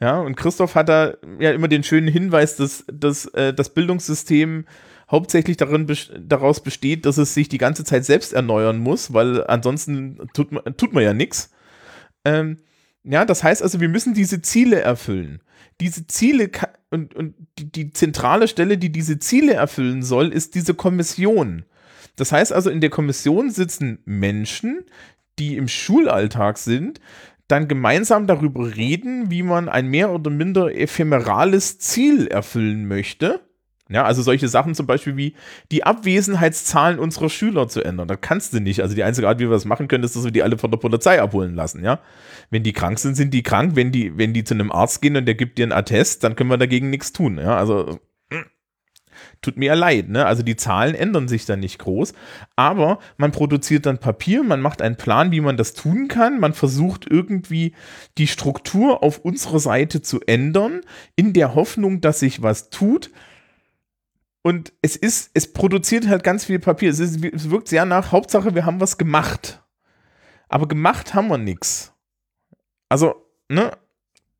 ja, und Christoph hat da ja immer den schönen Hinweis, dass, dass äh, das Bildungssystem hauptsächlich darin daraus besteht, dass es sich die ganze Zeit selbst erneuern muss, weil ansonsten tut man, tut man ja nichts. Ähm, ja, das heißt also, wir müssen diese Ziele erfüllen. Diese Ziele und, und die, die zentrale Stelle, die diese Ziele erfüllen soll, ist diese Kommission. Das heißt also, in der Kommission sitzen Menschen, die im Schulalltag sind, dann gemeinsam darüber reden, wie man ein mehr oder minder ephemerales Ziel erfüllen möchte. Ja, also solche Sachen zum Beispiel wie die Abwesenheitszahlen unserer Schüler zu ändern. Das kannst du nicht. Also die einzige Art, wie wir das machen können, ist, dass wir die alle von der Polizei abholen lassen, ja. Wenn die krank sind, sind die krank. Wenn die, wenn die zu einem Arzt gehen und der gibt dir einen Attest, dann können wir dagegen nichts tun, ja. Also tut mir ja leid, ne? Also die Zahlen ändern sich dann nicht groß, aber man produziert dann Papier, man macht einen Plan, wie man das tun kann, man versucht irgendwie die Struktur auf unserer Seite zu ändern, in der Hoffnung, dass sich was tut. Und es ist, es produziert halt ganz viel Papier. Es, ist, es wirkt sehr nach, Hauptsache, wir haben was gemacht. Aber gemacht haben wir nichts. Also, ne?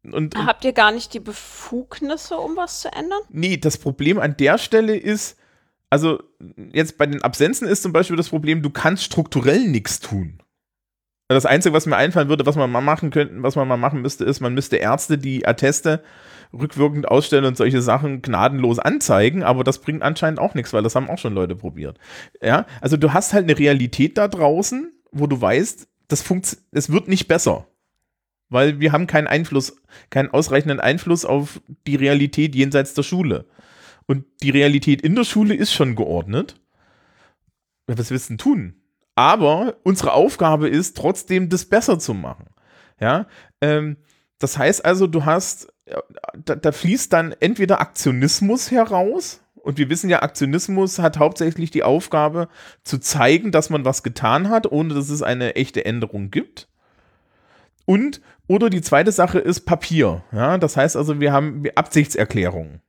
Und, und Habt ihr gar nicht die Befugnisse, um was zu ändern? Nee, das Problem an der Stelle ist, also jetzt bei den Absenzen ist zum Beispiel das Problem, du kannst strukturell nichts tun. Das Einzige, was mir einfallen würde, was man mal machen könnte, was man mal machen müsste, ist, man müsste Ärzte, die Atteste rückwirkend ausstellen und solche Sachen gnadenlos anzeigen, aber das bringt anscheinend auch nichts, weil das haben auch schon Leute probiert. Ja, also du hast halt eine Realität da draußen, wo du weißt, das funkt, es wird nicht besser. Weil wir haben keinen Einfluss, keinen ausreichenden Einfluss auf die Realität jenseits der Schule. Und die Realität in der Schule ist schon geordnet. Was willst du denn tun? Aber unsere Aufgabe ist trotzdem, das besser zu machen. Ja, ähm, das heißt also, du hast, ja, da, da fließt dann entweder Aktionismus heraus, und wir wissen ja, Aktionismus hat hauptsächlich die Aufgabe zu zeigen, dass man was getan hat, ohne dass es eine echte Änderung gibt. Und, oder die zweite Sache ist Papier. Ja, das heißt also, wir haben Absichtserklärungen.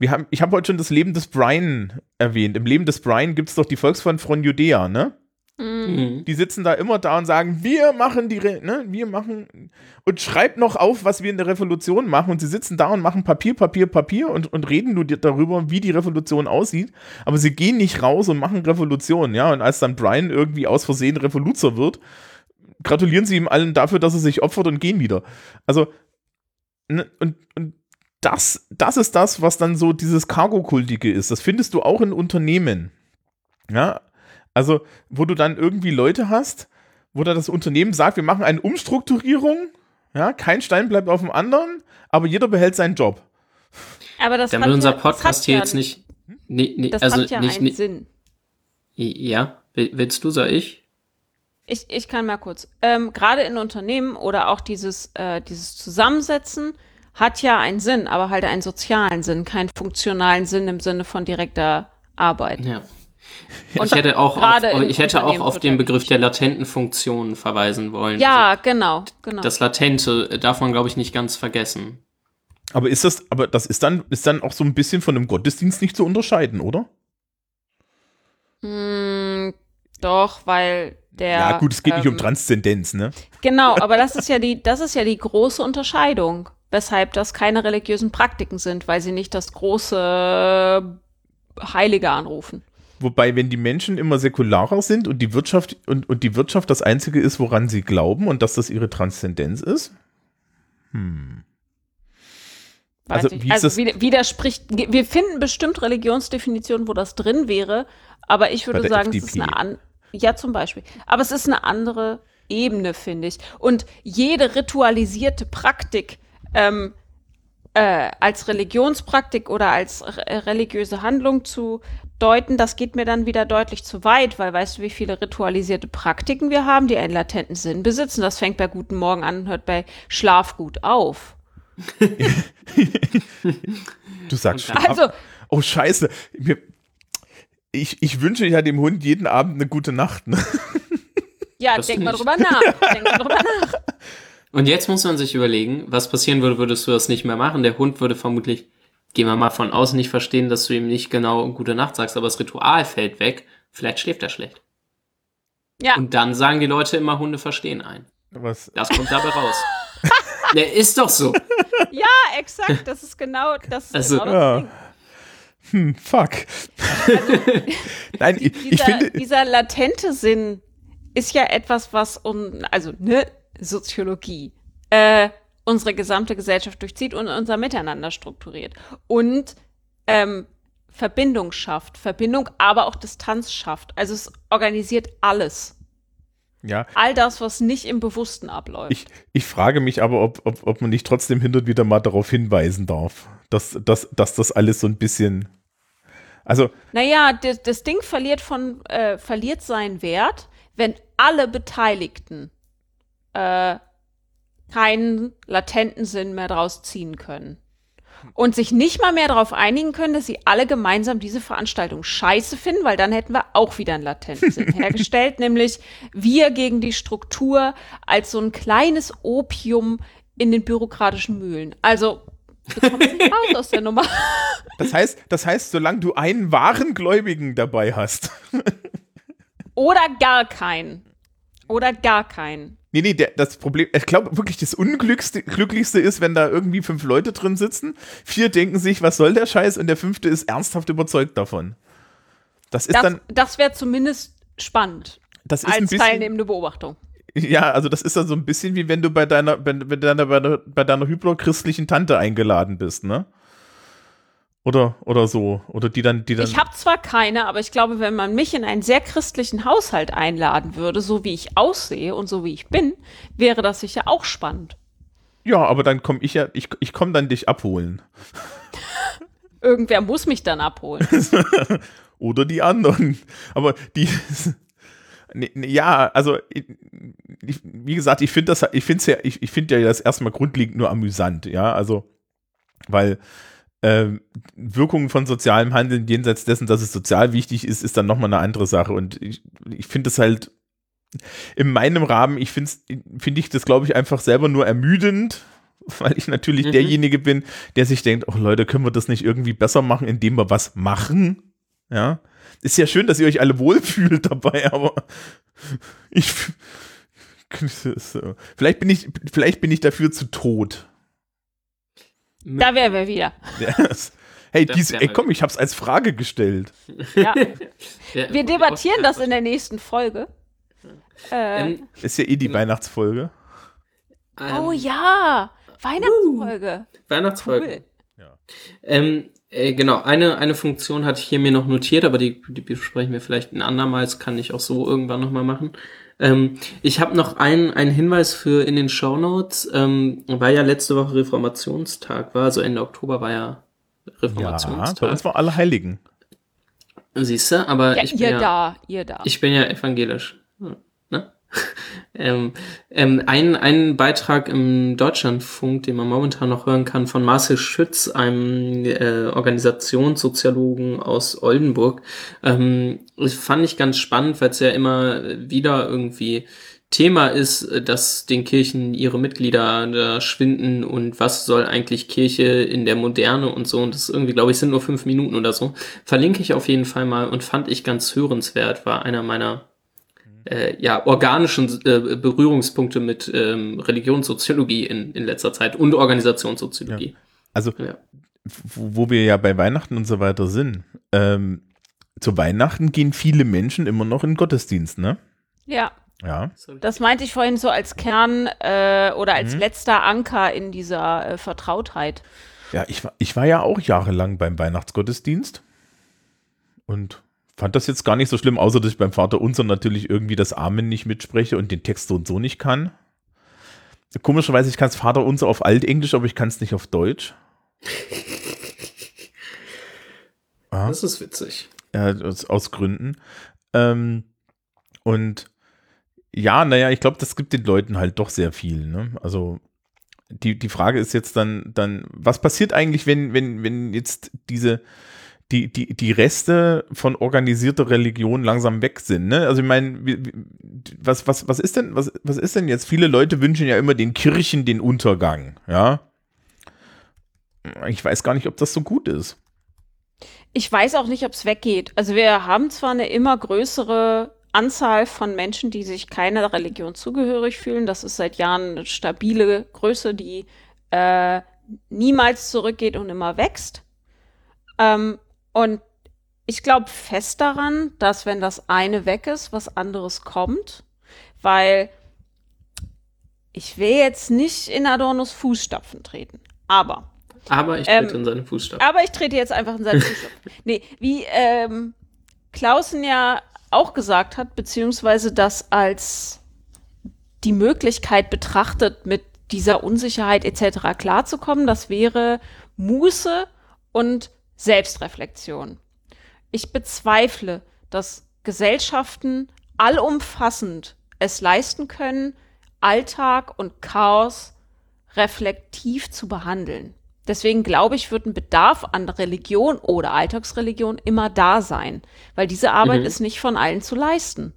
Wir haben, ich habe heute schon das Leben des Brian erwähnt. Im Leben des Brian gibt es doch die Volksfront von Judäa, ne? Mhm. Die sitzen da immer da und sagen, wir machen die, Re ne, wir machen und schreibt noch auf, was wir in der Revolution machen. Und sie sitzen da und machen Papier, Papier, Papier und, und reden nur darüber, wie die Revolution aussieht. Aber sie gehen nicht raus und machen Revolution, ja. Und als dann Brian irgendwie aus Versehen Revoluzer wird, gratulieren sie ihm allen dafür, dass er sich opfert und gehen wieder. Also, ne, und, und das, das ist das, was dann so dieses Cargo-Kultige ist. Das findest du auch in Unternehmen. Ja, also, wo du dann irgendwie Leute hast, wo da das Unternehmen sagt, wir machen eine Umstrukturierung, ja, kein Stein bleibt auf dem anderen, aber jeder behält seinen Job. Aber das Damit hat unser ja, Podcast das hat hier ja, jetzt nicht. Nee, nee, Das also hat ja nicht, einen nicht, Sinn. Ja, Will- willst du, soll ich? Ich, ich kann mal kurz. Ähm, Gerade in Unternehmen oder auch dieses, äh, dieses Zusammensetzen hat ja einen Sinn, aber halt einen sozialen Sinn, keinen funktionalen Sinn im Sinne von direkter Arbeit. Ja. Und ich hätte auch, auf, in ich hätte auch auf den Begriff der latenten Funktionen verweisen wollen. Ja, genau, genau. Das Latente äh, darf man, glaube ich, nicht ganz vergessen. Aber ist das, aber das ist dann, ist dann auch so ein bisschen von einem Gottesdienst nicht zu unterscheiden, oder? Mm, doch, weil der. ja, gut, es geht nicht um ähm, Transzendenz, ne? Genau, aber das ist ja die, das ist ja die große Unterscheidung, weshalb das keine religiösen Praktiken sind, weil sie nicht das große Heilige anrufen. Wobei, wenn die Menschen immer säkularer sind und die Wirtschaft und, und die Wirtschaft das Einzige ist, woran sie glauben und dass das ihre Transzendenz ist, Weiß Also, wie ist also widerspricht. Wir finden bestimmt Religionsdefinitionen, wo das drin wäre, aber ich würde sagen, es ist FDP. eine an ja zum Beispiel. Aber es ist eine andere Ebene, finde ich. Und jede ritualisierte Praktik ähm, äh, als Religionspraktik oder als re religiöse Handlung zu deuten, das geht mir dann wieder deutlich zu weit, weil weißt du, wie viele ritualisierte Praktiken wir haben, die einen latenten Sinn besitzen? Das fängt bei Guten Morgen an und hört bei Schlaf gut auf. du sagst schon. Also, oh, scheiße. Mir, ich, ich wünsche ja dem Hund jeden Abend eine gute Nacht. Ne? Ja, Das denk mal drüber nach. denk mal drüber nach. Und jetzt muss man sich überlegen, was passieren würde, würdest du das nicht mehr machen. Der Hund würde vermutlich, gehen wir mal von außen, nicht verstehen, dass du ihm nicht genau gute Nacht sagst, aber das Ritual fällt weg. Vielleicht schläft er schlecht. Ja, Und dann sagen die Leute immer, Hunde verstehen ein. Was? Das kommt dabei raus. Der ist doch so. ja, exakt. Das ist genau das. Ist Also, genau das Ja. Ding. Hm, fuck. Nein, ich, ich Dieser, finde. dieser latente Sinn ist ja etwas, was um, also ne Soziologie, äh, unsere gesamte Gesellschaft durchzieht und unser Miteinander strukturiert und ähm, Verbindung schafft, Verbindung, aber auch Distanz schafft. Also es organisiert alles. Ja, All das, was nicht im Bewussten abläuft. ich, ich frage mich aber, ob, ob, ob man nicht trotzdem hin und wieder mal darauf hinweisen darf, dass, dass, dass das alles so ein bisschen. Also, Naja, das, das Ding verliert von äh, verliert seinen Wert, wenn alle Beteiligten äh, keinen latenten Sinn mehr draus ziehen können. Und sich nicht mal mehr darauf einigen können, dass sie alle gemeinsam diese Veranstaltung scheiße finden, weil dann hätten wir auch wieder einen latenten Sinn hergestellt, nämlich wir gegen die Struktur als so ein kleines Opium in den bürokratischen Mühlen. Also, nicht raus aus der Nummer. das heißt, das heißt, solange du einen wahren Gläubigen dabei hast. Oder gar keinen. Oder gar keinen. Nee, nee, der, das Problem, ich glaube wirklich, das Unglückste, Glücklichste ist, wenn da irgendwie fünf Leute drin sitzen, vier denken sich, was soll der Scheiß, und der fünfte ist ernsthaft überzeugt davon. Das ist Das, dann, das wäre zumindest spannend das ist ein als bisschen, teilnehmende Beobachtung. Ja, also das ist dann so ein bisschen wie wenn du bei deiner, wenn, wenn deiner, bei, deiner, bei deiner hyperchristlichen Tante eingeladen bist, ne? Oder, oder so. Oder die dann, die dann. Ich habe zwar keine, aber ich glaube, wenn man mich in einen sehr christlichen Haushalt einladen würde, so wie ich aussehe und so wie ich bin, wäre das sicher auch spannend. ja, aber dann komme ich ja, ich, ich komme dann dich abholen. Irgendwer muss mich dann abholen. Oder die anderen. Aber die. Ja, also ich, ich, wie gesagt, ich finde das, ich finde ja, ich, ich finde ja das erstmal grundlegend nur amüsant, ja, also weil ähm, Wirkungen von sozialem Handeln jenseits dessen, dass es sozial wichtig ist, ist dann nochmal eine andere Sache. Und ich, ich finde es halt in meinem Rahmen, ich finde find ich das, glaube ich, einfach selber nur ermüdend, weil ich natürlich Mhm. derjenige bin, der sich denkt, oh Leute, können wir das nicht irgendwie besser machen, indem wir was machen? Ja. Ist ja schön, dass ihr euch alle wohlfühlt dabei, aber ich vielleicht bin ich vielleicht bin ich dafür zu tot. Da wären wir wieder. Das- Hey, dies, ey, komm, ich hab's als Frage gestellt. Ja. Wir debattieren das in der nächsten Folge. Äh, Ähm, Ist ja eh die Ähm, Weihnachtsfolge. ähm, oh ja, Weihnachtsfolge. Weihnachtsfolge. Cool. Ja. Ähm, äh, genau, eine, eine Funktion hatte ich hier mir noch notiert, aber die, die besprechen wir vielleicht ein andermal. Das kann ich auch so irgendwann nochmal machen. Ähm, ich habe noch einen, einen Hinweis für in den Shownotes, ähm, weil ja letzte Woche Reformationstag war, also Ende Oktober war ja Ja, bei Reformationstag. uns war alle Heiligen. Siehst du, aber Ja, ich bin ihr ja, da, ihr da. Ich bin ja evangelisch. ähm, ähm, ein, ein Beitrag im Deutschlandfunk, den man momentan noch hören kann, von Marcel Schütz, einem äh, Organisationssoziologen aus Oldenburg, ähm, fand ich ganz spannend, weil es ja immer wieder irgendwie Thema ist, dass den Kirchen ihre Mitglieder da schwinden und was soll eigentlich Kirche in der Moderne und so. Und das irgendwie, glaube ich, sind nur fünf Minuten oder so. Verlinke ich auf jeden Fall mal und fand ich ganz hörenswert, war einer meiner äh, ja, organischen äh, Berührungspunkte mit ähm, Religionssoziologie in, in letzter Zeit und Organisationssoziologie. Also, Ja. wo, wir ja bei Weihnachten und so weiter sind. Ähm, zu Weihnachten gehen viele Menschen immer noch in den Gottesdienst, ne? Ja, Ja. das meinte ich vorhin so als Kern äh, oder als Mhm. letzter Anker in dieser äh, Vertrautheit. Ja, ich, war- ich war ja auch jahrelang beim Weihnachtsgottesdienst und fand das jetzt gar nicht so schlimm, außer dass ich beim Vater Unser natürlich irgendwie das Amen nicht mitspreche und den Text so und so nicht kann. Komischerweise, ich kann es Vater Unser auf Altenglisch, aber ich kann es nicht auf Deutsch. Ah. Das ist witzig. Ja, aus, aus Gründen. Ähm, und ja, naja, ich glaube, das gibt den Leuten halt doch sehr viel. Ne? Also die, die Frage ist jetzt dann, dann, was passiert eigentlich, wenn, wenn, wenn jetzt diese, die, die, die Reste von organisierter Religion langsam weg sind. Ne? Also ich meine, was, was, was ist denn, was, was ist denn jetzt? Viele Leute wünschen ja immer den Kirchen den Untergang, ja. Ich weiß gar nicht, ob das so gut ist. Ich weiß auch nicht, ob es weggeht. Also wir haben zwar eine immer größere Anzahl von Menschen, die sich keiner Religion zugehörig fühlen. Das ist seit Jahren eine stabile Größe, die äh, niemals zurückgeht und immer wächst. Ähm, und ich glaube fest daran, dass wenn das eine weg ist, was anderes kommt, weil ich will jetzt nicht in Adornos Fußstapfen treten, aber Aber ich Ähm, trete in seine Fußstapfen. aber ich trete jetzt einfach in seinen Fußstapfen. nee, wie ähm, Klausen ja auch gesagt hat, beziehungsweise das als die Möglichkeit betrachtet, mit dieser Unsicherheit etc. klarzukommen, das wäre Muße und Selbstreflexion. Ich bezweifle, dass Gesellschaften allumfassend es leisten können, Alltag und Chaos reflektiv zu behandeln. Deswegen glaube ich, wird ein Bedarf an Religion oder Alltagsreligion immer da sein, weil diese Arbeit Mhm. ist nicht von allen zu leisten.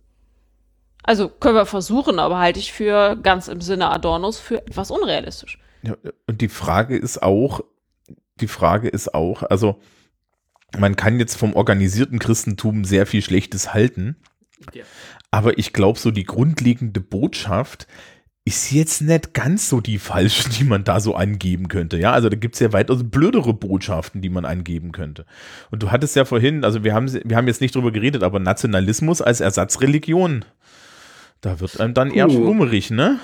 Also können wir versuchen, aber halte ich für ganz im Sinne Adornos für etwas unrealistisch. Ja, und die Frage ist auch, die Frage ist auch, also man kann jetzt vom organisierten Christentum sehr viel Schlechtes halten, Ja. aber ich glaube, so die grundlegende Botschaft ist jetzt nicht ganz so die falsche, die man da so angeben könnte. Ja, also da gibt es ja weitaus blödere Botschaften, die man angeben könnte. Und du hattest ja vorhin, also wir haben, wir haben jetzt nicht drüber geredet, aber Nationalismus als Ersatzreligion Da wird einem dann eher Puh. schwummerig, ne?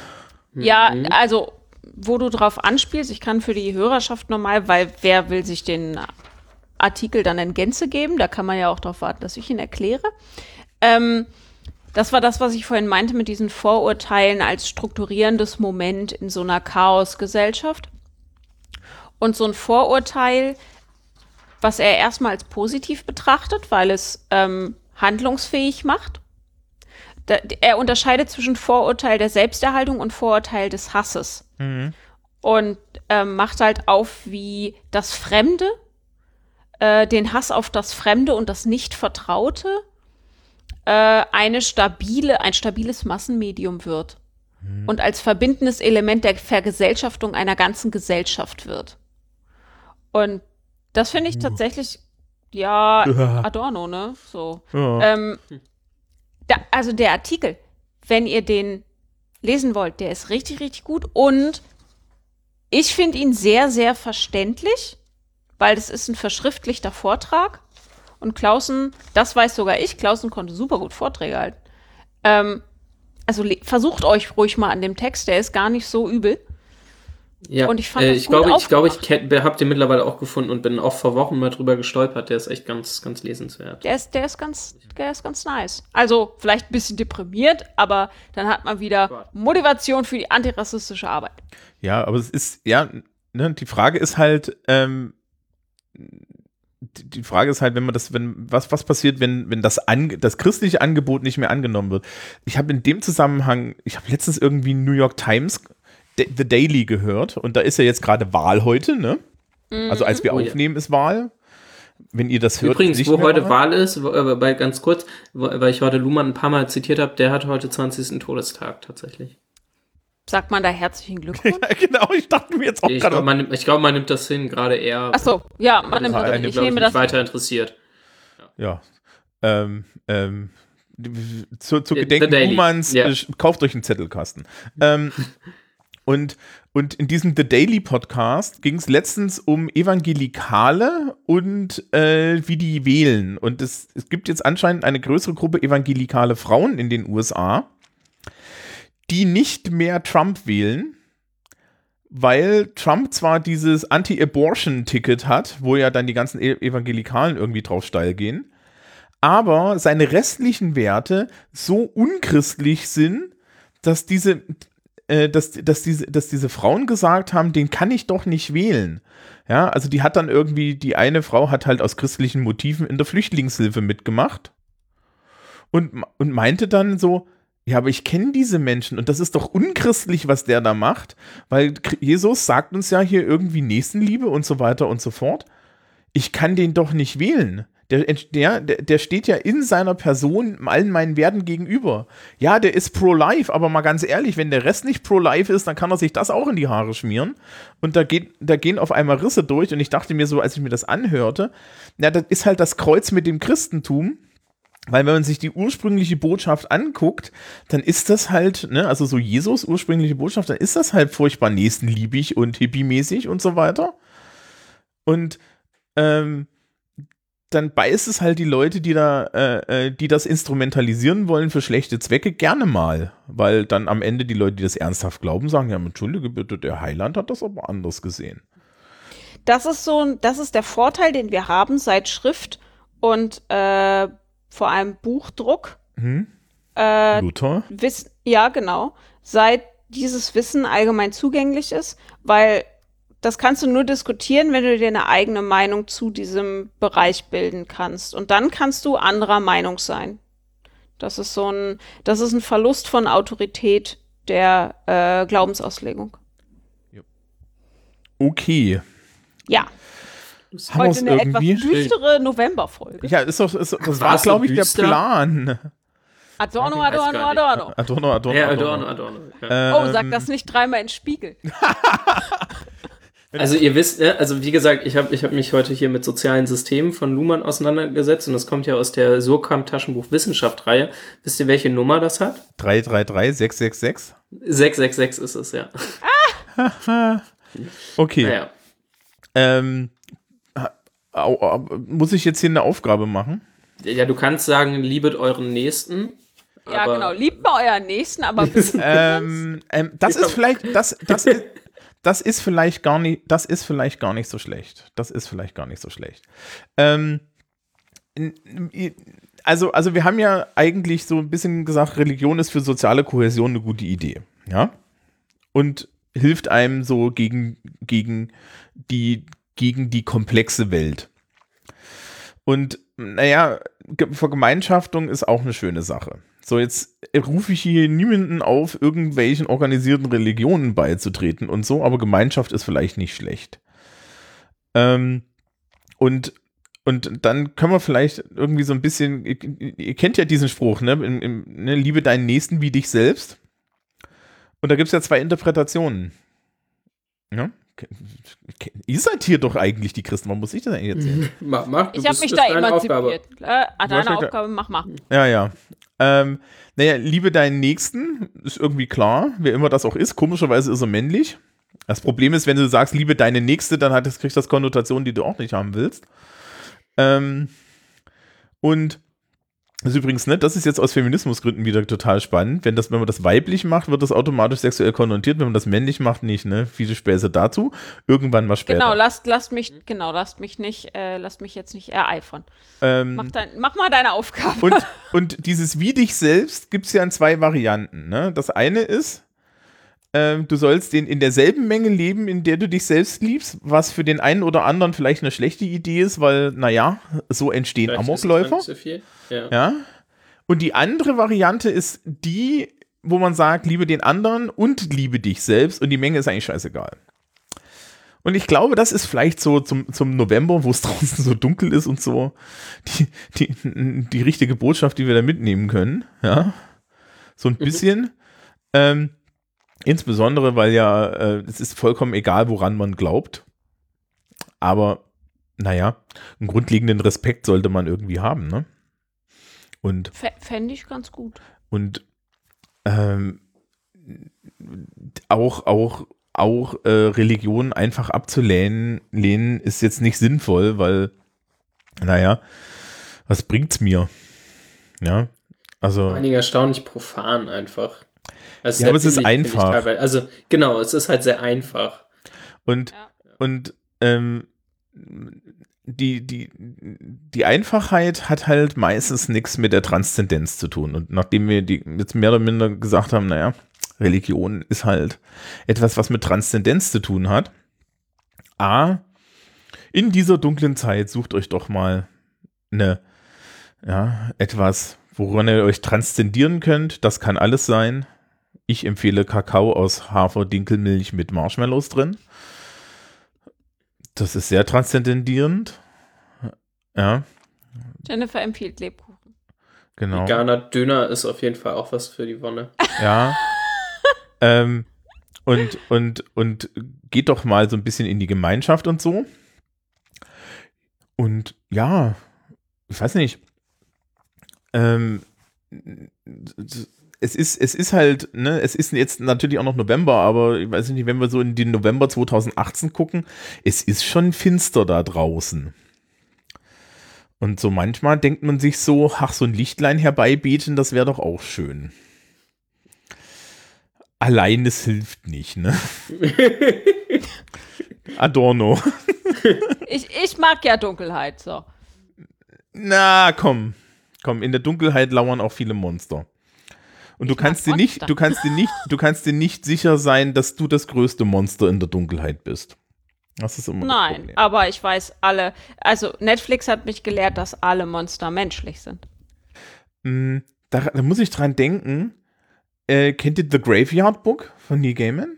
Ja, also, wo du drauf anspielst, ich kann für die Hörerschaft normal, weil wer will sich den Artikel dann in Gänze geben? Da kann man ja auch darauf warten, dass ich ihn erkläre. Ähm, das war das, was ich vorhin meinte mit diesen Vorurteilen als strukturierendes Moment in so einer Chaosgesellschaft. Und so ein Vorurteil, was er erstmal als positiv betrachtet, weil es ähm, handlungsfähig macht. Da, er unterscheidet zwischen Vorurteil der Selbsterhaltung und Vorurteil des Hasses. Und ähm, macht halt auf, wie das Fremde, äh, den Hass auf das Fremde und das Nicht-Vertraute äh, eine stabile, ein stabiles Massenmedium wird. Und als verbindendes Element der Vergesellschaftung einer ganzen Gesellschaft wird. Und das finde ich tatsächlich, ja, Ja. Adorno, ne? So. Ja. Ähm, da, also der Artikel, wenn ihr den lesen wollt, der ist richtig, richtig gut. Und ich finde ihn sehr, sehr verständlich, weil das ist ein verschriftlichter Vortrag. Und Klausen, das weiß sogar ich, Klausen konnte super gut Vorträge halten. Ähm, also versucht euch ruhig mal an dem Text, der ist gar nicht so übel. Ja, Und ich fand äh, das ich gut glaube, ich glaube, ich aufgemacht. kenn- hab den mittlerweile auch gefunden und bin auch vor Wochen mal drüber gestolpert. Der ist echt ganz, ganz lesenswert. Der ist, der ist ganz, der ist ganz nice. Also vielleicht ein bisschen deprimiert, aber dann hat man wieder Motivation für die antirassistische Arbeit. Ja, aber es ist, ja, ne, die Frage ist halt, ähm, die Frage ist halt, wenn man das, wenn, was, was passiert, wenn, wenn das, Ange das christliche Angebot nicht mehr angenommen wird. Ich habe in dem Zusammenhang, ich habe letztens irgendwie New York Times The Daily gehört und da ist ja jetzt gerade Wahl heute, ne? Also als wir Oh ja. aufnehmen, ist Wahl. Wenn ihr das hört, Übrigens, wo heute Wahl ist, wo, äh, bei, ganz kurz, wo, weil ich heute Luhmann ein paar Mal zitiert habe, der hat heute 20. Todestag tatsächlich. Sagt man da herzlichen Glückwunsch? Ja, genau, ich dachte mir jetzt auch Ich glaube, gerade. man, nimmt- ich glaub, man nimmt das hin, gerade eher. Ach so, ja, man weil nimmt das eine, Ich glaub nehme das. weiter interessiert. Ja. Ähm, ähm, zu, zu Gedenken. Luhmanns, Ja. äh, kauft euch einen Zettelkasten. Ähm, und, und in diesem The Daily Podcast ging es letztens um Evangelikale und äh, wie die wählen. Und es, es gibt jetzt anscheinend eine größere Gruppe evangelikale Frauen in den USA, die nicht mehr Trump wählen, weil Trump zwar dieses Anti-Abortion-Ticket hat, wo ja dann die ganzen E- Evangelikalen irgendwie drauf steil gehen, aber seine restlichen Werte so unchristlich sind, dass diese, äh, dass, dass, diese, dass diese Frauen gesagt haben, den kann ich doch nicht wählen. Ja, also die hat dann irgendwie, die eine Frau hat halt aus christlichen Motiven in der Flüchtlingshilfe mitgemacht und, und meinte dann so, ja, aber ich kenne diese Menschen und das ist doch unchristlich, was der da macht, weil Jesus sagt uns ja hier irgendwie Nächstenliebe und so weiter und so fort. Ich kann den doch nicht wählen. Der, der, der steht ja in seiner Person allen meinen Werten gegenüber. Ja, der ist pro-life, aber mal ganz ehrlich, wenn der Rest nicht pro-life ist, dann kann er sich das auch in die Haare schmieren. Und da, geht, da gehen auf einmal Risse durch und ich dachte mir so, als ich mir das anhörte, na, das ist halt das Kreuz mit dem Christentum. Weil wenn man sich die ursprüngliche Botschaft anguckt, dann ist das halt, ne, also so Jesus ursprüngliche Botschaft, dann ist das halt furchtbar nächstenliebig und hippiemäßig und so weiter. Und ähm, dann beißt es halt die Leute, die da, äh, äh, die das instrumentalisieren wollen für schlechte Zwecke, gerne mal. Weil dann am Ende die Leute, die das ernsthaft glauben, sagen, ja, entschuldige bitte, der Heiland hat das aber anders gesehen. Das ist so ein, das ist der Vorteil, den wir haben seit Schrift und äh, vor allem Buchdruck. Hm? Äh, Luther? Ja, genau. Seit dieses Wissen allgemein zugänglich ist, weil das kannst du nur diskutieren, wenn du dir eine eigene Meinung zu diesem Bereich bilden kannst. Und dann kannst du anderer Meinung sein. Das ist so ein, das ist ein Verlust von Autorität der äh, Glaubensauslegung. Okay. Ja, wir es heute eine etwas düstere Novemberfolge. Ja, ist doch, ist, das war, War's so glaube ich, der? Plan. Adorno, Adorno. Adorno. Adorno, Adorno, Ja, Adorno. Adorno, Adorno. Ja. Oh, sag das nicht dreimal in den Spiegel. Also ihr wisst, ne, also wie gesagt, ich habe ich hab mich heute hier mit sozialen Systemen von Luhmann auseinandergesetzt und das kommt ja aus der Surkamp Taschenbuch Wissenschaft Reihe. Wisst ihr, welche Nummer das hat? 333, 666. 666 ist es, ja. Okay. Naja. Ähm, ha- au, au, muss ich jetzt hier eine Aufgabe machen? Ja, du kannst sagen, liebet euren Nächsten, Ja, aber genau. Liebt mal euren Nächsten, aber ähm, ähm, das ist vielleicht, das, das, ist, das ist vielleicht gar nicht, das ist vielleicht gar nicht so schlecht. Das ist vielleicht gar nicht so schlecht. Ähm, also, also wir haben ja eigentlich so ein bisschen gesagt, Religion ist für soziale Kohäsion eine gute Idee, ja, und hilft einem so gegen gegen die gegen die komplexe Welt. Und naja, Ge- Vergemeinschaftung ist auch eine schöne Sache. So, jetzt rufe ich hier niemanden auf, irgendwelchen organisierten Religionen beizutreten und so, aber Gemeinschaft ist vielleicht nicht schlecht. Ähm, und, und dann können wir vielleicht irgendwie so ein bisschen, ihr, ihr kennt ja diesen Spruch, ne? Im, im, ne? Liebe deinen Nächsten wie dich selbst. Und da gibt es ja zwei Interpretationen. Ja? Ihr seid hier doch eigentlich die Christen, warum muss ich das eigentlich erzählen? mach, mach, du ich habe bist- mich da deine Aufgabe. emanzipiert. Äh, ah, hast deine mich da- Aufgabe, mach mal. Ja, ja. Ähm, naja, liebe deinen Nächsten, ist irgendwie klar, wer immer das auch ist. Komischerweise ist er männlich. Das Problem ist, wenn du sagst, liebe deine Nächste, dann hat das, kriegt das Konnotationen, die du auch nicht haben willst. Ähm, und das ist übrigens, ne, das ist jetzt aus Feminismusgründen wieder total spannend. Wenn, das, wenn man das weiblich macht, wird das automatisch sexuell konnotiert. Wenn man das männlich macht, nicht, ne? Viele Späße dazu. Irgendwann mal später. Genau, lasst, lasst mich, genau, lasst mich nicht, äh, lasst mich jetzt nicht ereifern. ähm, Mach, dein, mach mal deine Aufgabe. Und, und dieses wie dich selbst gibt es ja in zwei Varianten. Ne? Das eine ist, ähm, du sollst den in derselben Menge leben, in der du dich selbst liebst, was für den einen oder anderen vielleicht eine schlechte Idee ist, weil, naja, so entstehen Vielleicht Amokläufer. Ja. Ja. Und die andere Variante ist die, wo man sagt, liebe den anderen und liebe dich selbst und die Menge ist eigentlich scheißegal. Und ich glaube, das ist vielleicht so zum, zum November, wo es draußen so dunkel ist und so, die, die, die richtige Botschaft, die wir da mitnehmen können. Ja. So ein bisschen. Ähm, insbesondere, weil ja, äh, es ist vollkommen egal, woran man glaubt. Aber, naja, einen grundlegenden Respekt sollte man irgendwie haben, ne? Und, Fände ich ganz gut. und ähm, auch, auch, auch äh, Religion einfach abzulehnen, lehnen, ist jetzt nicht sinnvoll, weil, naja, was bringt's mir? Ja, also. Vor allen Dingen erstaunlich profan einfach. Also Ja, aber es ist billig, einfach. Also genau, es ist halt sehr einfach. Und, Ja. und ähm, die, die, die Einfachheit hat halt meistens nichts mit der Transzendenz zu tun. Und nachdem wir die jetzt mehr oder minder gesagt haben, naja, Religion ist halt etwas, was mit Transzendenz zu tun hat. A, in dieser dunklen Zeit sucht euch doch mal eine, ja, etwas, woran ihr euch transzendieren könnt. Das kann alles sein. Ich empfehle Kakao aus Hafer, Dinkelmilch mit Marshmallows drin. Das ist sehr transzendierend. Ja, Jennifer empfiehlt Lebkuchen. genau. Veganer Döner ist auf jeden Fall auch was für die Wonne. Ja. ähm, und, und, und geht doch mal so ein bisschen in die Gemeinschaft und so. Und ja, ich weiß nicht. Ähm, es ist, es ist halt, ne, es ist jetzt natürlich auch noch November, aber ich weiß nicht, wenn wir so in den November 2018 gucken, es ist schon finster da draußen. Und so manchmal denkt man sich so, ach, so ein Lichtlein herbeibeten, das wäre doch auch schön. Allein es hilft nicht, ne? Adorno. Ich, ich mag ja Dunkelheit, so. Na, komm. Komm, in der Dunkelheit lauern auch viele Monster. Und du kannst dir nicht, du kannst dir nicht, du kannst dir nicht sicher sein, dass du das größte Monster in der Dunkelheit bist. Das ist immer Nein, aber ich weiß alle, also Netflix hat mich gelehrt, dass alle Monster menschlich sind. Mm, Da, da muss ich dran denken. Äh, kennt ihr The Graveyard Book von Neil Gaiman?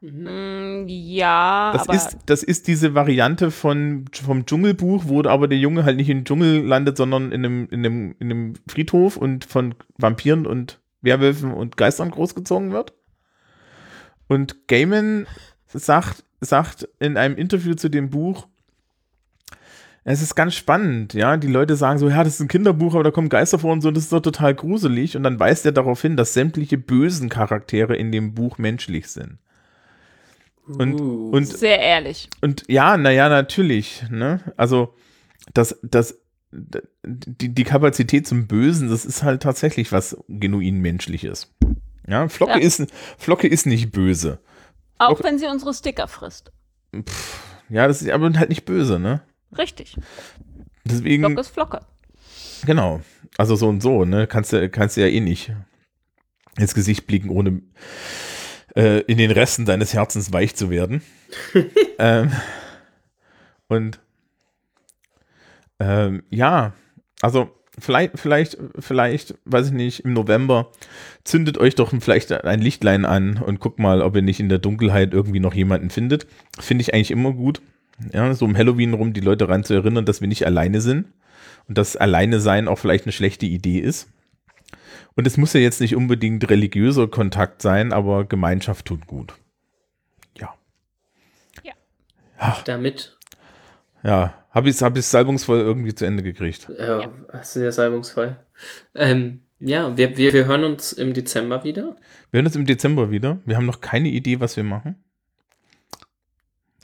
Mm, ja, Das aber ist, das ist diese Variante von, vom Dschungelbuch, wo aber der Junge halt nicht im Dschungel landet, sondern in einem, in einem, in einem Friedhof und von Vampiren und Werwölfen und Geistern großgezogen wird. Und Gaiman sagt, sagt in einem Interview zu dem Buch, es ist ganz spannend, ja. Die Leute sagen so, ja, das ist ein Kinderbuch, aber da kommen Geister vor und so, das ist doch total gruselig. Und dann weist er darauf hin, dass sämtliche bösen Charaktere in dem Buch menschlich sind. Und, Uh. und sehr ehrlich. und ja, naja, natürlich, ne? Also, das, das, die, die Kapazität zum Bösen, das ist halt tatsächlich was genuin Menschliches. Ja, Flocke, Ja. Ist, Flocke ist nicht böse. Auch wenn sie unsere Sticker frisst. Ja, das ist aber halt nicht böse, ne? Richtig. Deswegen, Flocke ist Flocke. genau. Also so und so, ne? Kannst du, kannst du ja eh nicht ins Gesicht blicken, ohne äh, in den Resten deines Herzens weich zu werden. ähm, und ähm, ja, also vielleicht, vielleicht, vielleicht, weiß ich nicht, im November zündet euch doch vielleicht ein Lichtlein an und guckt mal, ob ihr nicht in der Dunkelheit irgendwie noch jemanden findet. Finde ich eigentlich immer gut. Ja, so um Halloween rum die Leute rein zu erinnern, dass wir nicht alleine sind und dass alleine sein auch vielleicht eine schlechte Idee ist. Und es muss ja jetzt nicht unbedingt religiöser Kontakt sein, aber Gemeinschaft tut gut. Ja. Damit Ja, habe ich es hab ich's salbungsvoll irgendwie zu Ende gekriegt. äh, sehr salbungsvoll. Ähm, ja, wir, wir, wir hören uns im Dezember wieder. Wir hören uns im Dezember wieder. Wir haben noch keine Idee, was wir machen.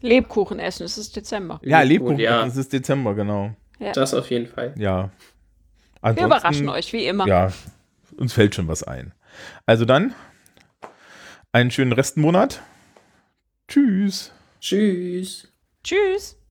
Lebkuchen essen, es ist Dezember. Ja, Lebkuchen, Lebkuchen, ja. es ist Dezember, genau. Das auf jeden Fall. Ja. Wir Ansonsten- überraschen euch, wie immer. Ja, uns fällt schon was ein. Also dann, einen schönen Restmonat. Tschüss. Tschüss. Tschüss.